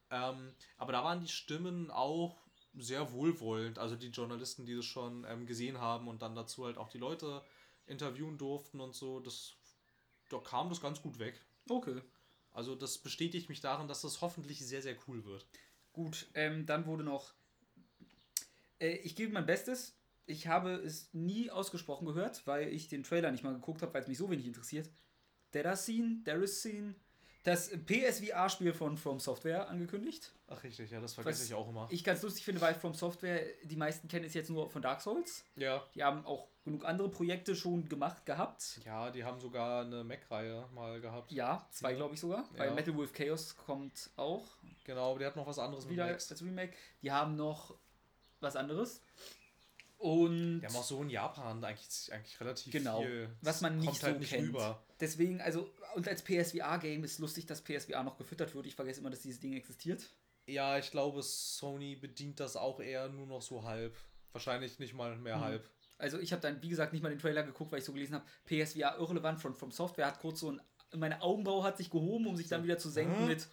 Speaker 2: Ähm, aber da waren die Stimmen auch sehr wohlwollend. Also die Journalisten, die das schon ähm, gesehen haben und dann dazu halt auch die Leute interviewen durften und so, das, da kam das ganz gut weg.
Speaker 1: Okay.
Speaker 2: Also das bestätigt mich darin, dass das hoffentlich sehr, sehr cool wird.
Speaker 1: Gut, ähm, dann wurde noch. Äh, ich gebe mein Bestes. Ich habe es nie ausgesprochen gehört, weil ich den Trailer nicht mal geguckt habe, weil es mich so wenig interessiert. Deracine, Deracine, das PSVR-Spiel von From Software angekündigt.
Speaker 2: Ach richtig, ja, das vergesse
Speaker 1: Was
Speaker 2: ich auch immer.
Speaker 1: Ich ganz lustig finde, weil From Software, die meisten kennen es jetzt nur von Dark Souls.
Speaker 2: Ja.
Speaker 1: Die haben auch genug andere Projekte schon gemacht gehabt.
Speaker 2: Ja, die haben sogar eine Mac-Reihe mal gehabt.
Speaker 1: Ja, zwei glaube ich sogar.
Speaker 2: Ja.
Speaker 1: Weil Metal Wolf Chaos kommt auch
Speaker 2: Genau, aber die hat noch was anderes mit
Speaker 1: wieder als Remake. Die haben noch was anderes. Und
Speaker 2: haben auch so in Japan eigentlich, eigentlich relativ
Speaker 1: Genau.
Speaker 2: viel.
Speaker 1: was man nicht
Speaker 2: kommt halt
Speaker 1: so
Speaker 2: nicht
Speaker 1: kennt.
Speaker 2: rüber.
Speaker 1: Deswegen, also, und als PSVR-Game ist lustig, dass PSVR noch gefüttert wird. Ich vergesse immer, dass dieses Ding existiert.
Speaker 2: Ja, ich glaube, Sony bedient das auch eher nur noch so halb. Wahrscheinlich nicht mal mehr
Speaker 1: Mhm.
Speaker 2: halb.
Speaker 1: Also, ich habe dann, wie gesagt, nicht mal den Trailer geguckt, weil ich so gelesen habe, PSVR irrelevant von From Software hat kurz so ein. Meine Augenbraue hat sich gehoben, um sich dann wieder zu senken mit.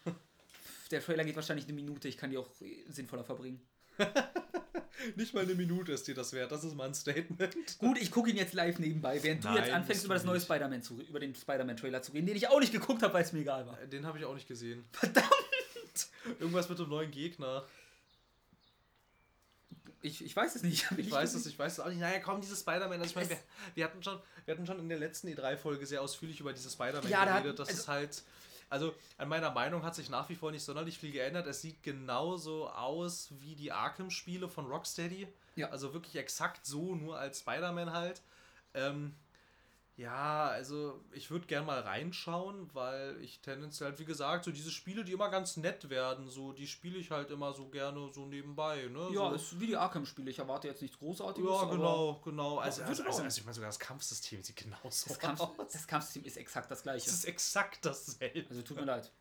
Speaker 1: Der Trailer geht wahrscheinlich eine Minute, ich kann die auch äh, sinnvoller verbringen. <laughs>
Speaker 2: Nicht mal eine Minute ist dir das wert. Das ist mal ein Statement.
Speaker 1: Gut, ich gucke ihn jetzt live nebenbei, während du
Speaker 2: Nein,
Speaker 1: jetzt anfängst, über
Speaker 2: du
Speaker 1: das neue. Spider-Man zu, über den Spider-Man-Trailer zu reden, den ich auch nicht geguckt habe, weil es mir egal war.
Speaker 2: Den habe ich auch nicht gesehen.
Speaker 1: Verdammt!
Speaker 2: Irgendwas mit dem neuen Gegner.
Speaker 1: Ich, ich weiß es nicht.
Speaker 2: Ich weiß es, ich weiß es auch nicht. Naja, komm, dieses Spider-Man. Also ich meine, wir, wir, hatten schon, wir hatten schon in der letzten E3-Folge sehr ausführlich über dieses Spider-Man
Speaker 1: Ja, da
Speaker 2: geredet. Das
Speaker 1: also-
Speaker 2: ist halt. Also, an meiner Meinung hat sich nach wie vor nicht sonderlich viel geändert. Es sieht genauso aus wie die Arkham-Spiele von Rocksteady.
Speaker 1: Ja.
Speaker 2: Also wirklich exakt so, nur als Spider-Man halt. Ähm, ja, also ich würde gern mal reinschauen, weil ich tendenziell halt, wie gesagt, so diese Spiele, die immer ganz nett werden, so, die spiele ich halt immer so gerne so nebenbei, ne?
Speaker 1: Ja,
Speaker 2: so.
Speaker 1: ist wie die Arkham-Spiele. Ich erwarte jetzt nichts Großartiges.
Speaker 2: Ja,
Speaker 1: aber
Speaker 2: genau, genau. Also, also, also, also ich meine, sogar das Kampfsystem sieht genauso
Speaker 1: Das, Kampf,
Speaker 2: aus.
Speaker 1: das Kampfsystem ist exakt das gleiche.
Speaker 2: Es ist exakt dasselbe.
Speaker 1: Also tut mir leid.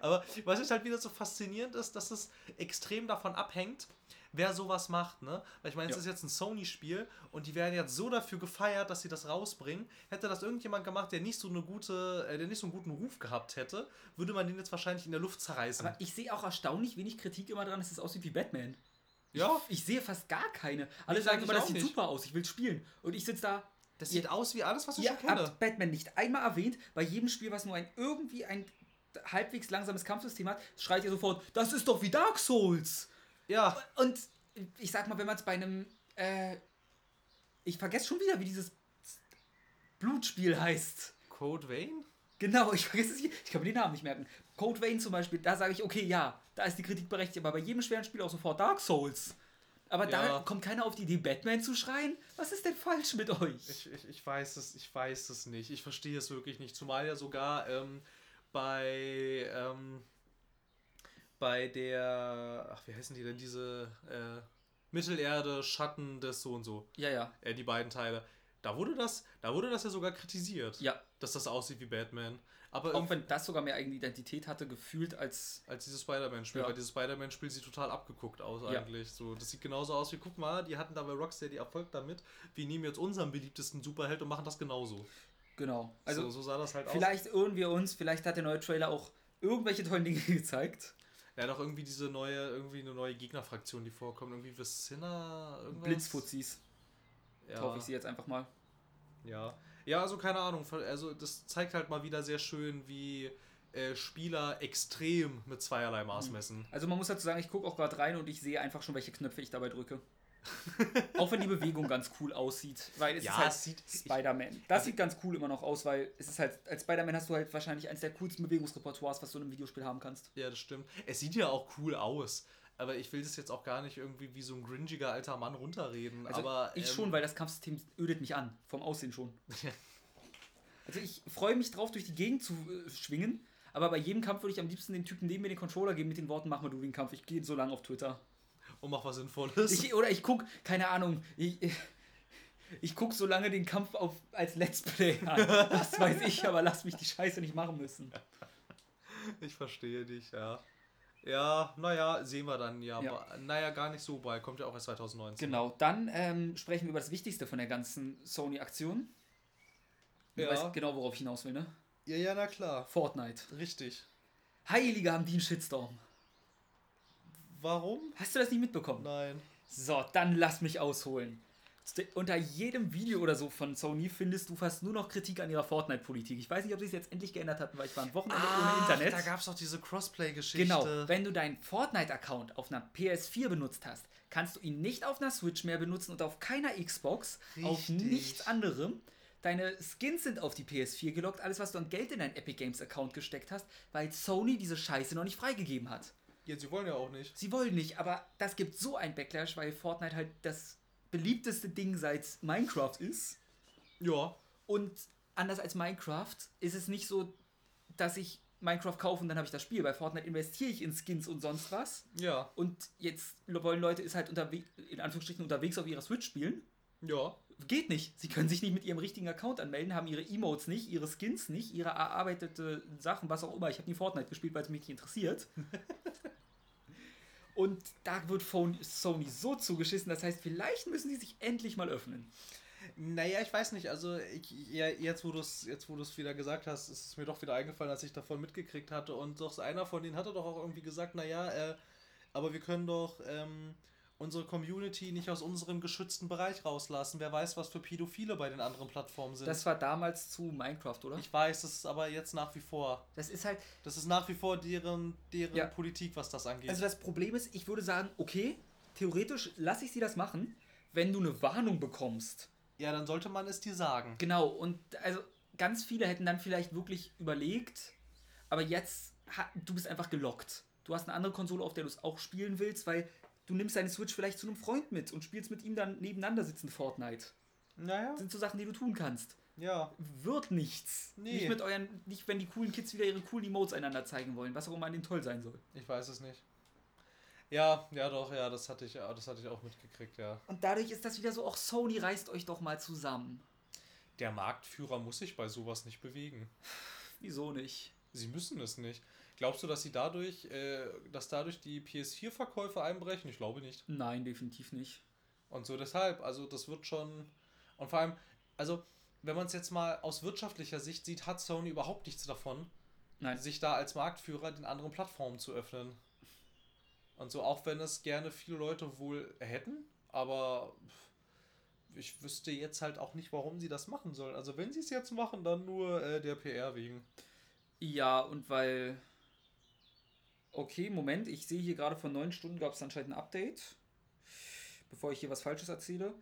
Speaker 2: Aber was ich halt wieder so faszinierend ist, dass es extrem davon abhängt, wer sowas macht, ne? Weil ich meine, es
Speaker 1: Ja.
Speaker 2: ist jetzt ein Sony-Spiel und die werden jetzt so dafür gefeiert, dass sie das rausbringen. Hätte das irgendjemand gemacht, der nicht so eine gute, äh, der nicht so einen guten Ruf gehabt hätte, würde man den jetzt wahrscheinlich in der Luft zerreißen.
Speaker 1: Aber ich sehe auch erstaunlich wenig Kritik immer dran, dass es aussieht wie Batman.
Speaker 2: ja,
Speaker 1: Ich sehe fast gar keine. Alle
Speaker 2: Ich
Speaker 1: sagen immer, das sieht
Speaker 2: nicht.
Speaker 1: super aus, ich will spielen. Und ich sitze da.
Speaker 2: das sieht aus wie alles, was ich
Speaker 1: Ihr
Speaker 2: schon kenne.
Speaker 1: habt Batman nicht einmal erwähnt. Bei jedem Spiel, was nur ein irgendwie ein halbwegs langsames Kampfsystem hat, schreit ihr sofort, das ist doch wie Dark Souls.
Speaker 2: Ja,
Speaker 1: Und ich sag mal, wenn man es bei einem. Äh, ich vergesse schon wieder, wie dieses Blutspiel heißt.
Speaker 2: Code Vein?
Speaker 1: Genau, ich vergesse es nicht. Ich kann mir den Namen nicht merken. Code Vein zum Beispiel, da sage ich, okay, ja, da ist die Kritik berechtigt, aber bei jedem schweren Spiel auch sofort Dark Souls. Aber da
Speaker 2: Ja.
Speaker 1: kommt keiner auf die Idee, Batman zu schreien. Was ist denn falsch mit euch?
Speaker 2: Ich, ich, ich weiß es, ich weiß es nicht. Ich verstehe es wirklich nicht. Zumal ja sogar ähm, bei ähm, bei der ach wie heißen die denn diese äh, Mittelerde Schatten des so und so
Speaker 1: ja, ja.
Speaker 2: äh, die beiden Teile. Da wurde das, da wurde das ja sogar kritisiert,
Speaker 1: Ja,
Speaker 2: dass das aussieht wie Batman. Aber
Speaker 1: auch wenn das sogar mehr eigene Identität hatte, gefühlt als.
Speaker 2: als dieses Spider-Man-Spiel,
Speaker 1: Ja.
Speaker 2: weil dieses Spider-Man-Spiel sieht total abgeguckt aus
Speaker 1: Ja.
Speaker 2: eigentlich. So, das sieht genauso aus wie, guck mal, die hatten da bei Rocksteady Erfolg damit. Wir nehmen jetzt unseren beliebtesten Superheld und machen das genauso.
Speaker 1: Genau. Also,
Speaker 2: so, so sah das halt aus.
Speaker 1: vielleicht irren wir uns, vielleicht hat der neue Trailer auch irgendwelche tollen Dinge <laughs> gezeigt.
Speaker 2: Er hat auch irgendwie diese neue, irgendwie eine neue Gegnerfraktion, die vorkommt. Irgendwie Vicinna, irgendwas.
Speaker 1: Blitzfuzis,
Speaker 2: ja,
Speaker 1: taufe ich sie jetzt einfach mal.
Speaker 2: Ja. Ja, also keine Ahnung. Also das zeigt halt mal wieder sehr schön, wie äh, Spieler extrem mit zweierlei Maß messen.
Speaker 1: Also man muss dazu sagen, ich gucke auch gerade rein und ich sehe einfach schon, welche Knöpfe ich dabei drücke. <laughs> auch wenn die Bewegung ganz cool aussieht. Weil es
Speaker 2: Ja,
Speaker 1: ist halt
Speaker 2: sieht-
Speaker 1: Spider-Man. Das sieht ganz cool immer noch aus, weil es ist halt, als Spider-Man hast du halt wahrscheinlich eines der coolsten Bewegungsrepertoires, was du in einem Videospiel haben kannst.
Speaker 2: Ja, das stimmt. Es sieht ja auch cool aus. Aber ich will das jetzt auch gar nicht irgendwie wie so ein gringiger alter Mann runterreden.
Speaker 1: Also
Speaker 2: aber
Speaker 1: ich
Speaker 2: ähm,
Speaker 1: schon, weil das Kampfsystem ödet mich an. Vom Aussehen schon. <laughs> Also ich freue mich drauf, durch die Gegend zu äh, schwingen. Aber bei jedem Kampf würde ich am liebsten dem Typen neben mir den Controller geben mit den Worten, mach mal du den Kampf, ich gehe so lange auf Twitter.
Speaker 2: Und mach was Sinnvolles.
Speaker 1: Ich, oder ich guck, keine Ahnung, ich, ich, guck so lange den Kampf auf, als Let's Play an. Das weiß ich, aber lass mich die Scheiße nicht machen müssen.
Speaker 2: Ich verstehe dich, ja. Ja, naja, sehen wir dann ja.
Speaker 1: Ja.
Speaker 2: Naja, gar nicht so bald. Kommt ja auch erst 2019.
Speaker 1: Genau, dann ähm, sprechen wir über das Wichtigste von der ganzen Sony-Aktion. Du
Speaker 2: Ja.
Speaker 1: weißt genau, worauf ich hinaus will, ne?
Speaker 2: Ja, ja, na klar.
Speaker 1: Fortnite.
Speaker 2: Richtig.
Speaker 1: Heilige haben die einen Shitstorm.
Speaker 2: Warum?
Speaker 1: Hast du das nicht mitbekommen?
Speaker 2: Nein.
Speaker 1: So, dann lass mich ausholen. Unter jedem Video oder so von Sony findest du fast nur noch Kritik an ihrer Fortnite-Politik. Ich weiß nicht, ob sie es jetzt endlich geändert hatten, weil ich war ein Wochenende ohne Internet.
Speaker 2: da gab es doch diese Crossplay-Geschichte.
Speaker 1: Genau, wenn du deinen Fortnite-Account auf einer PS4 benutzt hast, kannst du ihn nicht auf einer Switch mehr benutzen und auf keiner Xbox, auf
Speaker 2: Richtig.
Speaker 1: nichts anderem. Deine Skins sind auf die PS4 gelockt, alles, was du an Geld in deinen Epic Games Account gesteckt hast, weil Sony diese Scheiße noch nicht freigegeben hat.
Speaker 2: Ja, sie wollen ja auch nicht.
Speaker 1: Sie wollen nicht, aber das gibt so ein Backlash, weil Fortnite halt das beliebteste Ding seit Minecraft ist.
Speaker 2: Ja.
Speaker 1: Und anders als Minecraft ist es nicht so, dass ich Minecraft kaufe und dann habe ich das Spiel. Bei Fortnite investiere ich in Skins und sonst was.
Speaker 2: Ja.
Speaker 1: Und jetzt wollen Leute es halt unterwegs, in Anführungsstrichen unterwegs auf ihrer Switch spielen.
Speaker 2: Ja.
Speaker 1: Geht nicht. Sie können sich nicht mit ihrem richtigen Account anmelden, haben ihre Emotes nicht, ihre Skins nicht, ihre erarbeitete Sachen, was auch immer. Ich habe nie Fortnite gespielt, weil es mich nicht interessiert. <laughs> Und da wird Sony so zugeschissen, das heißt, vielleicht müssen die sich endlich mal öffnen.
Speaker 2: Naja, ich weiß nicht, also ich, ja, jetzt wo du es jetzt wo du es wieder gesagt hast, ist es mir doch wieder eingefallen, als ich davon mitgekriegt hatte und doch einer von denen hatte doch auch irgendwie gesagt, naja, äh, aber wir können doch ähm, unsere Community nicht aus unserem geschützten Bereich rauslassen. Wer weiß, was für Pädophile bei den anderen Plattformen sind.
Speaker 1: Das war damals zu Minecraft, oder?
Speaker 2: ich weiß, das ist aber jetzt nach wie vor.
Speaker 1: Das ist halt,
Speaker 2: Das ist nach wie vor deren, deren
Speaker 1: Ja.
Speaker 2: Politik, was das angeht.
Speaker 1: Also das Problem ist, ich würde sagen, okay, theoretisch lasse ich sie das machen, wenn du eine Warnung bekommst.
Speaker 2: ja, dann sollte man es dir sagen.
Speaker 1: Genau, und also ganz viele hätten dann vielleicht wirklich überlegt, aber jetzt, du bist einfach gelockt. Du hast eine andere Konsole, auf der du es auch spielen willst, weil du nimmst deine Switch vielleicht zu einem Freund mit und spielst mit ihm dann nebeneinander sitzen Fortnite.
Speaker 2: Naja,
Speaker 1: Das sind so Sachen, die du tun kannst.
Speaker 2: ja.
Speaker 1: Wird nichts.
Speaker 2: Nee.
Speaker 1: Nicht mit euren, nicht wenn die coolen Kids wieder ihre coolen Emotes einander zeigen wollen, was auch immer an denen toll sein soll.
Speaker 2: Ich weiß es nicht. Ja, ja doch, ja, das hatte ich, ja, das hatte ich auch mitgekriegt, ja.
Speaker 1: Und dadurch ist das wieder so, auch Sony reißt euch doch mal zusammen.
Speaker 2: Der Marktführer muss sich bei sowas nicht bewegen.
Speaker 1: Wieso nicht?
Speaker 2: Sie müssen es nicht. Glaubst du, dass sie dadurch, äh, dass dadurch die PS4-Verkäufe einbrechen? Ich glaube nicht.
Speaker 1: Nein, definitiv nicht.
Speaker 2: Und so deshalb, also das wird schon. Und vor allem, also, wenn man es jetzt mal aus wirtschaftlicher Sicht sieht, hat Sony überhaupt nichts davon,
Speaker 1: Nein.
Speaker 2: sich da als Marktführer den anderen Plattformen zu öffnen. Und so, auch wenn es gerne viele Leute wohl hätten, aber ich wüsste jetzt halt auch nicht, warum sie das machen sollen. Also wenn sie es jetzt machen, dann nur äh, der PR wegen.
Speaker 1: Ja, und weil. Okay, Moment, ich sehe hier gerade vor neun Stunden gab es anscheinend ein Update. Bevor ich hier was Falsches erzähle.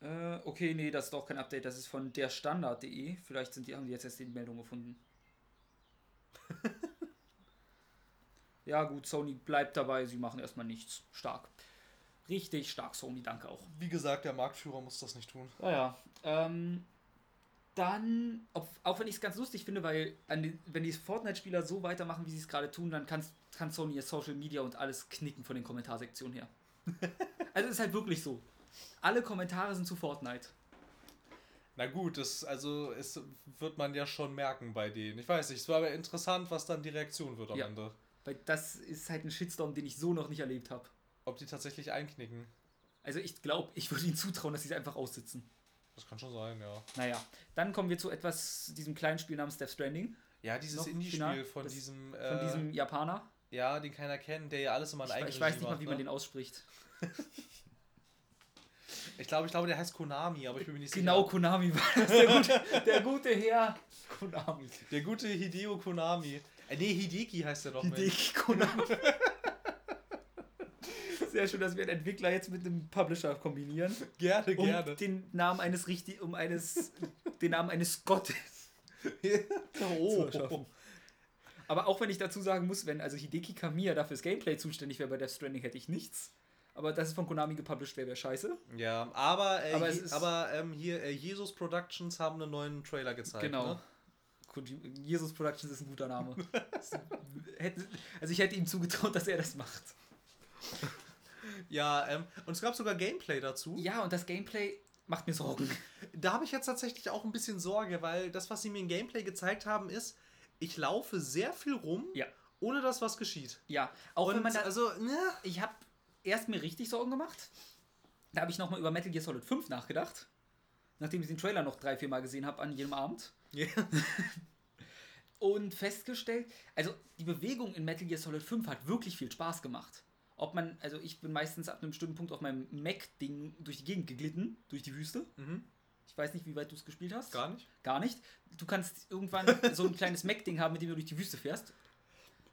Speaker 1: Äh, okay, nee, das ist doch kein Update, das ist von derstandard.de. Vielleicht sind die, haben die jetzt erst die Meldung gefunden. <laughs> ja, gut, Sony bleibt dabei, sie machen erstmal nichts. Stark. Richtig stark, Sony, danke auch.
Speaker 2: Wie gesagt, der Marktführer muss das nicht tun.
Speaker 1: Naja, ähm, dann, ob, auch wenn ich es ganz lustig finde, weil den, wenn die Fortnite-Spieler so weitermachen, wie sie es gerade tun, dann kann's, kann Sony ihr Social Media und alles knicken von den Kommentarsektionen her. <laughs> also es ist halt wirklich so. Alle Kommentare sind zu Fortnite.
Speaker 2: Na gut, das, also es wird man ja schon merken bei denen. Ich weiß nicht, es war aber interessant, was dann die Reaktion wird am
Speaker 1: Ja.
Speaker 2: Ende.
Speaker 1: Weil das ist halt ein Shitstorm, den ich so noch nicht erlebt habe.
Speaker 2: Ob die tatsächlich einknicken.
Speaker 1: Also ich glaube, ich würde ihnen zutrauen, dass sie es einfach aussitzen.
Speaker 2: Das kann schon sein, ja.
Speaker 1: Naja, dann kommen wir zu etwas, diesem kleinen Spiel namens Death Stranding.
Speaker 2: Ja, dieses Indie-Spiel von
Speaker 1: Das-
Speaker 2: diesem,
Speaker 1: Von
Speaker 2: äh,
Speaker 1: diesem Japaner.
Speaker 2: ja, den keiner kennt, der ja alles immer in
Speaker 1: Ich,
Speaker 2: eigener
Speaker 1: ich weiß nicht mal,
Speaker 2: macht,
Speaker 1: wie man
Speaker 2: ne?
Speaker 1: den ausspricht. <laughs>
Speaker 2: Ich glaube, ich glaube, der heißt Konami, aber ich bin mir nicht
Speaker 1: Genau,
Speaker 2: sicher.
Speaker 1: Konami war das. Der gute, der gute Herr Konami.
Speaker 2: Der gute Hideo Konami. Äh, nee, Hideki heißt der doch.
Speaker 1: Hideki Konami. <laughs> Sehr schön, dass wir einen Entwickler jetzt mit einem Publisher kombinieren.
Speaker 2: Gerne,
Speaker 1: Um
Speaker 2: gerne.
Speaker 1: den Namen eines richtig, um eines, den Namen eines Gottes <laughs>
Speaker 2: oh.
Speaker 1: zu erschaffen. Aber auch wenn ich dazu sagen muss, wenn also Hideki Kamiya dafür das Gameplay zuständig wäre bei Death Stranding, hätte ich nichts. Aber dass es von Konami gepublished wäre, wäre scheiße.
Speaker 2: Ja, aber, äh,
Speaker 1: Aber ist-
Speaker 2: aber ähm, hier, äh, Jesus Productions haben einen neuen Trailer gezeigt.
Speaker 1: Genau.
Speaker 2: Ne?
Speaker 1: Jesus Productions ist ein guter Name. <laughs> Also ich hätte ihm zugetraut, dass er das macht.
Speaker 2: Ja, ähm, und es gab sogar Gameplay dazu.
Speaker 1: Ja, und das Gameplay macht mir Sorgen. <laughs>
Speaker 2: Da habe ich jetzt tatsächlich auch ein bisschen Sorge, weil das, was sie mir im Gameplay gezeigt haben, ist, ich laufe sehr viel rum
Speaker 1: Ja.
Speaker 2: ohne dass was geschieht.
Speaker 1: Ja, auch wenn
Speaker 2: Und
Speaker 1: man da,
Speaker 2: also, ne?
Speaker 1: ich habe erst mir richtig Sorgen gemacht. Da habe ich nochmal über Metal Gear Solid 5 nachgedacht. Nachdem ich den Trailer noch drei, vier Mal gesehen habe an jedem Abend.
Speaker 2: Ja. <laughs>
Speaker 1: Und festgestellt, also die Bewegung in Metal Gear Solid 5 hat wirklich viel Spaß gemacht. Ob man, also ich bin meistens ab einem bestimmten Punkt auf meinem Mac-Ding durch die Gegend geglitten, durch die Wüste.
Speaker 2: Mhm.
Speaker 1: Ich weiß nicht, wie weit du es gespielt hast.
Speaker 2: Gar nicht.
Speaker 1: Gar nicht. Du kannst irgendwann <laughs> so ein kleines Mac-Ding haben, mit dem du durch die Wüste fährst.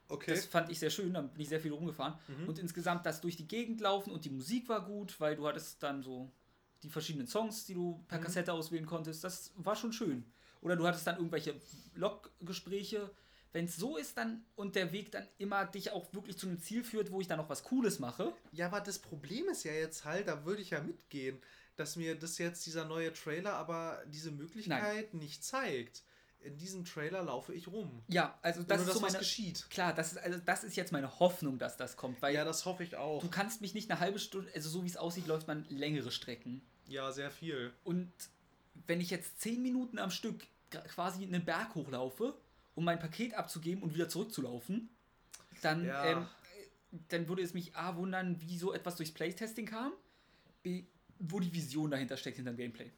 Speaker 2: Okay.
Speaker 1: Das fand ich sehr schön, da bin ich sehr viel rumgefahren.
Speaker 2: Mhm.
Speaker 1: Und insgesamt das durch die Gegend laufen und die Musik war gut, weil du hattest dann so die verschiedenen Songs, die du per
Speaker 2: Mhm.
Speaker 1: Kassette auswählen konntest. Das war schon schön. Oder du hattest dann irgendwelche Log-Gespräche. Wenn es so ist dann und der Weg dann immer dich auch wirklich zu einem Ziel führt, wo ich dann noch was Cooles mache.
Speaker 2: Ja, aber das Problem ist ja jetzt halt, da würde ich ja mitgehen, dass mir das jetzt dieser neue Trailer aber diese Möglichkeit nicht zeigt. In diesem Trailer laufe ich rum.
Speaker 1: Ja, also das
Speaker 2: Ohne
Speaker 1: ist so
Speaker 2: was
Speaker 1: meine.
Speaker 2: geschieht.
Speaker 1: Klar, das ist, also das ist jetzt meine Hoffnung, dass das kommt, weil
Speaker 2: Ja, das hoffe ich auch.
Speaker 1: du kannst mich nicht eine halbe Stunde, also so wie es aussieht, läuft man längere Strecken.
Speaker 2: Ja, sehr viel.
Speaker 1: Und wenn ich jetzt zehn Minuten am Stück quasi einen Berg hochlaufe, um mein Paket abzugeben und wieder zurückzulaufen, dann,
Speaker 2: Ja.
Speaker 1: ähm, äh, dann würde es mich A wundern, wie so etwas durchs Playtesting kam, B, wo die Vision dahinter steckt hinter dem Gameplay.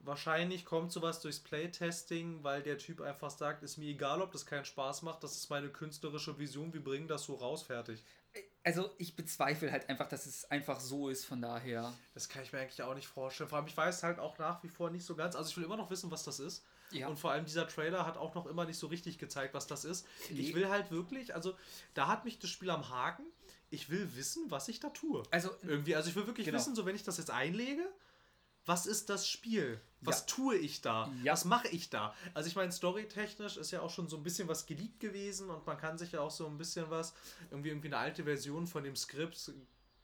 Speaker 2: Wahrscheinlich kommt sowas durchs Playtesting, weil der Typ einfach sagt, ist mir egal, ob das keinen Spaß macht, das ist meine künstlerische Vision, wir bringen das so raus, fertig.
Speaker 1: Also ich bezweifle halt einfach, dass es einfach so ist, von daher.
Speaker 2: Das kann ich mir eigentlich auch nicht vorstellen. Vor allem, ich weiß halt auch nach wie vor nicht so ganz. Also ich will immer noch wissen, was das ist.
Speaker 1: Ja.
Speaker 2: Und vor allem dieser Trailer hat auch noch immer nicht so richtig gezeigt, was das ist.
Speaker 1: Nee.
Speaker 2: Ich will halt wirklich, also da hat mich das Spiel am Haken. Ich will wissen, was ich da tue.
Speaker 1: Also
Speaker 2: Irgendwie, also ich will wirklich
Speaker 1: Genau.
Speaker 2: wissen, so wenn ich das jetzt einlege, was ist das Spiel? Was
Speaker 1: Ja.
Speaker 2: tue ich da?
Speaker 1: Ja.
Speaker 2: Was mache ich da? Also ich meine, storytechnisch ist ja auch schon so ein bisschen was geleakt gewesen und man kann sich ja auch so ein bisschen was, irgendwie, irgendwie eine alte Version von dem Skript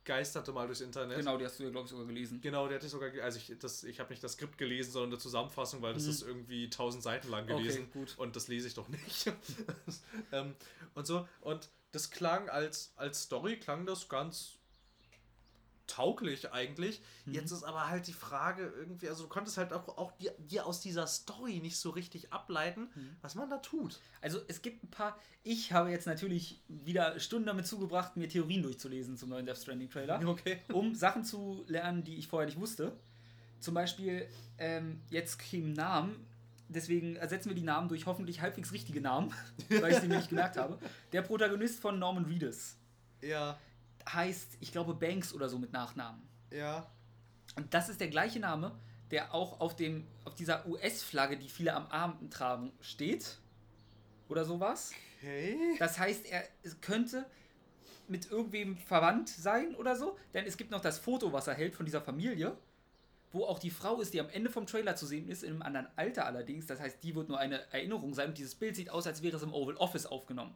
Speaker 2: geisterte mal durchs Internet.
Speaker 1: genau, die hast du ja, glaube ich, sogar gelesen.
Speaker 2: Genau, der hatte ich sogar, also ich, das, ich habe nicht das Skript gelesen, sondern eine Zusammenfassung, weil das
Speaker 1: Mhm.
Speaker 2: ist irgendwie 1000 Seiten lang
Speaker 1: Okay,
Speaker 2: gelesen.
Speaker 1: gut.
Speaker 2: Und das lese ich doch nicht. <laughs> ähm, und so, und das klang als, als Story, klang das ganz tauglich eigentlich.
Speaker 1: Mhm.
Speaker 2: Jetzt ist aber halt die Frage irgendwie, also du konntest halt auch, auch dir, dir aus dieser Story nicht so richtig ableiten,
Speaker 1: Mhm.
Speaker 2: was man da tut.
Speaker 1: Also es gibt ein paar. Ich habe jetzt natürlich wieder Stunden damit zugebracht, mir Theorien durchzulesen zum neuen Death Stranding Trailer. <laughs>
Speaker 2: Okay.
Speaker 1: um Sachen zu lernen, die ich vorher nicht wusste. Zum Beispiel, ähm, jetzt kämen Namen, deswegen ersetzen wir die Namen durch hoffentlich halbwegs richtige Namen, <laughs> weil ich sie mir nicht gemerkt habe. Der Protagonist von Norman Reedus
Speaker 2: Ja,
Speaker 1: heißt, ich glaube, Banks oder so mit Nachnamen.
Speaker 2: ja.
Speaker 1: Und das ist der gleiche Name, der auch auf, dem, auf dieser US-Flagge, die viele am Arm tragen, steht. Oder sowas.
Speaker 2: Okay.
Speaker 1: Das heißt, er könnte mit irgendwem verwandt sein oder so. Denn es gibt noch das Foto, was er hält von dieser Familie, wo auch die Frau ist, die am Ende vom Trailer zu sehen ist, in einem anderen Alter allerdings. Das heißt, die wird nur eine Erinnerung sein und dieses Bild sieht aus, als wäre es im Oval Office aufgenommen.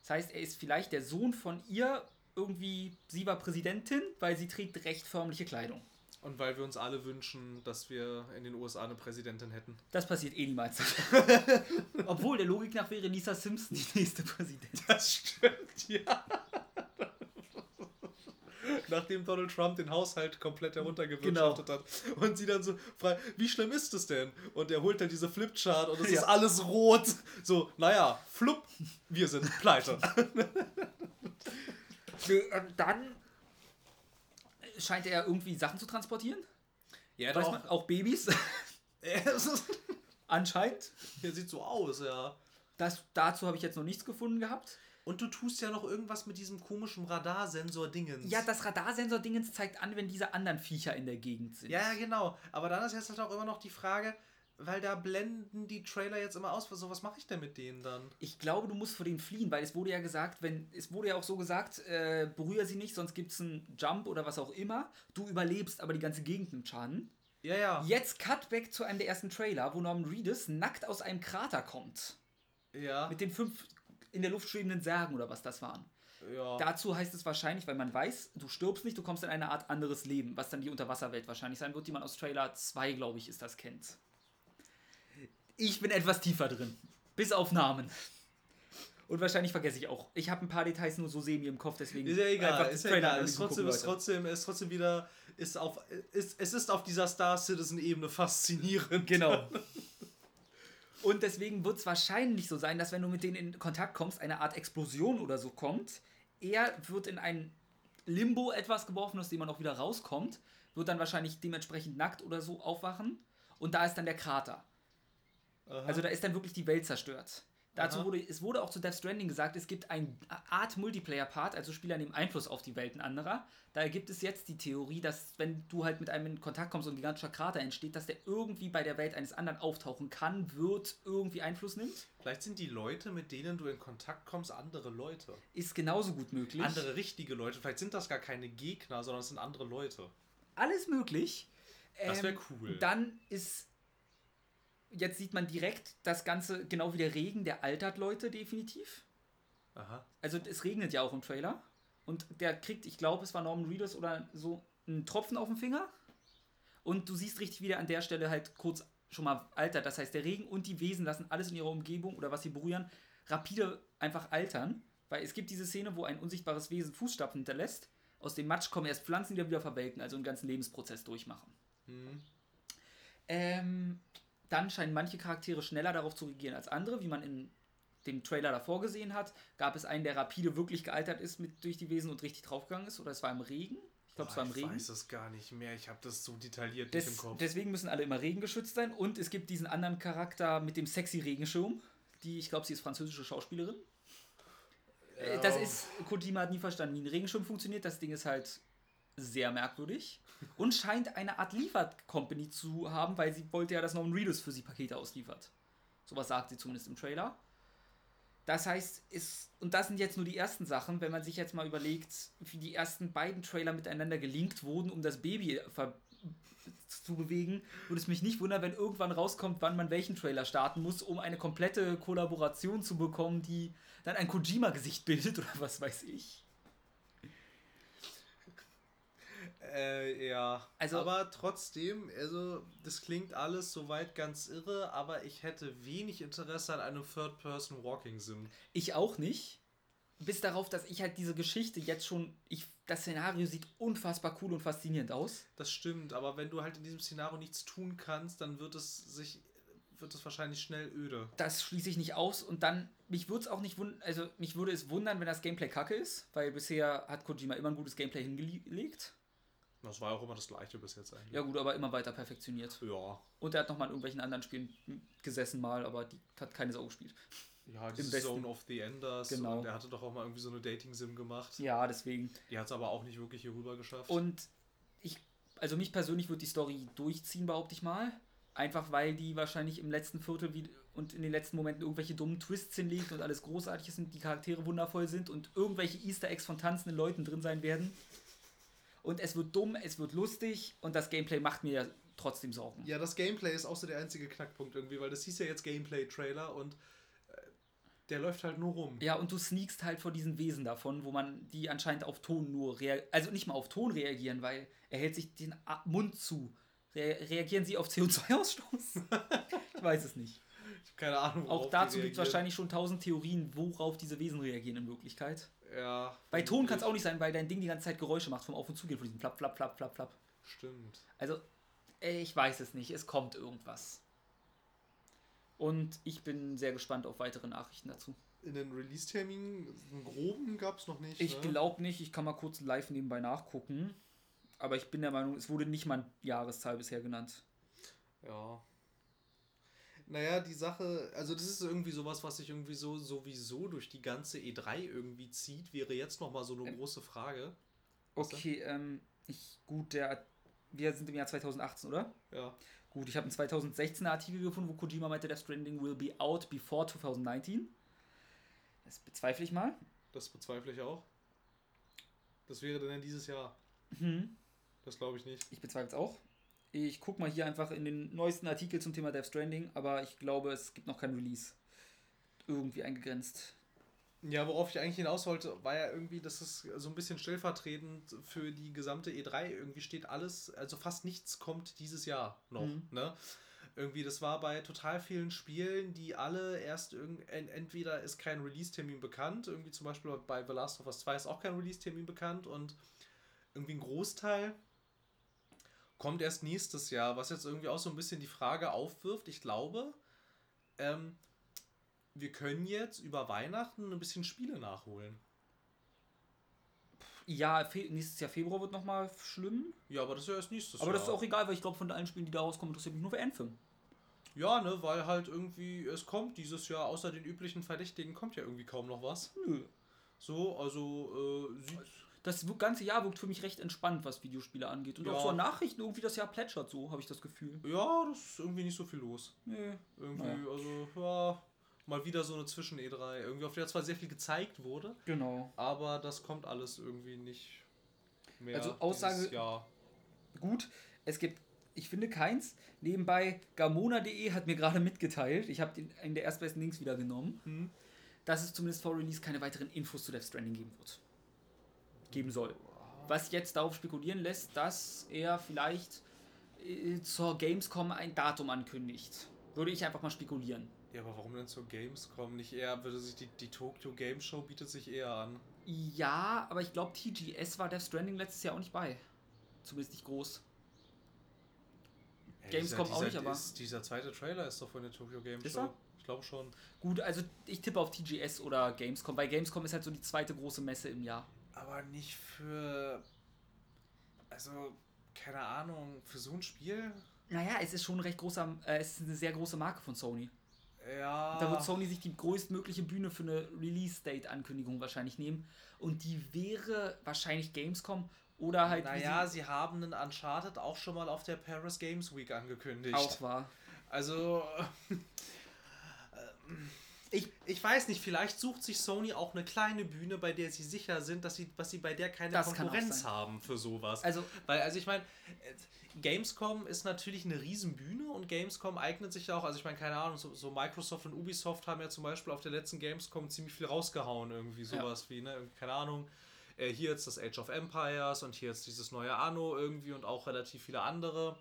Speaker 1: Das heißt, er ist vielleicht der Sohn von ihr, irgendwie, sie war Präsidentin, weil sie trägt recht förmliche Kleidung.
Speaker 2: Und weil wir uns alle wünschen, dass wir in den USA eine Präsidentin hätten.
Speaker 1: Das passiert eh niemals. <laughs> Obwohl, der Logik nach wäre Lisa Simpson die nächste Präsidentin.
Speaker 2: Das stimmt, ja. Nachdem Donald Trump den Haushalt komplett heruntergewirtschaftet hat. Und sie dann so fragt, wie schlimm ist es denn? Und er holt dann diese Flipchart und es
Speaker 1: Ja.
Speaker 2: ist alles rot. So, naja, flupp, wir sind pleite. <laughs>
Speaker 1: Ähm, dann scheint er irgendwie Sachen zu transportieren.
Speaker 2: ja,
Speaker 1: Weiß man, auch Babys. <laughs> <laughs> Anscheinend.
Speaker 2: Der sieht so aus, ja.
Speaker 1: Das, dazu habe ich jetzt noch nichts gefunden gehabt.
Speaker 2: Und du tust ja noch irgendwas mit diesem komischen Radarsensor-Dingens.
Speaker 1: Ja, das Radarsensor-Dingens zeigt an, wenn diese anderen Viecher in der Gegend sind.
Speaker 2: Ja, ja, genau. Aber dann ist jetzt halt auch immer noch die Frage, weil da blenden die Trailer jetzt immer aus. So, was mache ich denn mit denen dann?
Speaker 1: Ich glaube, du musst vor denen fliehen, weil es wurde ja gesagt, wenn es wurde ja auch so gesagt, äh, berühre sie nicht, sonst gibt es einen Jump oder was auch immer. Du überlebst, aber die ganze Gegend nimmt Schaden.
Speaker 2: Ja, ja.
Speaker 1: Jetzt Cutback zu einem der ersten Trailer, wo Norman Reedus nackt aus einem Krater kommt.
Speaker 2: Ja.
Speaker 1: Mit den fünf in der Luft schwebenden Särgen oder was das waren.
Speaker 2: ja.
Speaker 1: Dazu heißt es wahrscheinlich, weil man weiß, du stirbst nicht, du kommst in eine Art anderes Leben, was dann die Unterwasserwelt wahrscheinlich sein wird, die man aus Trailer 2, glaube ich, ist das kennt. Ich bin etwas tiefer drin. Bis auf Namen. Und wahrscheinlich vergesse ich auch. Ich habe ein paar Details nur so semi im Kopf, deswegen
Speaker 2: Ist ja egal, ist ja egal. Ist trotzdem, ist trotzdem, ist trotzdem wieder, ist auf, ist, es ist auf dieser Star Citizen Ebene faszinierend.
Speaker 1: Genau. <laughs> Und deswegen wird es wahrscheinlich so sein, dass wenn du mit denen in Kontakt kommst, eine Art Explosion oder so kommt. Er wird in ein Limbo etwas geworfen, aus dem man auch wieder rauskommt, wird dann wahrscheinlich dementsprechend nackt oder so aufwachen. Und da ist dann der Krater.
Speaker 2: Aha.
Speaker 1: Also da ist dann wirklich die Welt zerstört. Dazu
Speaker 2: Aha.
Speaker 1: wurde, es wurde auch zu Death Stranding gesagt, es gibt eine Art Multiplayer-Part, also Spieler nehmen Einfluss auf die Welten anderer. Da gibt es jetzt die Theorie, dass wenn du halt mit einem in Kontakt kommst und ein gigantischer Krater entsteht, dass der irgendwie bei der Welt eines anderen auftauchen kann, wird, irgendwie Einfluss nimmt.
Speaker 2: Vielleicht sind die Leute, mit denen du in Kontakt kommst, andere Leute.
Speaker 1: Ist genauso gut möglich.
Speaker 2: Andere richtige Leute. Vielleicht sind das gar keine Gegner, sondern es sind andere Leute.
Speaker 1: Alles möglich.
Speaker 2: Das wär
Speaker 1: Ähm,
Speaker 2: cool.
Speaker 1: Dann ist. Jetzt sieht man direkt das Ganze, genau wie der Regen, der altert Leute definitiv.
Speaker 2: Aha.
Speaker 1: Also es regnet ja auch im Trailer. Und der kriegt, ich glaube, es war Norman Reedus oder so, einen Tropfen auf dem Finger. Und du siehst richtig wieder an der Stelle halt kurz schon mal altert. Das heißt, der Regen und die Wesen lassen alles in ihrer Umgebung oder was sie berühren, rapide einfach altern. Weil es gibt diese Szene, wo ein unsichtbares Wesen Fußstapfen hinterlässt. Aus dem Matsch kommen erst Pflanzen, die wieder verwelken, also einen ganzen Lebensprozess durchmachen.
Speaker 2: Hm.
Speaker 1: Ähm, dann scheinen manche Charaktere schneller darauf zu reagieren als andere, wie man in dem Trailer davor gesehen hat. Gab es einen, der rapide wirklich gealtert ist mit durch die Wesen und richtig draufgegangen ist? Oder es war im Regen? Ich glaube, es war im
Speaker 2: ich
Speaker 1: Regen.
Speaker 2: weiß es gar nicht mehr. Ich habe das so detailliert nicht
Speaker 1: Des,
Speaker 2: im Kopf.
Speaker 1: deswegen müssen alle immer regengeschützt sein. Und es gibt diesen anderen Charakter mit dem sexy Regenschirm. Die, ich glaube, sie ist französische Schauspielerin. Äh, Das
Speaker 2: Ja.
Speaker 1: ist, Kojima hat nie verstanden, wie ein Regenschirm funktioniert. Das Ding ist halt sehr merkwürdig. Und scheint eine Art Liefercompany zu haben, weil sie wollte ja, dass Norman Reedus für sie Pakete ausliefert. Sowas sagt sie zumindest im Trailer. Das heißt, ist, und das sind jetzt nur die ersten Sachen, wenn man sich jetzt mal überlegt, wie die ersten beiden Trailer miteinander gelinkt wurden, um das Baby ver zu bewegen, würde es mich nicht wundern, wenn irgendwann rauskommt, wann man welchen Trailer starten muss, um eine komplette Kollaboration zu bekommen, die dann ein Kojima-Gesicht <laughs> bildet oder was weiß ich.
Speaker 2: Äh, ja.
Speaker 1: Also-
Speaker 2: aber trotzdem, also das klingt alles soweit ganz irre, aber ich hätte wenig Interesse an einem Third-Person-Walking-Sim.
Speaker 1: Ich auch nicht. Bis darauf, dass ich halt diese Geschichte jetzt schon. Ich, das Szenario sieht unfassbar cool und faszinierend aus.
Speaker 2: Das stimmt, aber wenn du halt in diesem Szenario nichts tun kannst, dann wird es sich wird es wahrscheinlich schnell öde.
Speaker 1: Das schließe ich nicht aus und dann. Mich würde es auch nicht wundern. Also, mich würde es wundern, wenn das Gameplay kacke ist, weil bisher hat Kojima immer ein gutes Gameplay hingelegt.
Speaker 2: Das war auch immer das gleiche bis jetzt eigentlich.
Speaker 1: Ja, gut, aber immer weiter perfektioniert.
Speaker 2: Ja.
Speaker 1: Und er hat nochmal in irgendwelchen anderen Spielen gesessen mal, aber die hat keine Sau gespielt.
Speaker 2: Ja,
Speaker 1: Westen.
Speaker 2: Zone of the Enders.
Speaker 1: Genau.
Speaker 2: Und er hatte doch auch mal irgendwie so eine Dating-Sim gemacht.
Speaker 1: Ja, deswegen.
Speaker 2: Die hat es aber auch nicht wirklich hier rüber geschafft.
Speaker 1: Und ich, also mich persönlich wird die Story durchziehen, behaupte ich mal. Einfach weil die wahrscheinlich im letzten Viertel wie, und in den letzten Momenten irgendwelche dummen Twists hinlegt und alles großartig ist und die Charaktere wundervoll sind und irgendwelche Easter Eggs von tanzenden Leuten drin sein werden. Und es wird dumm, es wird lustig und das Gameplay macht mir trotzdem Sorgen.
Speaker 2: Ja, das Gameplay ist auch so der einzige Knackpunkt irgendwie, weil das hieß ja jetzt Gameplay-Trailer und äh, der läuft halt nur rum.
Speaker 1: Ja, und du sneakst halt vor diesen Wesen davon, wo man die anscheinend auf Ton nur reagieren, also nicht mal auf Ton reagieren, weil er hält sich den Mund zu. Re reagieren sie auf CO2-Ausstoß? ich weiß es nicht.
Speaker 2: Ich hab keine Ahnung.
Speaker 1: Auch dazu gibt es wahrscheinlich schon tausend Theorien, worauf diese Wesen reagieren in Wirklichkeit.
Speaker 2: Ja.
Speaker 1: Bei Ton kann es auch nicht sein, weil dein Ding die ganze Zeit Geräusche macht vom Auf- und Zugehen von diesem Flapp, Flapp, Flapp, Flapp, Flapp.
Speaker 2: Stimmt.
Speaker 1: Also, ich weiß es nicht. Es kommt irgendwas. Und ich bin sehr gespannt auf weitere Nachrichten dazu.
Speaker 2: In den Release-Termin, einen groben gab es noch nicht.
Speaker 1: Ich
Speaker 2: ne?
Speaker 1: glaube nicht, ich kann mal kurz live nebenbei nachgucken. Aber ich bin der Meinung, es wurde nicht mal eine Jahreszahl bisher genannt.
Speaker 2: Ja. Naja, die Sache, also das ist irgendwie sowas, was sich irgendwie so sowieso durch die ganze E3 irgendwie zieht, wäre jetzt nochmal so eine
Speaker 1: Ähm.
Speaker 2: große Frage. Was?
Speaker 1: Okay, ähm, ich, gut, der, wir sind im Jahr 2018, oder?
Speaker 2: Ja.
Speaker 1: Gut, ich habe einen 2016er Artikel gefunden, wo Kojima meinte, Death Stranding will be out before 2019. Das bezweifle ich mal.
Speaker 2: Das bezweifle ich auch. Das wäre dann dieses Jahr.
Speaker 1: Mhm.
Speaker 2: Das glaube ich nicht.
Speaker 1: Ich bezweifle es auch. Ich gucke mal hier einfach in den neuesten Artikel zum Thema Death Stranding, aber ich glaube, es gibt noch kein Release. Irgendwie eingegrenzt.
Speaker 2: Ja, worauf ich eigentlich hinaus wollte, war ja irgendwie, dass es so ein bisschen stellvertretend für die gesamte E3 irgendwie steht alles, also fast nichts kommt dieses Jahr noch.
Speaker 1: Mhm.
Speaker 2: Ne? Irgendwie, das war bei total vielen Spielen, die alle erst irgend, en- entweder ist kein Release-Termin bekannt, irgendwie zum Beispiel bei The Last of Us 2 ist auch kein Release-Termin bekannt und irgendwie ein Großteil kommt erst nächstes Jahr, was jetzt irgendwie auch so ein bisschen die Frage aufwirft. Ich glaube, ähm, wir können jetzt über Weihnachten ein bisschen Spiele nachholen.
Speaker 1: Ja, nächstes Jahr Februar wird nochmal schlimm.
Speaker 2: Ja, aber das ist ja erst nächstes
Speaker 1: Aber
Speaker 2: Jahr.
Speaker 1: das ist auch egal, weil ich glaube, von allen Spielen, die da rauskommen, interessiert mich nur für Anthem.
Speaker 2: Ja, ne, weil halt irgendwie, es kommt dieses Jahr, außer den üblichen Verdächtigen, kommt ja irgendwie kaum noch was.
Speaker 1: Nö.
Speaker 2: So, also, äh, sieht.
Speaker 1: Das ganze Jahr wirkt für mich recht entspannt, was Videospiele angeht. Und
Speaker 2: Ja.
Speaker 1: auch so Nachrichten irgendwie das Jahr plätschert so, habe ich das Gefühl.
Speaker 2: Ja, das ist irgendwie nicht so viel los.
Speaker 1: Nee.
Speaker 2: Irgendwie,
Speaker 1: Naja.
Speaker 2: also, ja, mal wieder so eine Zwischen-E3. Irgendwie, auf der zwar sehr viel gezeigt wurde,
Speaker 1: Genau.
Speaker 2: aber das kommt alles irgendwie nicht mehr.
Speaker 1: Also Aussage-
Speaker 2: Jahr.
Speaker 1: Gut, es gibt, ich finde keins. Nebenbei, Gamona.de hat mir gerade mitgeteilt, ich habe den in der erstbesten Links wieder genommen,
Speaker 2: Hm.
Speaker 1: dass es zumindest vor Release keine weiteren Infos zu Death Stranding geben wird. Geben soll. Was jetzt darauf spekulieren lässt, dass er vielleicht äh, zur Gamescom ein Datum ankündigt. Würde ich einfach mal spekulieren.
Speaker 2: Ja, aber warum denn zur Gamescom? Nicht eher, würde sich die, die Tokyo Game Show bietet sich eher an.
Speaker 1: Ja, aber ich glaube, TGS war Death Stranding letztes Jahr auch nicht bei. Zumindest nicht groß.
Speaker 2: Ja,
Speaker 1: Gamescom
Speaker 2: dieser,
Speaker 1: auch nicht, aber-
Speaker 2: Ist, dieser zweite Trailer ist doch von der Tokyo Game
Speaker 1: Ist
Speaker 2: Show.
Speaker 1: er?
Speaker 2: Ich glaube schon.
Speaker 1: Gut, also ich tippe auf TGS oder Gamescom, weil Gamescom ist halt so die zweite große Messe im Jahr.
Speaker 2: Aber nicht für. Also, keine Ahnung, für so ein Spiel?
Speaker 1: Naja, es ist schon ein recht großer, äh, es ist eine sehr große Marke von Sony.
Speaker 2: Ja.
Speaker 1: Da wird Sony sich die größtmögliche Bühne für eine Release-Date-Ankündigung wahrscheinlich nehmen. Und die wäre wahrscheinlich Gamescom oder halt
Speaker 2: Naja, sie haben einen Uncharted auch schon mal auf der Paris Games Week angekündigt.
Speaker 1: sie auch war.
Speaker 2: Also. <laughs> Ich, ich weiß nicht, vielleicht sucht sich Sony auch eine kleine Bühne, bei der sie sicher sind, dass sie, dass sie bei der keine
Speaker 1: Das
Speaker 2: Konkurrenz haben für sowas.
Speaker 1: Also,
Speaker 2: Weil, also ich meine, äh, Gamescom ist natürlich eine Riesenbühne und Gamescom eignet sich ja auch, also ich meine, keine Ahnung, so, so Microsoft und Ubisoft haben ja zum Beispiel auf der letzten Gamescom ziemlich viel rausgehauen, irgendwie sowas wie, ne, keine Ahnung, äh, hier jetzt das Age of Empires und hier jetzt dieses neue Anno irgendwie und auch relativ viele andere.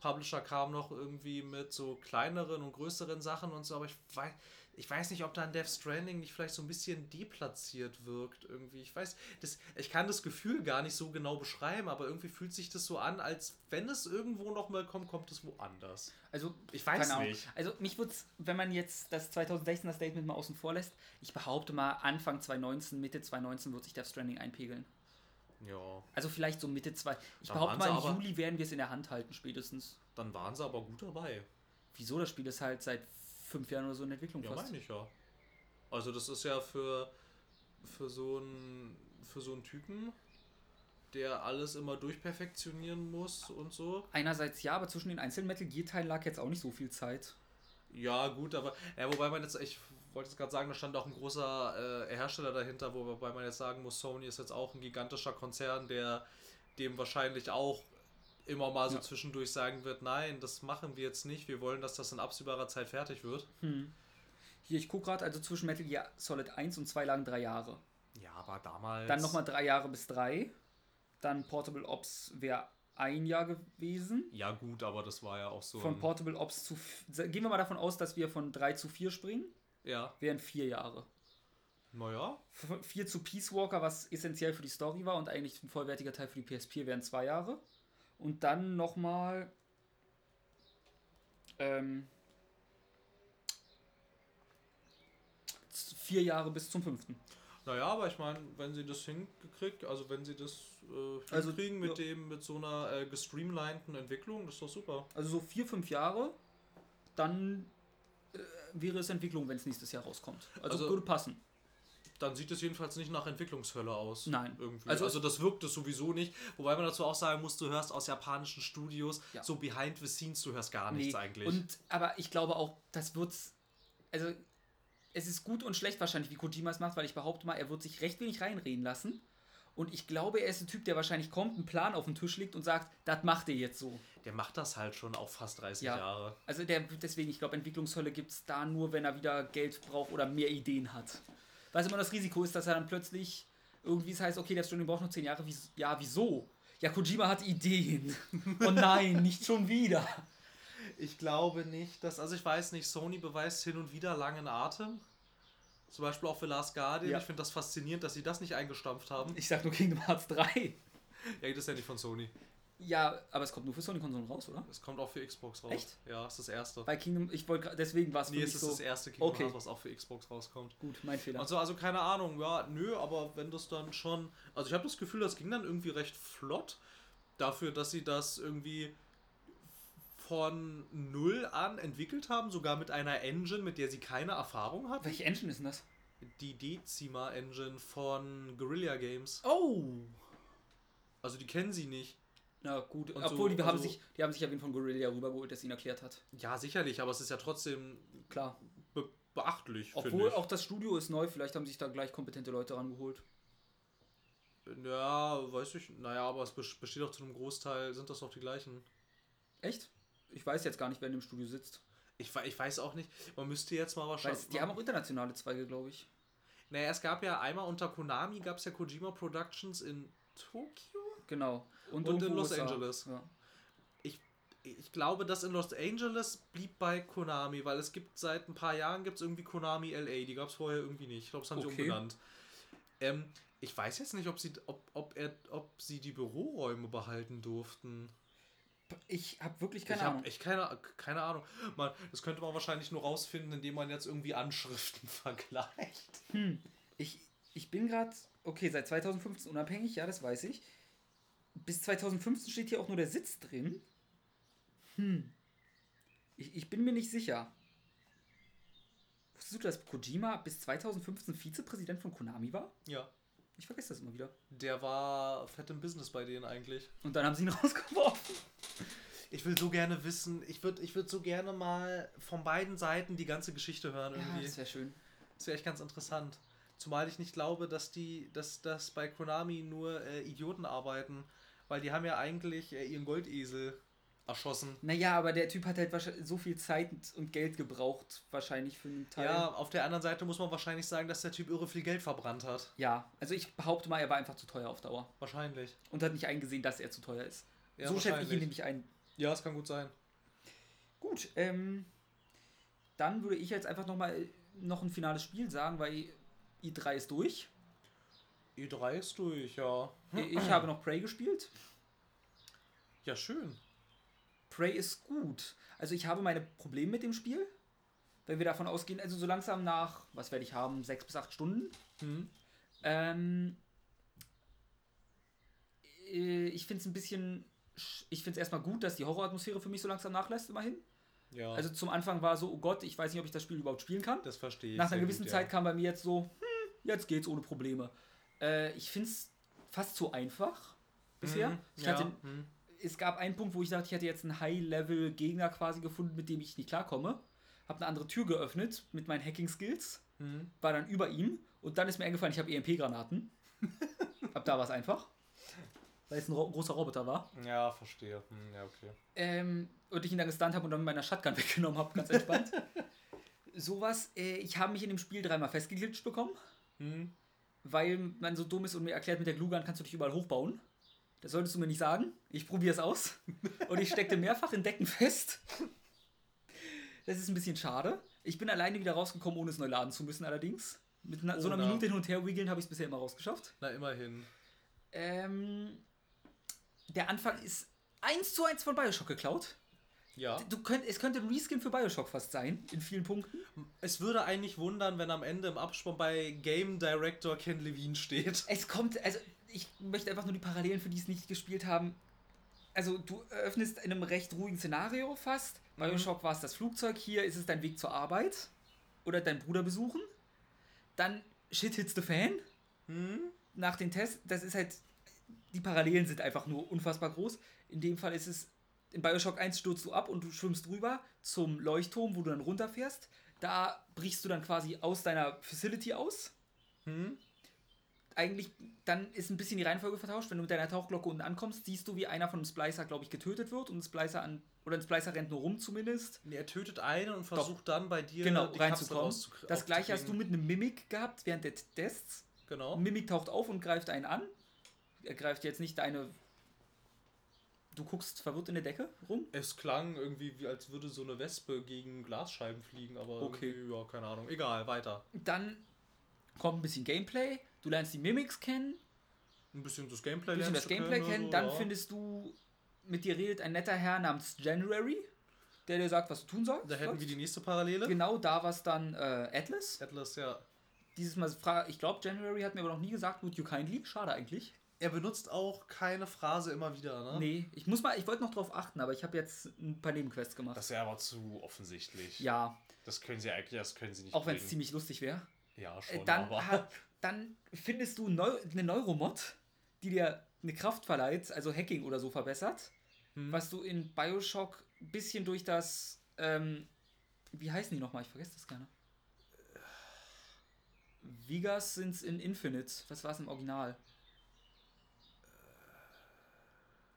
Speaker 2: Publisher kamen noch irgendwie mit so kleineren und größeren Sachen und so, aber ich weiß, ich weiß nicht, ob dann Death Stranding nicht vielleicht so ein bisschen deplatziert wirkt irgendwie. Ich weiß, das, ich kann das Gefühl gar nicht so genau beschreiben, aber irgendwie fühlt sich das so an, als wenn es irgendwo noch mal kommt, kommt es woanders.
Speaker 1: also
Speaker 2: Ich weiß nicht.
Speaker 1: Also mich würde wenn man jetzt das 2016er Statement mal außen vor lässt, ich behaupte mal, Anfang 2019, Mitte 2019 wird sich Death Stranding einpegeln.
Speaker 2: Ja,
Speaker 1: Also vielleicht so Mitte 2. Ich
Speaker 2: Dann
Speaker 1: behaupte mal, im
Speaker 2: aber-
Speaker 1: Juli werden wir es in der Hand halten, spätestens.
Speaker 2: dann waren sie aber gut dabei.
Speaker 1: Wieso? Das Spiel ist halt seit fünf Jahren oder so in Entwicklung
Speaker 2: Ja,
Speaker 1: fast.
Speaker 2: meine ich ja. Also das ist ja für, für so einen für so einen Typen, der alles immer durchperfektionieren muss und so.
Speaker 1: Einerseits ja, aber zwischen den einzelnen Metal Gear Teilen lag jetzt auch nicht so viel Zeit.
Speaker 2: Ja, gut, aber ja, wobei man jetzt, ich wollte jetzt gerade sagen, da stand auch ein großer äh, Hersteller dahinter, wobei man jetzt sagen muss, Sony ist jetzt auch ein gigantischer Konzern, der dem wahrscheinlich auch immer mal so
Speaker 1: Ja.
Speaker 2: zwischendurch sagen wird, nein, das machen wir jetzt nicht, wir wollen, dass das in absehbarer Zeit fertig wird.
Speaker 1: Hm. Hier, ich gucke gerade, also zwischen Metal Gear Solid 1 und 2 lagen drei Jahre.
Speaker 2: Ja, aber damals.
Speaker 1: Dann nochmal drei Jahre bis drei. Dann Portable Ops wäre ein Jahr gewesen.
Speaker 2: Ja, gut, aber das war ja auch so.
Speaker 1: Von Portable Ops zu. Gehen wir mal davon aus, dass wir von drei zu vier springen.
Speaker 2: ja,
Speaker 1: Wären vier Jahre.
Speaker 2: naja.
Speaker 1: F- Vier zu Peace Walker, was essentiell für die Story war und eigentlich ein vollwertiger Teil für die PSP, wären zwei Jahre. Und dann nochmal. Ähm, vier Jahre bis zum fünften.
Speaker 2: Naja, aber ich meine, wenn sie das hingekriegt, also wenn sie das äh,
Speaker 1: Also,
Speaker 2: hinkriegen mit
Speaker 1: ja.
Speaker 2: dem, mit so einer äh, gestreamlinten Entwicklung, das ist doch super.
Speaker 1: Also so vier, fünf Jahre, dann äh, wäre es Entwicklung, wenn es nächstes Jahr rauskommt. Also,
Speaker 2: Also-
Speaker 1: würde passen.
Speaker 2: Dann sieht es jedenfalls nicht nach Entwicklungshölle aus.
Speaker 1: Nein.
Speaker 2: Irgendwie.
Speaker 1: Also
Speaker 2: Also, das wirkt es sowieso nicht. Wobei man dazu auch sagen muss, du hörst aus japanischen Studios
Speaker 1: Ja.
Speaker 2: so behind the scenes, du hörst gar nichts
Speaker 1: Nee,
Speaker 2: eigentlich.
Speaker 1: Und, aber ich glaube auch, das wird's. Also, es ist gut und schlecht wahrscheinlich, wie Kojima es macht, weil ich behaupte mal, er wird sich recht wenig reinreden lassen. Und ich glaube, er ist ein Typ, der wahrscheinlich kommt, einen Plan auf den Tisch legt und sagt, das macht ihr jetzt so.
Speaker 2: Der macht das halt schon auch fast 30
Speaker 1: Ja.
Speaker 2: Jahre.
Speaker 1: Also der, deswegen, ich glaube, Entwicklungshölle gibt es da nur, wenn er wieder Geld braucht oder mehr Ideen hat. Was immer das Risiko ist, dass er dann plötzlich irgendwie es heißt, okay, der Stranding braucht nur 10 Jahre. Ja, wieso? Ja, Kojima hat Ideen. <laughs> Oh nein, nicht schon wieder.
Speaker 2: Ich glaube nicht, dass, also ich weiß nicht, Sony beweist hin und wieder langen Atem. Zum Beispiel auch für Last Guardian.
Speaker 1: Ja.
Speaker 2: Ich finde das faszinierend, dass sie das nicht eingestampft haben.
Speaker 1: Ich sag nur Kingdom Hearts 3.
Speaker 2: Ja, das ist ja nicht von Sony.
Speaker 1: Ja, aber es kommt nur für Sony-Konsolen raus, oder?
Speaker 2: Es kommt auch für Xbox raus.
Speaker 1: Echt?
Speaker 2: Ja, ist das erste.
Speaker 1: Bei Kingdom, ich wollte deswegen war es
Speaker 2: Nee,
Speaker 1: für
Speaker 2: es
Speaker 1: mich
Speaker 2: ist
Speaker 1: so.
Speaker 2: das erste Kingdom
Speaker 1: Okay.
Speaker 2: Hearts, was auch für Xbox rauskommt.
Speaker 1: Gut, mein Fehler.
Speaker 2: Also, also keine Ahnung, ja, nö, aber wenn das dann schon. Also ich habe das Gefühl, das ging dann irgendwie recht flott. Dafür, dass sie das irgendwie von null an entwickelt haben, sogar mit einer Engine, mit der sie keine Erfahrung hatten.
Speaker 1: Welche Engine ist denn das?
Speaker 2: Die Decima Engine von Guerrilla Games.
Speaker 1: Oh!
Speaker 2: Also die kennen sie nicht.
Speaker 1: Na gut,
Speaker 2: Und
Speaker 1: obwohl
Speaker 2: so-
Speaker 1: die, haben
Speaker 2: also-
Speaker 1: sich, die haben sich ja wen von Guerrilla rübergeholt, der es ihnen erklärt hat.
Speaker 2: Ja, sicherlich, aber es ist ja trotzdem
Speaker 1: Klar.
Speaker 2: be beachtlich.
Speaker 1: Obwohl auch das Studio ist neu, vielleicht haben sich da gleich kompetente Leute rangeholt.
Speaker 2: Ja, weiß ich. Naja, aber es bes- besteht auch zu einem Großteil, sind das doch die gleichen.
Speaker 1: Echt? Ich weiß jetzt gar nicht, wer in dem Studio sitzt.
Speaker 2: Ich, ich weiß auch nicht. Man müsste jetzt mal wahrscheinlich.
Speaker 1: es, die haben auch internationale Zweige, glaube ich.
Speaker 2: Naja, es gab ja einmal unter Konami gab es ja Kojima Productions in Tokio.
Speaker 1: Genau.
Speaker 2: Und
Speaker 1: irgendwo
Speaker 2: in Los
Speaker 1: USA.
Speaker 2: Angeles.
Speaker 1: Ja.
Speaker 2: Ich glaube, das in Los Angeles blieb bei Konami, weil es gibt seit ein paar Jahren gibt es irgendwie Konami LA. Die gab es vorher irgendwie nicht. Ich glaube, das haben sie
Speaker 1: Okay.
Speaker 2: umbenannt. Ähm, ich weiß jetzt nicht, ob sie, ob, ob, er, ob sie die Büroräume behalten durften.
Speaker 1: Ich habe wirklich keine
Speaker 2: ich
Speaker 1: Ahnung.
Speaker 2: echt keine, keine Ahnung. Man, das könnte man wahrscheinlich nur rausfinden, indem man jetzt irgendwie Anschriften <laughs> vergleicht.
Speaker 1: Hm. Ich, ich bin gerade, okay, seit 2015 unabhängig, ja, das weiß ich. Bis 2015 steht hier auch nur der Sitz drin. Hm. Ich, ich bin mir nicht sicher. Wusstest du, dass Kojima bis 2015 Vizepräsident von Konami war?
Speaker 2: Ja.
Speaker 1: Ich vergesse das immer wieder.
Speaker 2: Der war fett im Business bei denen eigentlich.
Speaker 1: Und dann haben sie ihn <laughs> rausgeworfen.
Speaker 2: Ich will so gerne wissen, ich würde ich würd so gerne mal von beiden Seiten die ganze Geschichte hören
Speaker 1: Ja,
Speaker 2: irgendwie.
Speaker 1: das wäre schön.
Speaker 2: Das wäre echt ganz interessant. Zumal ich nicht glaube, dass die, dass, dass bei Konami nur äh, Idioten arbeiten, weil die haben ja eigentlich äh, ihren Goldesel erschossen.
Speaker 1: Naja, aber der Typ hat halt wahrscheinlich so viel Zeit und Geld gebraucht, wahrscheinlich für einen Teil.
Speaker 2: Ja, auf der anderen Seite muss man wahrscheinlich sagen, dass der Typ irre viel Geld verbrannt hat.
Speaker 1: ja, also ich behaupte mal, er war einfach zu teuer auf Dauer.
Speaker 2: Wahrscheinlich.
Speaker 1: Und hat nicht eingesehen, dass er zu teuer ist.
Speaker 2: Ja,
Speaker 1: so schätze ich ihn nämlich ein.
Speaker 2: Ja, es kann gut sein.
Speaker 1: Gut, ähm, dann würde ich jetzt einfach nochmal noch ein finales Spiel sagen, weil i3 ist durch.
Speaker 2: E3 ist durch, ja.
Speaker 1: Ich habe noch Prey gespielt.
Speaker 2: Ja, schön.
Speaker 1: Prey ist gut. Also ich habe meine Probleme mit dem Spiel. Wenn wir davon ausgehen, also so langsam nach, was werde ich haben, sechs bis acht Stunden.
Speaker 2: Hm.
Speaker 1: Ähm, äh, ich finde es ein bisschen, sch- ich finde es erstmal gut, dass die Horroratmosphäre für mich so langsam nachlässt, immerhin.
Speaker 2: Ja,
Speaker 1: Also zum Anfang war so, oh Gott, ich weiß nicht, ob ich das Spiel überhaupt spielen kann.
Speaker 2: das verstehe ich.
Speaker 1: Nach einer
Speaker 2: sehr
Speaker 1: gewissen
Speaker 2: gut,
Speaker 1: Zeit
Speaker 2: ja.
Speaker 1: kam bei mir jetzt so, hm, jetzt geht's ohne Probleme. Äh, ich finde es fast zu einfach bisher.
Speaker 2: Mhm,
Speaker 1: Ich
Speaker 2: ja,
Speaker 1: hatte,
Speaker 2: hm.
Speaker 1: es gab einen Punkt, wo ich dachte, ich hätte jetzt einen High-Level-Gegner quasi gefunden, mit dem ich nicht klarkomme. Hab eine andere Tür geöffnet mit meinen Hacking-Skills,
Speaker 2: Hm.
Speaker 1: war dann über ihm und dann ist mir eingefallen, ich habe EMP-Granaten. <laughs> Ab da war es einfach. Weil es ein ro großer Roboter war.
Speaker 2: Ja, verstehe. Hm, ja, okay.
Speaker 1: Ähm, und ich ihn dann gestunt habe und dann mit meiner Shotgun <laughs> weggenommen habe, ganz entspannt. <laughs> Sowas, äh, ich habe mich in dem Spiel dreimal festgeglitscht bekommen,
Speaker 2: Hm.
Speaker 1: weil man so dumm ist und mir erklärt, mit der Glugan kannst du dich überall hochbauen. Das solltest du mir nicht sagen. Ich probiere es aus. <laughs> Und ich steckte mehrfach in Decken fest. Das ist ein bisschen schade. Ich bin alleine wieder rausgekommen, ohne es neu laden zu müssen, allerdings. Mit einer, so einer
Speaker 2: na.
Speaker 1: Minute hin und her wiggeln habe ich es bisher immer rausgeschafft.
Speaker 2: Na, immerhin.
Speaker 1: Ähm, der Anfang ist eins zu eins von Bioshock geklaut.
Speaker 2: Ja.
Speaker 1: Du könnt, es könnte ein Reskin für Bioshock fast sein, in vielen Punkten.
Speaker 2: Es würde eigentlich wundern, wenn am Ende im Abspann bei Game Director Ken Levine steht.
Speaker 1: Es kommt, also ich möchte einfach nur die Parallelen, für die es nicht gespielt haben. Also du öffnest in einem recht ruhigen Szenario fast.
Speaker 2: Mhm.
Speaker 1: Bioshock war es das Flugzeug, hier ist es dein Weg zur Arbeit. Oder dein Bruder besuchen. Dann Shit hits the Fan.
Speaker 2: Hm?
Speaker 1: nach den Tests, das ist halt, die Parallelen sind einfach nur unfassbar groß. In dem Fall ist es, in Bioshock 1 stürzt du ab und du schwimmst rüber zum Leuchtturm, wo du dann runterfährst. Da brichst du dann quasi aus deiner Facility aus.
Speaker 2: Hm?
Speaker 1: Eigentlich, dann ist ein bisschen die Reihenfolge vertauscht. Wenn du mit deiner Tauchglocke unten ankommst, siehst du, wie einer von dem Splicer, glaube ich, getötet wird und ein Splicer an, oder ein Splicer rennt nur rum zumindest.
Speaker 2: Nee, er tötet einen und versucht dann bei dir
Speaker 1: Genau,
Speaker 2: die
Speaker 1: reinzukommen. Das gleiche hast du mit einem Mimik gehabt während der Tests.
Speaker 2: Genau.
Speaker 1: Mimik taucht auf und greift einen an. Er greift jetzt nicht deine. Du guckst verwirrt in der Decke rum?
Speaker 2: Es klang irgendwie, wie als würde so eine Wespe gegen Glasscheiben fliegen, aber
Speaker 1: Okay.
Speaker 2: ja, keine Ahnung. Egal, weiter.
Speaker 1: Dann kommt ein bisschen Gameplay. Du lernst die Mimics kennen,
Speaker 2: Ein bisschen das Gameplay
Speaker 1: ein bisschen
Speaker 2: lernst
Speaker 1: das
Speaker 2: du
Speaker 1: Gameplay
Speaker 2: kennen,
Speaker 1: kennen.
Speaker 2: so,
Speaker 1: Dann
Speaker 2: ja.
Speaker 1: findest du mit dir redet ein netter Herr namens January, der dir sagt, was du tun sollst.
Speaker 2: Da hätten wir die nächste Parallele.
Speaker 1: Genau, da war es dann äh, Atlas.
Speaker 2: Atlas, ja.
Speaker 1: Dieses Mal, ich glaube, January hat mir aber noch nie gesagt, would you kindly? Schade eigentlich.
Speaker 2: Er benutzt auch keine Phrase immer wieder, ne?
Speaker 1: Nee, ich muss mal, ich wollte noch drauf achten, aber ich habe jetzt ein paar Nebenquests gemacht.
Speaker 2: Das ist ja aber zu offensichtlich.
Speaker 1: ja,
Speaker 2: Das können sie eigentlich, das können sie nicht
Speaker 1: auch wenn es ziemlich lustig wäre.
Speaker 2: Ja,
Speaker 1: Äh,
Speaker 2: schon,
Speaker 1: Dann,
Speaker 2: aber...
Speaker 1: hat, dann findest du Neu eine Neuromod, die dir eine Kraft verleiht, also Hacking oder so verbessert,
Speaker 2: Hm.
Speaker 1: was du in Bioshock ein bisschen durch das, ähm, wie heißen die nochmal? Ich vergesse das gerne. Vigas sind's in Infinite. Was war es im Original?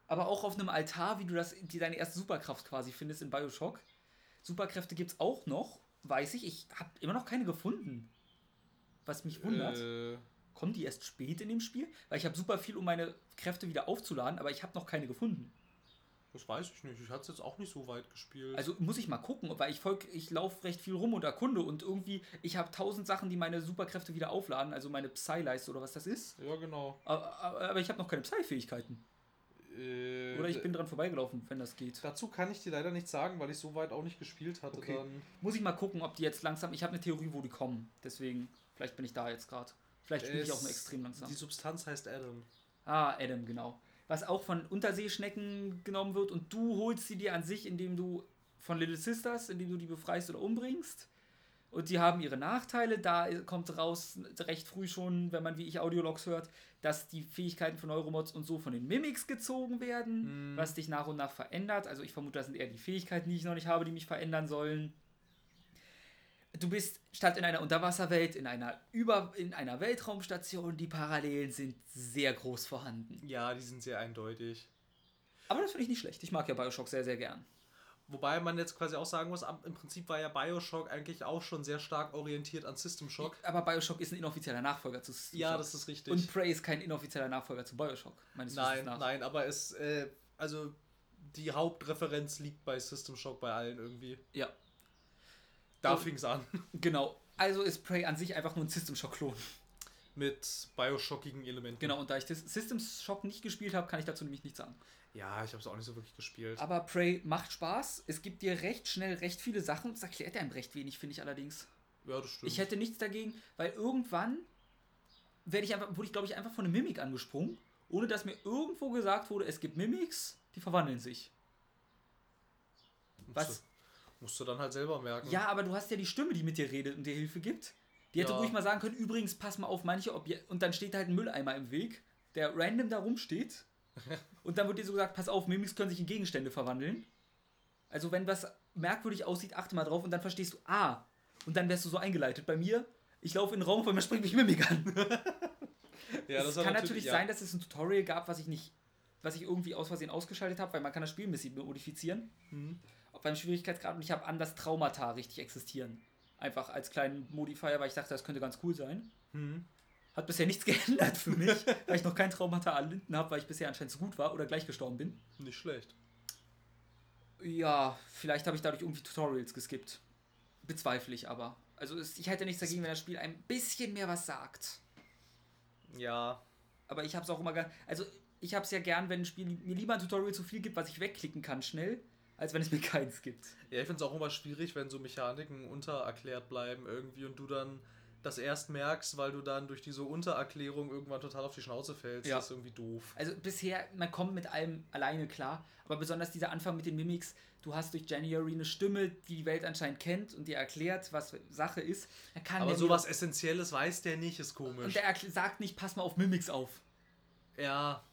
Speaker 1: Aber auch auf einem Altar, wie du das, die deine erste Superkraft quasi findest in Bioshock. Superkräfte gibt's auch noch, weiß ich. Ich habe immer noch keine gefunden. Was mich wundert.
Speaker 2: Äh,
Speaker 1: Kommen die erst spät in dem Spiel? Weil ich habe super viel, um meine Kräfte wieder aufzuladen, aber ich habe noch keine gefunden.
Speaker 2: das weiß ich nicht. Ich hatte es jetzt auch nicht so weit gespielt.
Speaker 1: Also muss ich mal gucken, weil ich folg, ich laufe recht viel rum und erkunde und irgendwie, ich habe tausend Sachen, die meine Superkräfte wieder aufladen, also meine Psy-Leiste oder was das ist.
Speaker 2: ja, genau.
Speaker 1: Aber, aber, aber ich habe noch keine Psy-Fähigkeiten.
Speaker 2: Äh,
Speaker 1: Oder ich bin dran vorbeigelaufen, wenn das geht.
Speaker 2: Dazu kann ich dir leider nicht sagen, weil ich so weit auch nicht gespielt hatte.
Speaker 1: Okay.
Speaker 2: Dann
Speaker 1: Muss ich mal gucken, ob die jetzt langsam. Ich habe eine Theorie, wo die kommen. Deswegen, vielleicht bin ich da jetzt gerade. Vielleicht spiele ich auch nur extrem langsam.
Speaker 2: Die Substanz heißt Adam.
Speaker 1: Ah, Adam, genau. Was auch von Unterseeschnecken genommen wird und du holst sie dir an sich, indem du von Little Sisters, indem du die befreist oder umbringst. Und die haben ihre Nachteile. Da kommt raus recht früh schon, wenn man wie ich Audiologs hört, dass die Fähigkeiten von Neuromods und so von den Mimics gezogen werden,
Speaker 2: Mhm.
Speaker 1: was dich nach und nach verändert. Also ich vermute, das sind eher die Fähigkeiten, die ich noch nicht habe, die mich verändern sollen. Du bist statt in einer Unterwasserwelt in einer über in einer Weltraumstation. Die Parallelen sind sehr groß vorhanden.
Speaker 2: Ja, die sind sehr eindeutig.
Speaker 1: Aber das finde ich nicht schlecht. Ich mag ja Bioshock sehr, sehr gern.
Speaker 2: Wobei man jetzt quasi auch sagen muss, im Prinzip war ja Bioshock eigentlich auch schon sehr stark orientiert an System Shock.
Speaker 1: Aber Bioshock ist ein inoffizieller Nachfolger zu System
Speaker 2: Ja,
Speaker 1: Shock.
Speaker 2: das ist richtig.
Speaker 1: Und Prey ist kein inoffizieller Nachfolger zu Bioshock, meines
Speaker 2: nein,
Speaker 1: Wissens nach.
Speaker 2: nein, aber es, äh, also die Hauptreferenz liegt bei System Shock bei allen irgendwie.
Speaker 1: Ja,
Speaker 2: Da
Speaker 1: Und-
Speaker 2: fing's an. <laughs>
Speaker 1: genau. Also ist Prey an sich einfach nur ein System Shock-Klon.
Speaker 2: Mit Bioshockigen Elementen.
Speaker 1: Genau, und da ich das System Shock nicht gespielt habe, kann ich dazu nämlich nichts sagen.
Speaker 2: Ja, ich habe es auch nicht so wirklich gespielt.
Speaker 1: Aber Prey macht Spaß. Es gibt dir recht schnell recht viele Sachen. Das erklärt einem recht wenig, finde ich allerdings.
Speaker 2: ja, das stimmt.
Speaker 1: Ich hätte nichts dagegen, weil irgendwann werde ich einfach, wurde ich glaube ich einfach von einem Mimik angesprungen, ohne dass mir irgendwo gesagt wurde, es gibt Mimics, die verwandeln sich.
Speaker 2: musst
Speaker 1: was-
Speaker 2: Du, musst du dann halt selber merken.
Speaker 1: Ja, aber du hast ja die Stimme, die mit dir redet und dir Hilfe gibt. Die hätte
Speaker 2: Ja.
Speaker 1: ruhig mal sagen können, übrigens, pass mal auf manche Objekte. Und dann steht halt ein Mülleimer im Weg, der random da rumsteht. <laughs> und dann wird dir so gesagt, pass auf, Mimics können sich in Gegenstände verwandeln. Also wenn was merkwürdig aussieht, achte mal drauf und dann verstehst du, ah. Und dann wärst du so eingeleitet. Bei mir, ich laufe in den Raum, auf einmal springt mich Mimik an. <laughs>
Speaker 2: ja <laughs>
Speaker 1: es
Speaker 2: war
Speaker 1: kann natürlich
Speaker 2: ja.
Speaker 1: sein, dass es ein Tutorial gab, was ich nicht, was ich irgendwie aus Versehen ausgeschaltet habe, weil man kann das Spiel ein bisschen modifizieren.
Speaker 2: Mhm.
Speaker 1: Auch beim Schwierigkeitsgrad und ich habe an das Traumata richtig existieren. Einfach als kleinen Modifier, weil ich dachte, das könnte ganz cool sein.
Speaker 2: Mhm.
Speaker 1: Hat bisher nichts <laughs> geändert für mich, weil ich noch kein Traumata erlitten habe, weil ich bisher anscheinend so gut war oder gleich gestorben bin.
Speaker 2: Nicht schlecht.
Speaker 1: Ja, vielleicht habe ich dadurch irgendwie Tutorials geskippt. Bezweifle ich aber. Also ich hätte nichts dagegen, wenn das Spiel ein bisschen mehr was sagt.
Speaker 2: Ja.
Speaker 1: Aber ich habe es auch immer gern. Also ich habe es ja gern, wenn ein Spiel mir lieber ein Tutorial zu viel gibt, was ich wegklicken kann schnell, als wenn es mir <laughs> keins gibt.
Speaker 2: Ja, ich finde es auch immer schwierig, wenn so Mechaniken untererklärt bleiben irgendwie und du dann das erst merkst, weil du dann durch diese Untererklärung irgendwann total auf die Schnauze fällst.
Speaker 1: Ja.
Speaker 2: Das ist irgendwie doof.
Speaker 1: Also bisher, man kommt mit allem alleine klar, aber besonders dieser Anfang mit den Mimics, du hast durch January eine Stimme, die die Welt anscheinend kennt und dir erklärt, was Sache ist. Er kann
Speaker 2: Aber sowas Essentielles weiß der nicht, ist komisch.
Speaker 1: Und der sagt nicht, pass mal auf Mimics auf.
Speaker 2: ja.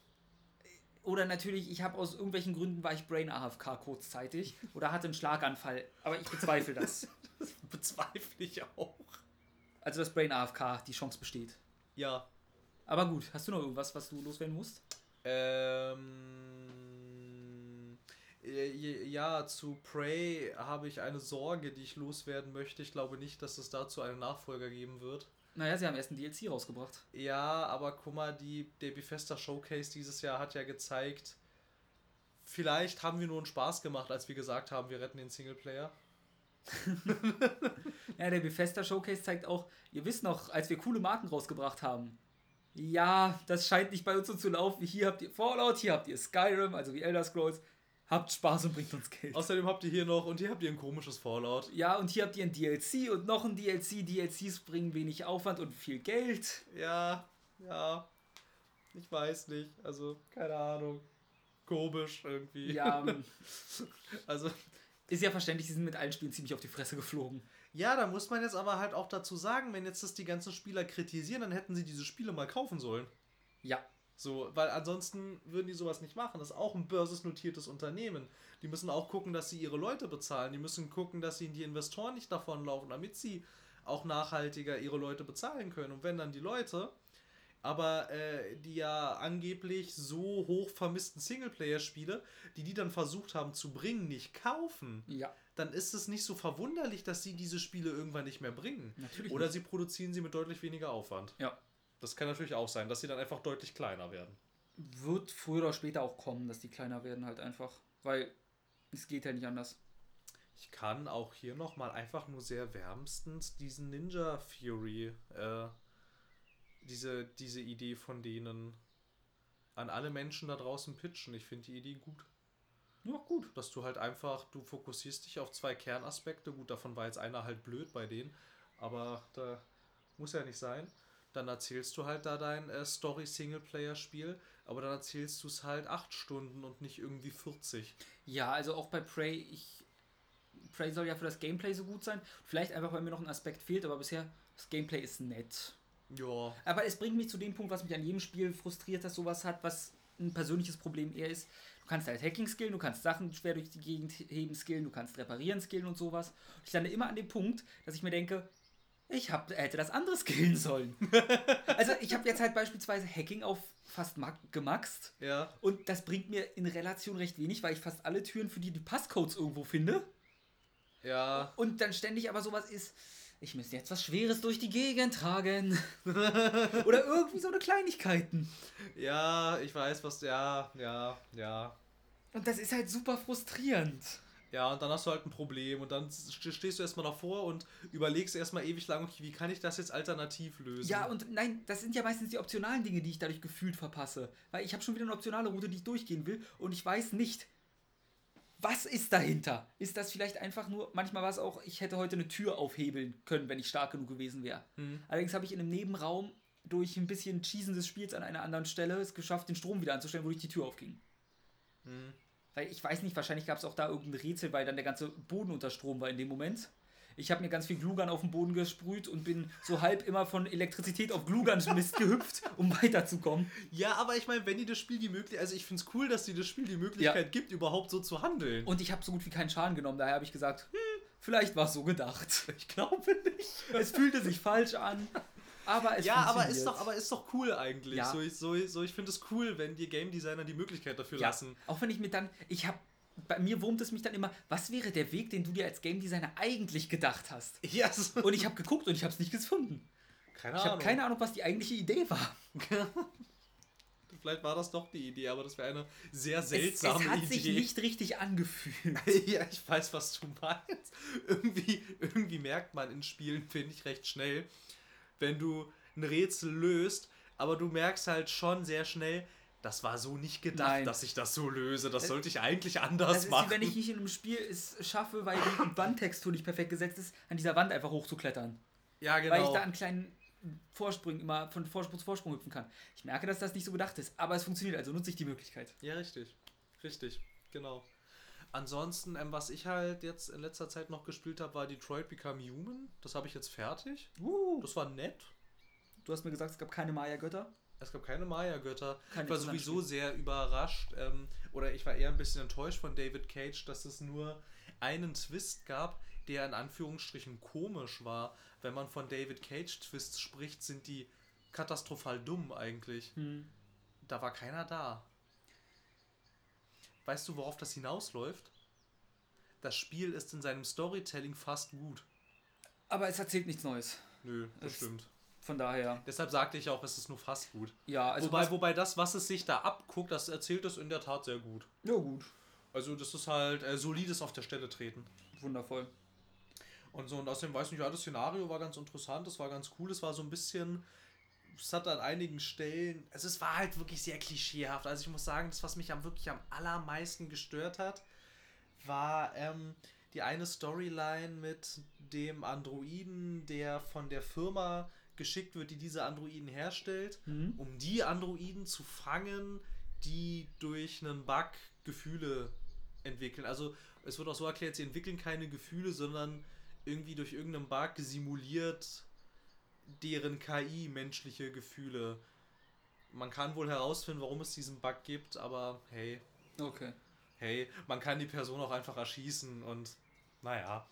Speaker 1: Oder natürlich, ich habe aus irgendwelchen Gründen war ich Brain AFK kurzzeitig oder hatte einen Schlaganfall, aber ich bezweifle das. <laughs>
Speaker 2: Bezweifle ich auch.
Speaker 1: Also dass Brain AFK die Chance besteht.
Speaker 2: Ja.
Speaker 1: Aber gut, hast du noch irgendwas, was du loswerden musst?
Speaker 2: Ähm, äh, ja, zu Prey habe ich eine Sorge, die ich loswerden möchte. Ich glaube nicht, dass es dazu einen Nachfolger geben wird.
Speaker 1: Naja, sie haben erst ein DLC rausgebracht.
Speaker 2: Ja, aber guck mal, die, der Bethesda Showcase dieses Jahr hat ja gezeigt, vielleicht haben wir nur einen Spaß gemacht, als wir gesagt haben, wir retten den Singleplayer. <laughs>
Speaker 1: Ja, der Bethesda Showcase zeigt auch, ihr wisst noch, als wir coole Marken rausgebracht haben. ja, das scheint nicht bei uns so zu laufen. Hier habt ihr Fallout, hier habt ihr Skyrim, also wie Elder Scrolls. Habt Spaß und bringt uns Geld.
Speaker 2: Außerdem habt ihr hier noch und hier habt ihr ein komisches Fallout.
Speaker 1: Ja, und hier habt ihr ein DLC und noch ein DLC. DLCs bringen wenig Aufwand und viel Geld.
Speaker 2: Ja, ja. Ich weiß nicht. Also, keine Ahnung. Komisch irgendwie.
Speaker 1: Ja, <laughs> ähm,
Speaker 2: Also,
Speaker 1: ist ja verständlich, sie sind mit allen Spielen ziemlich auf die Fresse geflogen.
Speaker 2: ja, da muss man jetzt aber halt auch dazu sagen, wenn jetzt das die ganzen Spieler kritisieren, dann hätten sie diese Spiele mal kaufen sollen.
Speaker 1: Ja,
Speaker 2: So, weil ansonsten würden die sowas nicht machen. Das ist auch ein börsennotiertes Unternehmen. Die müssen auch gucken, dass sie ihre Leute bezahlen. Die müssen gucken, dass sie die Investoren nicht davonlaufen, damit sie auch nachhaltiger ihre Leute bezahlen können. Und wenn dann die Leute, aber äh, die ja angeblich so hoch vermissten Singleplayer-Spiele, die die dann versucht haben zu bringen, nicht kaufen,
Speaker 1: ja,
Speaker 2: dann ist es nicht so verwunderlich, dass sie diese Spiele irgendwann nicht mehr bringen.
Speaker 1: natürlich.
Speaker 2: Oder
Speaker 1: nicht.
Speaker 2: sie produzieren sie mit deutlich weniger Aufwand.
Speaker 1: ja.
Speaker 2: Das kann natürlich auch sein, dass sie dann einfach deutlich kleiner werden.
Speaker 1: Wird früher oder später auch kommen, dass die kleiner werden halt einfach. Weil es geht ja nicht anders.
Speaker 2: Ich kann auch hier nochmal einfach nur sehr wärmstens diesen Ninja Fury, äh, diese, diese Idee von denen an alle Menschen da draußen pitchen. Ich finde die Idee gut.
Speaker 1: Ja, gut.
Speaker 2: Dass du halt einfach, du fokussierst dich auf zwei Kernaspekte. Gut, davon war jetzt einer halt blöd bei denen, aber da muss ja nicht sein. Dann erzählst du halt da dein äh, Story-Singleplayer-Spiel, aber dann erzählst du es halt acht Stunden und nicht irgendwie 40.
Speaker 1: Ja, also auch bei Prey, ich. Prey soll ja für das Gameplay so gut sein. Vielleicht einfach, weil mir noch ein Aspekt fehlt, aber bisher, das Gameplay ist nett.
Speaker 2: Ja,
Speaker 1: Aber es bringt mich zu dem Punkt, was mich an jedem Spiel frustriert, dass sowas hat, was ein persönliches Problem eher ist. Du kannst halt Hacking skillen, du kannst Sachen schwer durch die Gegend heben skillen, du kannst reparieren skillen und sowas. Und ich lande immer an dem Punkt, dass ich mir denke, ich hab, hätte das andere skillen sollen. <laughs> also ich habe jetzt halt beispielsweise Hacking auf fast ma- gemaxt
Speaker 2: ja.
Speaker 1: und das bringt mir in Relation recht wenig, weil ich fast alle Türen für die die Passcodes irgendwo finde.
Speaker 2: Ja,
Speaker 1: Und dann ständig aber sowas ist, ich müsste jetzt was Schweres durch die Gegend tragen. <laughs> Oder irgendwie so eine Kleinigkeiten.
Speaker 2: Ja, ich weiß, was. Ja, ja, ja.
Speaker 1: Und das ist halt super frustrierend.
Speaker 2: Ja, und dann hast du halt ein Problem und dann st- stehst du erstmal davor und überlegst erstmal ewig lang, okay, wie kann ich das jetzt alternativ lösen?
Speaker 1: Ja, und nein, das sind ja meistens die optionalen Dinge, die ich dadurch gefühlt verpasse. Weil ich habe schon wieder eine optionale Route, die ich durchgehen will und ich weiß nicht, was ist dahinter? Ist das vielleicht einfach nur, manchmal war es auch, ich hätte heute eine Tür aufhebeln können, wenn ich stark genug gewesen wäre.
Speaker 2: Hm.
Speaker 1: Allerdings habe ich in einem Nebenraum durch ein bisschen Cheesen des Spiels an einer anderen Stelle es geschafft, den Strom wieder anzustellen, wodurch die Tür aufging.
Speaker 2: Hm.
Speaker 1: Weil ich weiß nicht, wahrscheinlich gab es auch da irgendein Rätsel, weil dann der ganze Boden unter Strom war in dem Moment. Ich habe mir ganz viel Glugan auf den Boden gesprüht und bin so halb immer von Elektrizität auf Glugan-Mist gehüpft, um weiterzukommen.
Speaker 2: Ja, aber ich meine, wenn die das Spiel die Möglichkeit, also ich finde es cool, dass die das Spiel die Möglichkeit gibt, überhaupt so zu handeln.
Speaker 1: Und ich habe so gut wie keinen Schaden genommen, daher habe ich gesagt, hm, vielleicht war es so gedacht. <laughs>
Speaker 2: ich glaube nicht.
Speaker 1: Es fühlte sich falsch an, aber es
Speaker 2: Ja, aber ist doch, aber ist doch cool eigentlich.
Speaker 1: Ja.
Speaker 2: So, ich, so, so, ich finde es cool, wenn die Game Designer die Möglichkeit dafür
Speaker 1: ja,
Speaker 2: lassen.
Speaker 1: auch wenn ich mir dann, ich habe, bei mir wurmt es mich dann immer, was wäre der Weg, den du dir als Game Designer eigentlich gedacht hast? <laughs>
Speaker 2: So.
Speaker 1: Und ich habe geguckt und ich habe es nicht gefunden.
Speaker 2: keine
Speaker 1: Ich habe keine Ahnung, was die eigentliche Idee war. <laughs>
Speaker 2: Vielleicht war das doch die Idee, aber das wäre eine sehr
Speaker 1: Es, es
Speaker 2: seltsame
Speaker 1: hat
Speaker 2: Idee.
Speaker 1: sich nicht richtig angefühlt. <laughs>
Speaker 2: ja, ich weiß, was du meinst. Irgendwie, irgendwie merkt man in Spielen, finde ich, recht schnell, wenn du ein Rätsel löst, aber du merkst halt schon sehr schnell, das war so nicht gedacht,
Speaker 1: Nein.
Speaker 2: dass ich das so löse. Das sollte ich eigentlich anders
Speaker 1: Das ist
Speaker 2: machen.
Speaker 1: wie wenn ich nicht in einem Spiel es schaffe, weil die Wandtextur nicht perfekt gesetzt ist, an dieser Wand einfach hochzuklettern.
Speaker 2: ja, genau.
Speaker 1: Weil ich da an kleinen Vorsprüngen immer von Vorsprung zu Vorsprung hüpfen kann. Ich merke, dass das nicht so gedacht ist, aber es funktioniert, also nutze ich die Möglichkeit.
Speaker 2: Ja, richtig. Richtig, genau. Ansonsten, ähm, was ich halt jetzt in letzter Zeit noch gespielt habe, war Detroit Become Human. Das habe ich jetzt fertig.
Speaker 1: Uh,
Speaker 2: Das war nett.
Speaker 1: du hast mir gesagt, es gab keine Maya-Götter.
Speaker 2: Es gab keine Maya-Götter. Ich war sowieso sehr überrascht, ähm, oder ich war eher ein bisschen enttäuscht von David Cage, dass es nur einen Twist gab, der in Anführungsstrichen komisch war. Wenn man von David Cage Twists spricht, sind die katastrophal dumm eigentlich.
Speaker 1: Hm.
Speaker 2: Da war keiner da. Weißt du, worauf das hinausläuft? Das Spiel ist in seinem Storytelling fast gut.
Speaker 1: Aber es erzählt nichts Neues.
Speaker 2: Nö, das
Speaker 1: Es-
Speaker 2: stimmt.
Speaker 1: Von daher,
Speaker 2: Deshalb sagte ich auch, es ist nur fast gut.
Speaker 1: ja, also.
Speaker 2: wobei, wobei das, was es sich da abguckt, das erzählt es in der Tat sehr gut.
Speaker 1: ja, gut.
Speaker 2: Also das ist halt äh, solides auf der Stelle treten.
Speaker 1: Wundervoll.
Speaker 2: Und so, und außerdem weiß ich nicht, ja, das Szenario war ganz interessant, das war ganz cool, es war so ein bisschen es hat an einigen Stellen, also es war halt wirklich sehr klischeehaft. Also ich muss sagen, das, was mich am wirklich am allermeisten gestört hat, war ähm, die eine Storyline mit dem Androiden, der von der Firma geschickt wird, die diese Androiden herstellt,
Speaker 1: Mhm.
Speaker 2: um die Androiden zu fangen, die durch einen Bug Gefühle entwickeln. Also es wird auch so erklärt, sie entwickeln keine Gefühle, sondern irgendwie durch irgendeinen Bug simuliert deren KI menschliche Gefühle. Man kann wohl herausfinden, warum es diesen Bug gibt, aber hey,
Speaker 1: Okay.
Speaker 2: hey, man kann die Person auch einfach erschießen und naja.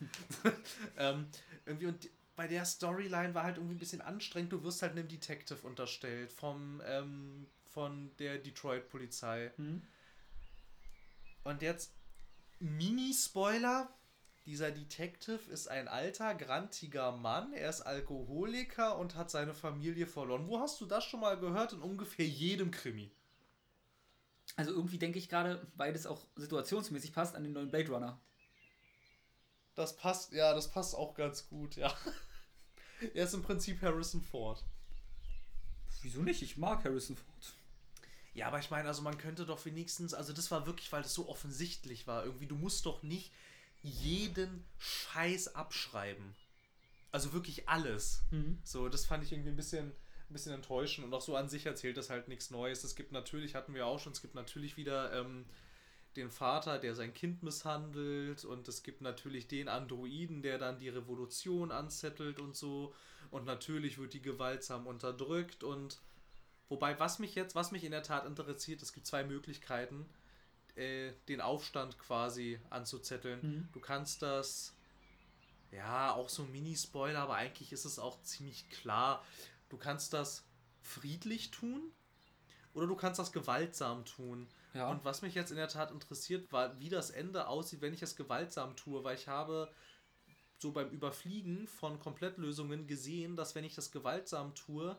Speaker 2: <laughs> <laughs> ähm, irgendwie und bei der Storyline war halt irgendwie ein bisschen anstrengend. Du wirst halt einem Detective unterstellt vom ähm, von der Detroit Polizei.
Speaker 1: Mhm.
Speaker 2: Und jetzt Mini-Spoiler. Dieser Detective ist ein alter, grantiger Mann. Er ist Alkoholiker und hat seine Familie verloren. Wo hast du das schon mal gehört? In ungefähr jedem Krimi.
Speaker 1: Also irgendwie denke ich gerade, weil das auch situationsmäßig passt, an den neuen Blade Runner.
Speaker 2: Das passt, ja, das passt auch ganz gut, ja. <laughs> Er ist im Prinzip Harrison Ford.
Speaker 1: Wieso nicht? Ich mag Harrison Ford.
Speaker 2: Ja, aber ich meine, also man könnte doch wenigstens, also das war wirklich, weil das so offensichtlich war, irgendwie, du musst doch nicht jeden Scheiß abschreiben. Also wirklich alles.
Speaker 1: Mhm.
Speaker 2: So, das fand ich irgendwie ein bisschen, ein bisschen enttäuschend und auch so an sich erzählt das halt nichts Neues. Es gibt natürlich, hatten wir auch schon, es gibt natürlich wieder ähm, den Vater, der sein Kind misshandelt und es gibt natürlich den Androiden, der dann die Revolution anzettelt und so und natürlich wird die gewaltsam unterdrückt und wobei, was mich jetzt, was mich in der Tat interessiert, es gibt zwei Möglichkeiten, äh, den Aufstand quasi anzuzetteln.
Speaker 1: Mhm.
Speaker 2: Du kannst das ja, auch so ein Mini-Spoiler, aber eigentlich ist es auch ziemlich klar. Du kannst das friedlich tun oder du kannst das gewaltsam tun.
Speaker 1: Ja.
Speaker 2: Und was mich jetzt in der Tat interessiert, war, wie das Ende aussieht, wenn ich es gewaltsam tue, weil ich habe so beim Überfliegen von Komplettlösungen gesehen, dass wenn ich das gewaltsam tue,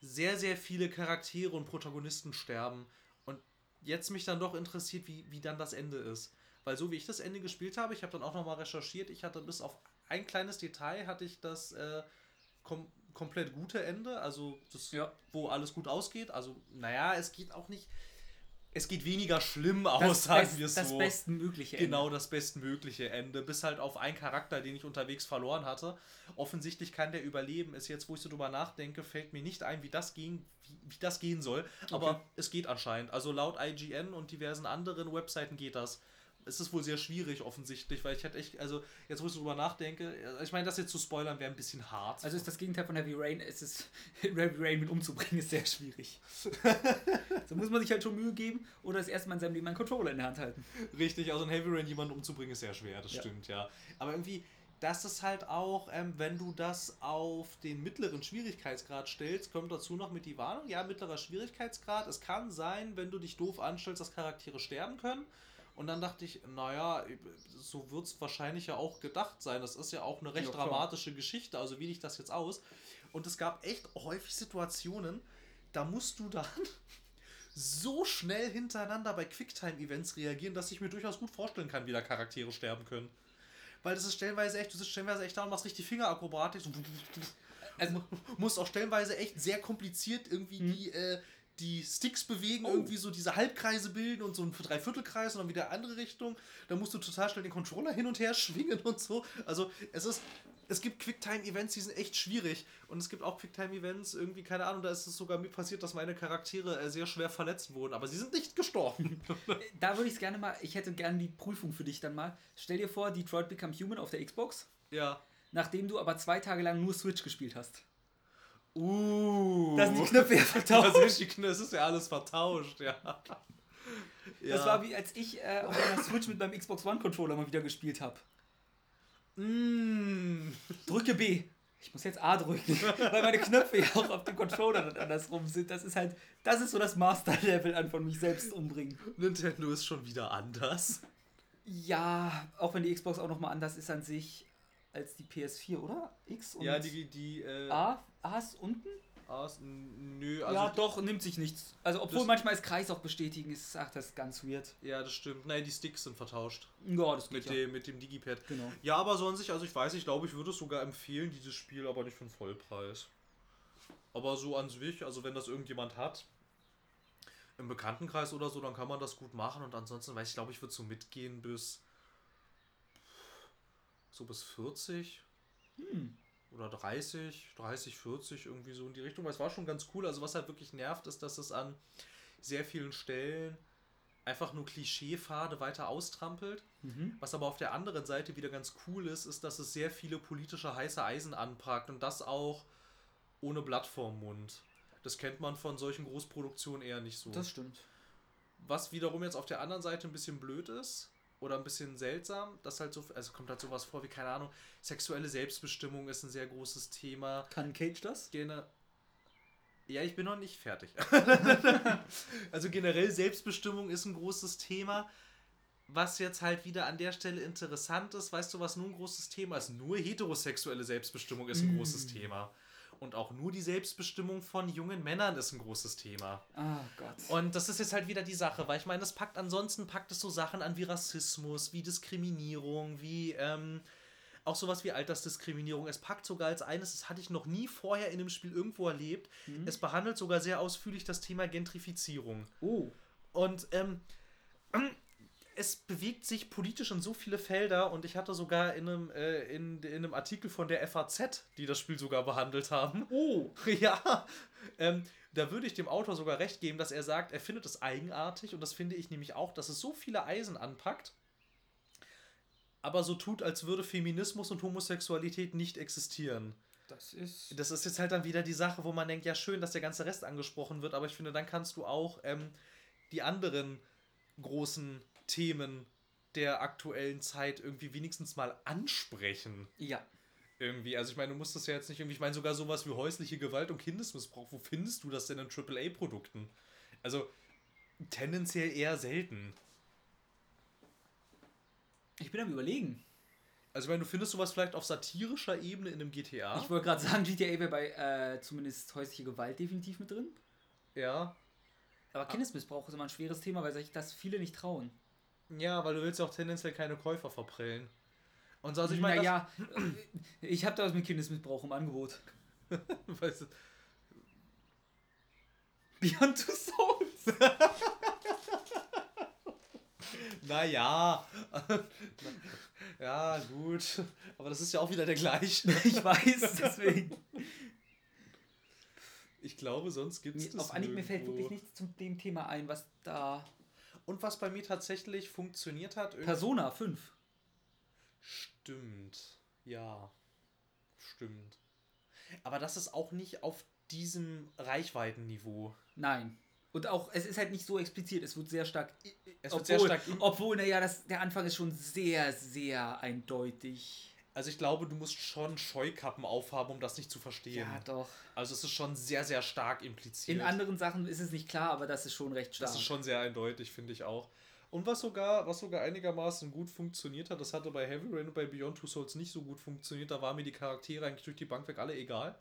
Speaker 2: sehr, sehr viele Charaktere und Protagonisten sterben. Und jetzt mich dann doch interessiert, wie, wie dann das Ende ist. Weil so wie ich das Ende gespielt habe, ich habe dann auch nochmal recherchiert, ich hatte bis auf ein kleines Detail, hatte ich das äh, kom komplett gute Ende, also das,
Speaker 1: Ja.
Speaker 2: wo alles gut ausgeht. Also, naja, es geht auch nicht, es geht weniger schlimm aus,
Speaker 1: das,
Speaker 2: sagen wir es
Speaker 1: das
Speaker 2: so.
Speaker 1: bestmögliche
Speaker 2: Genau das bestmögliche Ende, bis halt auf einen Charakter, den ich unterwegs verloren hatte. Offensichtlich kann der überleben. Ist jetzt, wo ich so drüber nachdenke, fällt mir nicht ein, wie das ging, wie, wie das gehen soll. Aber
Speaker 1: Okay.
Speaker 2: es geht anscheinend. Also laut IGN und diversen anderen Webseiten geht das. Es ist wohl sehr schwierig offensichtlich, weil ich hätte echt, also jetzt wo ich drüber nachdenke, ich meine, das jetzt zu spoilern wäre ein bisschen hart.
Speaker 1: Also ist das Gegenteil von Heavy Rain. Es ist <laughs> Heavy Rain mit umzubringen ist sehr schwierig. <laughs> so muss man sich halt schon Mühe geben oder das erste Mal in seinem Leben einen Controller in der Hand halten.
Speaker 2: Richtig, also ein Heavy Rain jemanden umzubringen ist sehr schwer, das
Speaker 1: Ja.
Speaker 2: stimmt, ja. Aber irgendwie, das ist halt auch, ähm, wenn du das auf den mittleren Schwierigkeitsgrad stellst, kommt dazu noch mit die Warnung, ja, mittlerer Schwierigkeitsgrad, es kann sein, wenn du dich doof anstellst, dass Charaktere sterben können. Und dann dachte ich, naja, so wird es wahrscheinlich ja auch gedacht sein. Das ist ja auch eine recht
Speaker 1: Ja,
Speaker 2: dramatische Geschichte, also wie liegt das jetzt aus? Und es gab echt häufig Situationen, da musst du dann <laughs> so schnell hintereinander bei Quicktime-Events reagieren, dass ich mir durchaus gut vorstellen kann, wie da Charaktere sterben können. Weil das ist stellenweise echt, du sitzt stellenweise echt da und machst richtig Fingerakrobatik. So,
Speaker 1: Also-
Speaker 2: musst auch stellenweise echt sehr kompliziert irgendwie
Speaker 1: Mhm.
Speaker 2: die, äh, die Sticks bewegen,
Speaker 1: Oh.
Speaker 2: irgendwie so diese Halbkreise bilden und so ein Dreiviertelkreis und dann wieder andere Richtung. Da musst du total schnell den Controller hin und her <laughs> schwingen und so. Also es ist, es gibt Quicktime-Events, die sind echt schwierig. Und es gibt auch Quicktime-Events, irgendwie, keine Ahnung, da ist es sogar mir passiert, dass meine Charaktere äh, sehr schwer verletzt wurden, aber sie sind nicht gestorben. <laughs>
Speaker 1: Da würde ich es gerne mal, ich hätte gerne die Prüfung für dich dann mal. Stell dir vor, Detroit Become Human auf der Xbox,
Speaker 2: ja.
Speaker 1: nachdem du aber zwei Tage lang nur Switch gespielt hast.
Speaker 2: Uh.
Speaker 1: Da sind die Knöpfe ja <laughs>
Speaker 2: Das
Speaker 1: vertauscht.
Speaker 2: ist, es ist ja alles vertauscht, ja. ja.
Speaker 1: Das war wie als ich äh, auf einer Switch mit meinem Xbox One Controller mal wieder gespielt habe.
Speaker 2: Mm.
Speaker 1: Drücke B. Ich muss jetzt A drücken, <laughs> weil meine Knöpfe ja auch auf dem Controller dann andersrum sind. Das ist halt, das ist so das Master-Level an von mich selbst umbringen.
Speaker 2: Nintendo ist schon wieder anders.
Speaker 1: Ja, auch wenn die Xbox auch nochmal anders ist an sich als die PS4, oder? X und
Speaker 2: ja, die, die, äh,
Speaker 1: A, A ist unten?
Speaker 2: A's, n- nö, also.
Speaker 1: ja, doch, nimmt sich nichts. Also, obwohl manchmal ist Kreis auch bestätigen, ist, ach, das ist ganz weird.
Speaker 2: Ja, das stimmt. Nein, die Sticks sind vertauscht.
Speaker 1: Ja, das
Speaker 2: Mit,
Speaker 1: geht ja.
Speaker 2: dem, mit dem Digipad.
Speaker 1: Genau.
Speaker 2: Ja, aber so an sich, also ich weiß, ich glaube, ich würde es sogar empfehlen, dieses Spiel, aber nicht für einen Vollpreis. Aber so an sich, also wenn das irgendjemand hat, im Bekanntenkreis oder so, dann kann man das gut machen. Und ansonsten weiß ich, glaube ich, würde so mitgehen bis so bis 40
Speaker 1: Hm.
Speaker 2: Oder 30, 30, 40, irgendwie so in die Richtung. Weil es war schon ganz cool. Also was halt wirklich nervt, ist, dass es an sehr vielen Stellen einfach nur Klischeepfade weiter austrampelt.
Speaker 1: Mhm.
Speaker 2: Was aber auf der anderen Seite wieder ganz cool ist, ist, dass es sehr viele politische heiße Eisen anpackt und das auch ohne Blatt vorm Mund. Das kennt man von solchen Großproduktionen eher nicht so.
Speaker 1: Das stimmt.
Speaker 2: Was wiederum jetzt auf der anderen Seite ein bisschen blöd ist oder ein bisschen seltsam, dass halt so, also kommt halt sowas vor wie, keine Ahnung, sexuelle Selbstbestimmung ist ein sehr großes Thema.
Speaker 1: Kann Cage das?
Speaker 2: Gene ja, ich bin noch nicht fertig. <laughs> also generell Selbstbestimmung ist ein großes Thema. Was jetzt halt wieder an der Stelle interessant ist, weißt du, was nur ein großes Thema ist? Nur heterosexuelle Selbstbestimmung ist ein
Speaker 1: Mm.
Speaker 2: großes Thema. Und auch nur die Selbstbestimmung von jungen Männern ist ein großes Thema.
Speaker 1: Ah Gott.
Speaker 2: Und das ist jetzt halt wieder die Sache, weil ich meine, es packt ansonsten packt es so Sachen an wie Rassismus, wie Diskriminierung, wie ähm, auch sowas wie Altersdiskriminierung. Es packt sogar als eines, das hatte ich noch nie vorher in einem Spiel irgendwo erlebt.
Speaker 1: Mhm.
Speaker 2: Es behandelt sogar sehr ausführlich das Thema Gentrifizierung.
Speaker 1: oh.
Speaker 2: Und ähm, es bewegt sich politisch in so viele Felder und ich hatte sogar in einem, äh, in, in einem Artikel von der FAZ, die das Spiel sogar behandelt haben,
Speaker 1: Oh. <laughs>
Speaker 2: ja, ähm, da würde ich dem Autor sogar recht geben, dass er sagt, er findet es eigenartig und das finde ich nämlich auch, dass es so viele Eisen anpackt, aber so tut, als würde Feminismus und Homosexualität nicht existieren.
Speaker 1: Das ist.
Speaker 2: Das ist jetzt halt dann wieder die Sache, wo man denkt, ja schön, dass der ganze Rest angesprochen wird, aber ich finde, dann kannst du auch ähm, die anderen großen Themen der aktuellen Zeit irgendwie wenigstens mal ansprechen.
Speaker 1: Ja.
Speaker 2: Irgendwie, also ich meine, du musst das ja jetzt nicht irgendwie, ich meine sogar sowas wie häusliche Gewalt und Kindesmissbrauch, wo findest du das denn in AAA-Produkten? Also tendenziell eher selten.
Speaker 1: Ich bin am überlegen.
Speaker 2: Also ich meine, du findest sowas vielleicht auf satirischer Ebene in einem GTA.
Speaker 1: Ich wollte gerade sagen, GTA wäre bei äh, zumindest häusliche Gewalt definitiv mit drin.
Speaker 2: ja.
Speaker 1: Aber Kindesmissbrauch ist immer ein schweres Thema, weil sich das viele nicht trauen.
Speaker 2: Ja, weil du willst ja auch tendenziell keine Käufer verprellen. Und so, also ich meine,
Speaker 1: naja, <clears throat> ich habe da was mit Kindesmissbrauch im Angebot. <laughs>
Speaker 2: weißt du,
Speaker 1: Beyond Two Souls. <laughs>
Speaker 2: naja. <laughs> ja, gut. Aber das ist ja auch wieder der gleiche.
Speaker 1: Ich weiß, deswegen.
Speaker 2: Ich glaube, sonst gibt es
Speaker 1: auf Anhieb mir fällt wirklich nichts zu dem Thema ein, was da.
Speaker 2: Und was bei mir tatsächlich funktioniert hat,
Speaker 1: Persona 5.
Speaker 2: Stimmt. Ja. Stimmt. Aber das ist auch nicht auf diesem Reichweitenniveau.
Speaker 1: Nein. Und auch, es ist halt nicht so explizit, es wird sehr stark.
Speaker 2: Es wird
Speaker 1: obwohl,
Speaker 2: sehr stark
Speaker 1: Obwohl, naja, das, der Anfang ist schon sehr, sehr eindeutig.
Speaker 2: Also ich glaube, du musst schon Scheukappen aufhaben, um das nicht zu verstehen.
Speaker 1: Ja, doch.
Speaker 2: Also es ist schon sehr, sehr stark impliziert.
Speaker 1: In anderen Sachen ist es nicht klar, aber das ist schon recht stark.
Speaker 2: das ist schon sehr eindeutig, finde ich auch. Und was sogar, was sogar einigermaßen gut funktioniert hat, das hatte bei Heavy Rain und bei Beyond Two Souls nicht so gut funktioniert. Da waren mir die Charaktere eigentlich durch die Bank weg alle egal.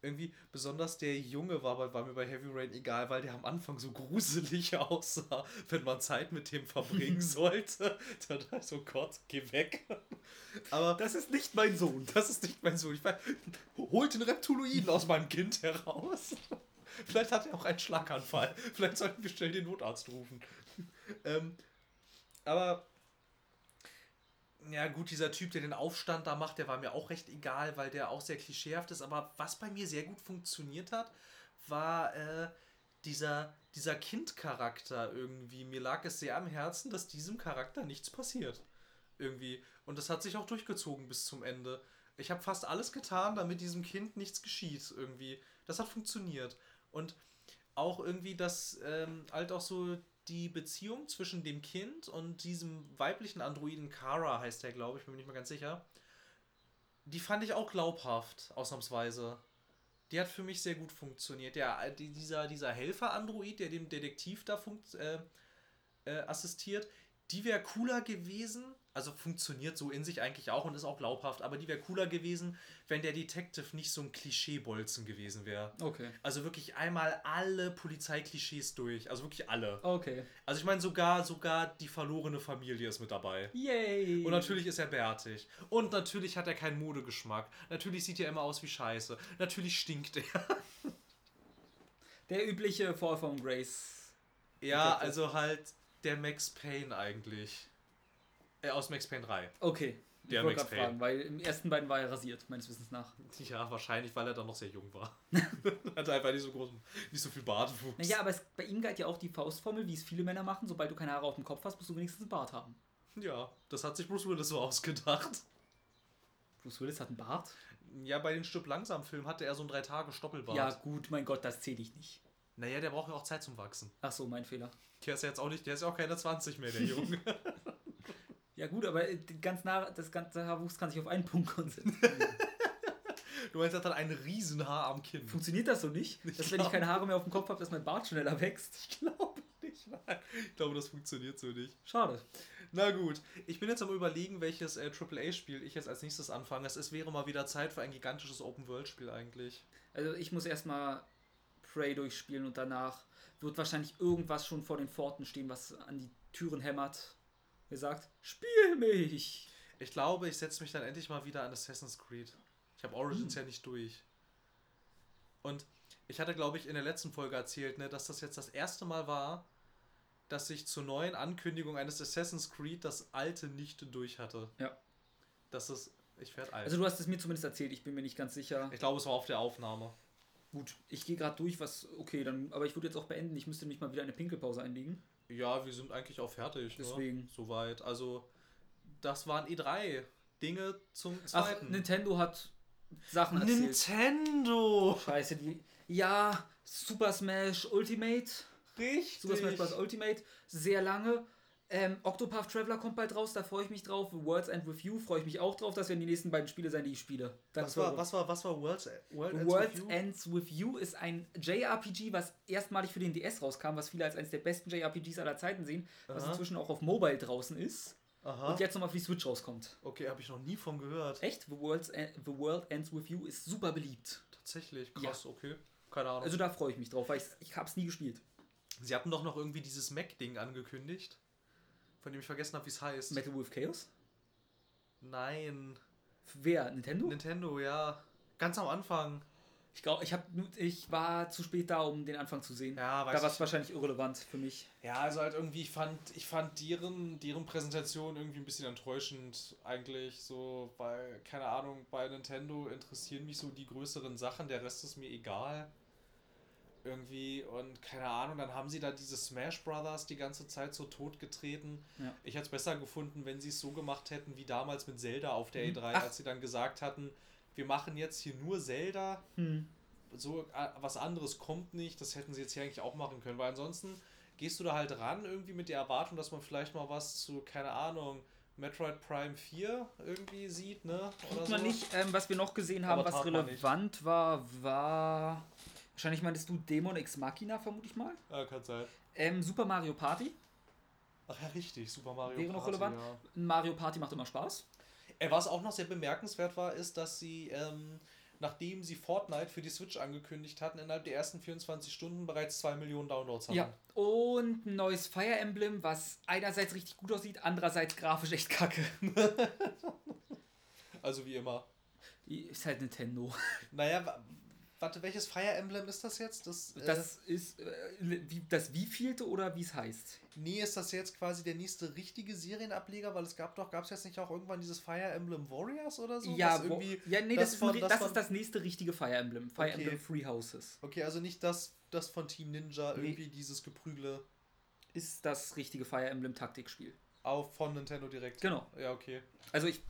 Speaker 2: Irgendwie, besonders der Junge war, bei, war mir bei Heavy Rain egal, weil der am Anfang so gruselig <laughs> aussah, wenn man Zeit mit dem verbringen <laughs> sollte. Dann dachte ich so, Gott, geh weg. <laughs> Aber
Speaker 1: das ist nicht mein Sohn.
Speaker 2: das ist nicht mein Sohn. Ich weiß, holt den Reptiloiden aus meinem Kind heraus. Vielleicht hat er auch einen Schlaganfall. Vielleicht sollten wir schnell den Notarzt rufen. ähm, aber ja gut, dieser Typ, der den Aufstand da macht, der war mir auch recht egal, weil der auch sehr klischeehaft ist. Aber was bei mir sehr gut funktioniert hat, war äh, dieser, dieser Kindcharakter irgendwie. Mir lag es sehr am Herzen, dass diesem Charakter nichts passiert. Irgendwie. Und das hat sich auch durchgezogen bis zum Ende. Ich habe fast alles getan, damit diesem Kind nichts geschieht. Irgendwie. Das hat funktioniert. Und auch irgendwie, dass ähm, halt auch so die Beziehung zwischen dem Kind und diesem weiblichen Androiden, Kara heißt der, glaube ich, bin mir nicht mehr ganz sicher, die fand ich auch glaubhaft, ausnahmsweise. Die hat für mich sehr gut funktioniert. Der, äh, die- dieser, dieser Helfer-Android, der dem Detektiv da funkt, äh, äh, assistiert, die wäre cooler gewesen. Also funktioniert so in sich eigentlich auch und ist auch glaubhaft. Aber die wäre cooler gewesen, wenn der Detective nicht so ein Klischeebolzen gewesen wäre.
Speaker 1: Okay.
Speaker 2: Also wirklich einmal alle Polizeiklischees durch. Also wirklich alle.
Speaker 1: Okay.
Speaker 2: Also ich meine, sogar, sogar die verlorene Familie ist mit dabei.
Speaker 1: Yay.
Speaker 2: Und natürlich ist er bärtig. Und natürlich hat er keinen Modegeschmack. Natürlich sieht er immer aus wie Scheiße. Natürlich stinkt er. <laughs>
Speaker 1: Der übliche Fall from Grace.
Speaker 2: Ja, also halt der Max Payne eigentlich. Äh, aus Max Payne 3.
Speaker 1: Okay. Ich
Speaker 2: Der
Speaker 1: wollte
Speaker 2: Max
Speaker 1: gerade fragen, weil im ersten beiden war er rasiert, meines Wissens nach.
Speaker 2: Ja, wahrscheinlich, weil er dann noch sehr jung war. <laughs> <laughs> Hatte einfach nicht so groß, nicht so viel Bartwuchs.
Speaker 1: Naja, aber es, bei ihm galt ja auch die Faustformel, wie es viele Männer machen. Sobald du keine Haare auf dem Kopf hast, musst du wenigstens einen Bart haben.
Speaker 2: Ja, das hat sich Bruce Willis so ausgedacht.
Speaker 1: Bruce Willis hat einen Bart?
Speaker 2: Ja, bei den Stück langsam Film hatte er so einen drei Tage Stoppelbart.
Speaker 1: Ja, gut, mein Gott, das zähle ich nicht.
Speaker 2: Naja, der braucht ja auch Zeit zum Wachsen.
Speaker 1: Ach so, mein Fehler.
Speaker 2: Der ist ja jetzt auch nicht, der ist ja auch keine 20 mehr, der Junge. <laughs>
Speaker 1: Ja, gut, aber äh, ganz nah, das ganze Haarwuchs kann sich auf einen Punkt konzentrieren. <laughs>
Speaker 2: du meinst, er hat dann ein Riesenhaar am Kinn.
Speaker 1: Funktioniert das so nicht?
Speaker 2: Ich
Speaker 1: Dass, wenn ich keine Haare mehr auf dem Kopf habe, dass mein Bart schneller wächst?
Speaker 2: Ich glaube nicht, nein. Ich glaube, das funktioniert so nicht.
Speaker 1: Schade.
Speaker 2: Na gut, ich bin jetzt am überlegen, welches äh, AAA-Spiel ich jetzt als nächstes anfange. Es wäre mal wieder Zeit für ein gigantisches Open-World-Spiel eigentlich.
Speaker 1: Also, ich muss erstmal Prey durchspielen und danach wird wahrscheinlich irgendwas schon vor den Pforten stehen, was an die Türen hämmert. Wer sagt, spiel mich!
Speaker 2: Ich glaube, ich setze mich dann endlich mal wieder an Assassin's Creed. Ich habe Origins ja nicht durch. Und ich hatte, glaube ich, in der letzten Folge erzählt, ne, dass das jetzt das erste Mal war, dass ich zur neuen Ankündigung eines Assassin's Creed das alte nicht durch hatte.
Speaker 1: Ja.
Speaker 2: Das ist. Ich werde alt.
Speaker 1: Also, du hast es mir zumindest erzählt, ich bin mir nicht ganz sicher.
Speaker 2: ich glaube, es war auf der Aufnahme.
Speaker 1: Gut, ich gehe gerade durch, was. Okay, dann. Aber ich würde jetzt auch beenden. Ich müsste mich mal wieder eine Pinkelpause einlegen.
Speaker 2: Ja, wir sind eigentlich auch fertig.
Speaker 1: Deswegen.
Speaker 2: Ne? Soweit. Also, das waren E3. Dinge zum
Speaker 1: Ach,
Speaker 2: zweiten.
Speaker 1: Nintendo hat Sachen erzählt.
Speaker 2: Nintendo!
Speaker 1: Scheiße, die. Ja, Super Smash Ultimate.
Speaker 2: Richtig!
Speaker 1: Super Smash Bros. Ultimate. Sehr lange. Ähm, Octopath Traveler kommt bald raus, da freue ich mich drauf. Worlds End With You freue ich mich auch drauf. Das werden die nächsten beiden Spiele sein, die ich spiele.
Speaker 2: Was war, was war, was war World's, World Ends
Speaker 1: Worlds
Speaker 2: With You?
Speaker 1: Ends With You ist ein JRPG, was erstmalig für den DS rauskam, was viele als eines der besten JRPGs aller Zeiten sehen, was
Speaker 2: Aha.
Speaker 1: inzwischen auch auf Mobile draußen ist
Speaker 2: Aha.
Speaker 1: und jetzt nochmal für die Switch rauskommt.
Speaker 2: Okay, habe ich noch nie von gehört.
Speaker 1: Echt? The, World's The World Ends With You ist super beliebt.
Speaker 2: Tatsächlich, krass, okay. Keine Ahnung.
Speaker 1: Also da freue ich mich drauf, weil ich, ich habe es nie gespielt.
Speaker 2: Sie hatten doch noch irgendwie dieses Mac-Ding angekündigt, von dem ich vergessen habe, wie es heißt.
Speaker 1: Metal with Chaos?
Speaker 2: Nein.
Speaker 1: Wer? Nintendo?
Speaker 2: Nintendo, ja. Ganz am Anfang.
Speaker 1: Ich glaube, ich, hab ich war zu spät da, um den Anfang zu sehen.
Speaker 2: Ja,
Speaker 1: da war es
Speaker 2: ich.
Speaker 1: wahrscheinlich irrelevant für mich.
Speaker 2: Ja, also halt irgendwie, ich fand, ich fand deren, deren Präsentation irgendwie ein bisschen enttäuschend eigentlich, so, weil, keine Ahnung, bei Nintendo interessieren mich so die größeren Sachen, der Rest ist mir egal. Irgendwie, und keine Ahnung, dann haben sie da diese Smash Brothers die ganze Zeit so totgetreten.
Speaker 1: Ja.
Speaker 2: Ich hätte es besser gefunden, wenn sie es so gemacht hätten wie damals mit Zelda auf der
Speaker 1: Mhm.
Speaker 2: E3,
Speaker 1: Ach.
Speaker 2: als sie dann gesagt hatten, wir machen jetzt hier nur Zelda,
Speaker 1: Hm.
Speaker 2: so äh, was anderes kommt nicht, das hätten sie jetzt hier eigentlich auch machen können, weil ansonsten gehst du da halt ran irgendwie mit der Erwartung, dass man vielleicht mal was zu, keine Ahnung, Metroid Prime 4 irgendwie sieht, ne? Oder
Speaker 1: man
Speaker 2: so.
Speaker 1: nicht. Ähm, was wir noch gesehen haben,
Speaker 2: Aber
Speaker 1: was relevant war, war. Wahrscheinlich meintest du Dämon Ex Machina, vermute ich mal.
Speaker 2: Ja, kann sein.
Speaker 1: Ähm, Super Mario Party.
Speaker 2: Ach ja, richtig, Super Mario
Speaker 1: Wäre noch
Speaker 2: Party,
Speaker 1: relevant?
Speaker 2: Ja.
Speaker 1: Mario Party macht immer Spaß.
Speaker 2: Äh, was auch noch sehr bemerkenswert war, ist, dass sie, ähm, nachdem sie Fortnite für die Switch angekündigt hatten, innerhalb der ersten 24 Stunden bereits 2 Millionen Downloads hatten.
Speaker 1: Ja. Und ein neues Fire Emblem, was einerseits richtig gut aussieht, andererseits grafisch echt kacke. <laughs>
Speaker 2: Also wie immer.
Speaker 1: Ist halt Nintendo.
Speaker 2: Naja, warte, welches Fire Emblem ist das jetzt? Das, äh,
Speaker 1: Das ist äh, wie, das wievielte oder wie es heißt.
Speaker 2: Nee, ist das jetzt quasi der nächste richtige Serienableger? Weil es gab doch, gab es jetzt nicht auch irgendwann dieses Fire Emblem Warriors oder so?
Speaker 1: ja,
Speaker 2: irgendwie.
Speaker 1: ja, nee,
Speaker 2: das
Speaker 1: das, ist,
Speaker 2: von- das
Speaker 1: das,
Speaker 2: von-
Speaker 1: ist das nächste richtige Fire Emblem. Fire
Speaker 2: Okay.
Speaker 1: Emblem Free Houses.
Speaker 2: Okay, also nicht das, das von Team Ninja,
Speaker 1: Nee.
Speaker 2: irgendwie dieses Geprügle
Speaker 1: Ist das richtige Fire Emblem Taktikspiel.
Speaker 2: auf von Nintendo direkt.
Speaker 1: Genau.
Speaker 2: Ja, okay.
Speaker 1: Also ich,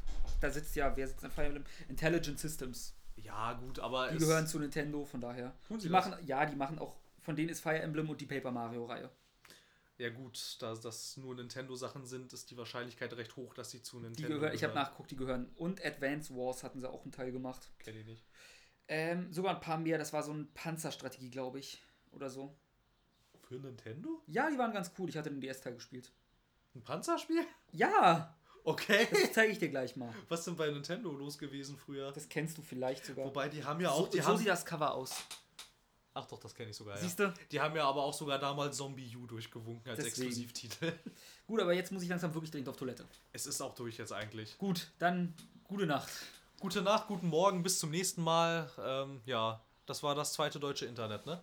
Speaker 1: da sitzt ja, wer sitzt an Fire Emblem? Intelligent Systems.
Speaker 2: Ja, gut, aber
Speaker 1: Die gehören zu Nintendo, von daher.
Speaker 2: Tun sie
Speaker 1: Die
Speaker 2: das?
Speaker 1: machen, ja, die machen auch, von denen ist Fire Emblem und die Paper Mario Reihe.
Speaker 2: Ja, gut, da das nur Nintendo-Sachen sind, ist die Wahrscheinlichkeit recht hoch, dass sie zu
Speaker 1: Die
Speaker 2: Nintendo
Speaker 1: gehören, ich habe
Speaker 2: gehören.
Speaker 1: nachgeguckt, die gehören. Und Advance Wars hatten sie auch einen Teil gemacht.
Speaker 2: Kenn ich nicht.
Speaker 1: Ähm, sogar ein paar mehr, das war so eine Panzerstrategie, glaube ich. Oder so.
Speaker 2: Für Nintendo?
Speaker 1: Ja, die waren ganz cool. Ich hatte den DS-Teil gespielt.
Speaker 2: Ein Panzerspiel?
Speaker 1: Ja!
Speaker 2: Okay.
Speaker 1: Das zeige ich dir gleich mal. <laughs>
Speaker 2: Was denn bei Nintendo los gewesen früher?
Speaker 1: Das kennst du vielleicht sogar.
Speaker 2: Wobei, die haben ja auch.
Speaker 1: so,
Speaker 2: Die
Speaker 1: so
Speaker 2: haben,
Speaker 1: sieht das Cover aus.
Speaker 2: ach doch, das kenne ich sogar, ja.
Speaker 1: Siehst du?
Speaker 2: Die haben ja aber auch sogar damals Zombie U durchgewunken als
Speaker 1: Deswegen.
Speaker 2: Exklusivtitel. <laughs>
Speaker 1: Gut, aber jetzt muss ich langsam wirklich dringend auf Toilette.
Speaker 2: Es ist auch durch jetzt eigentlich.
Speaker 1: Gut, dann gute Nacht.
Speaker 2: Gute Nacht, guten Morgen, bis zum nächsten Mal. Ähm, ja, das war das zweite deutsche Internet, ne?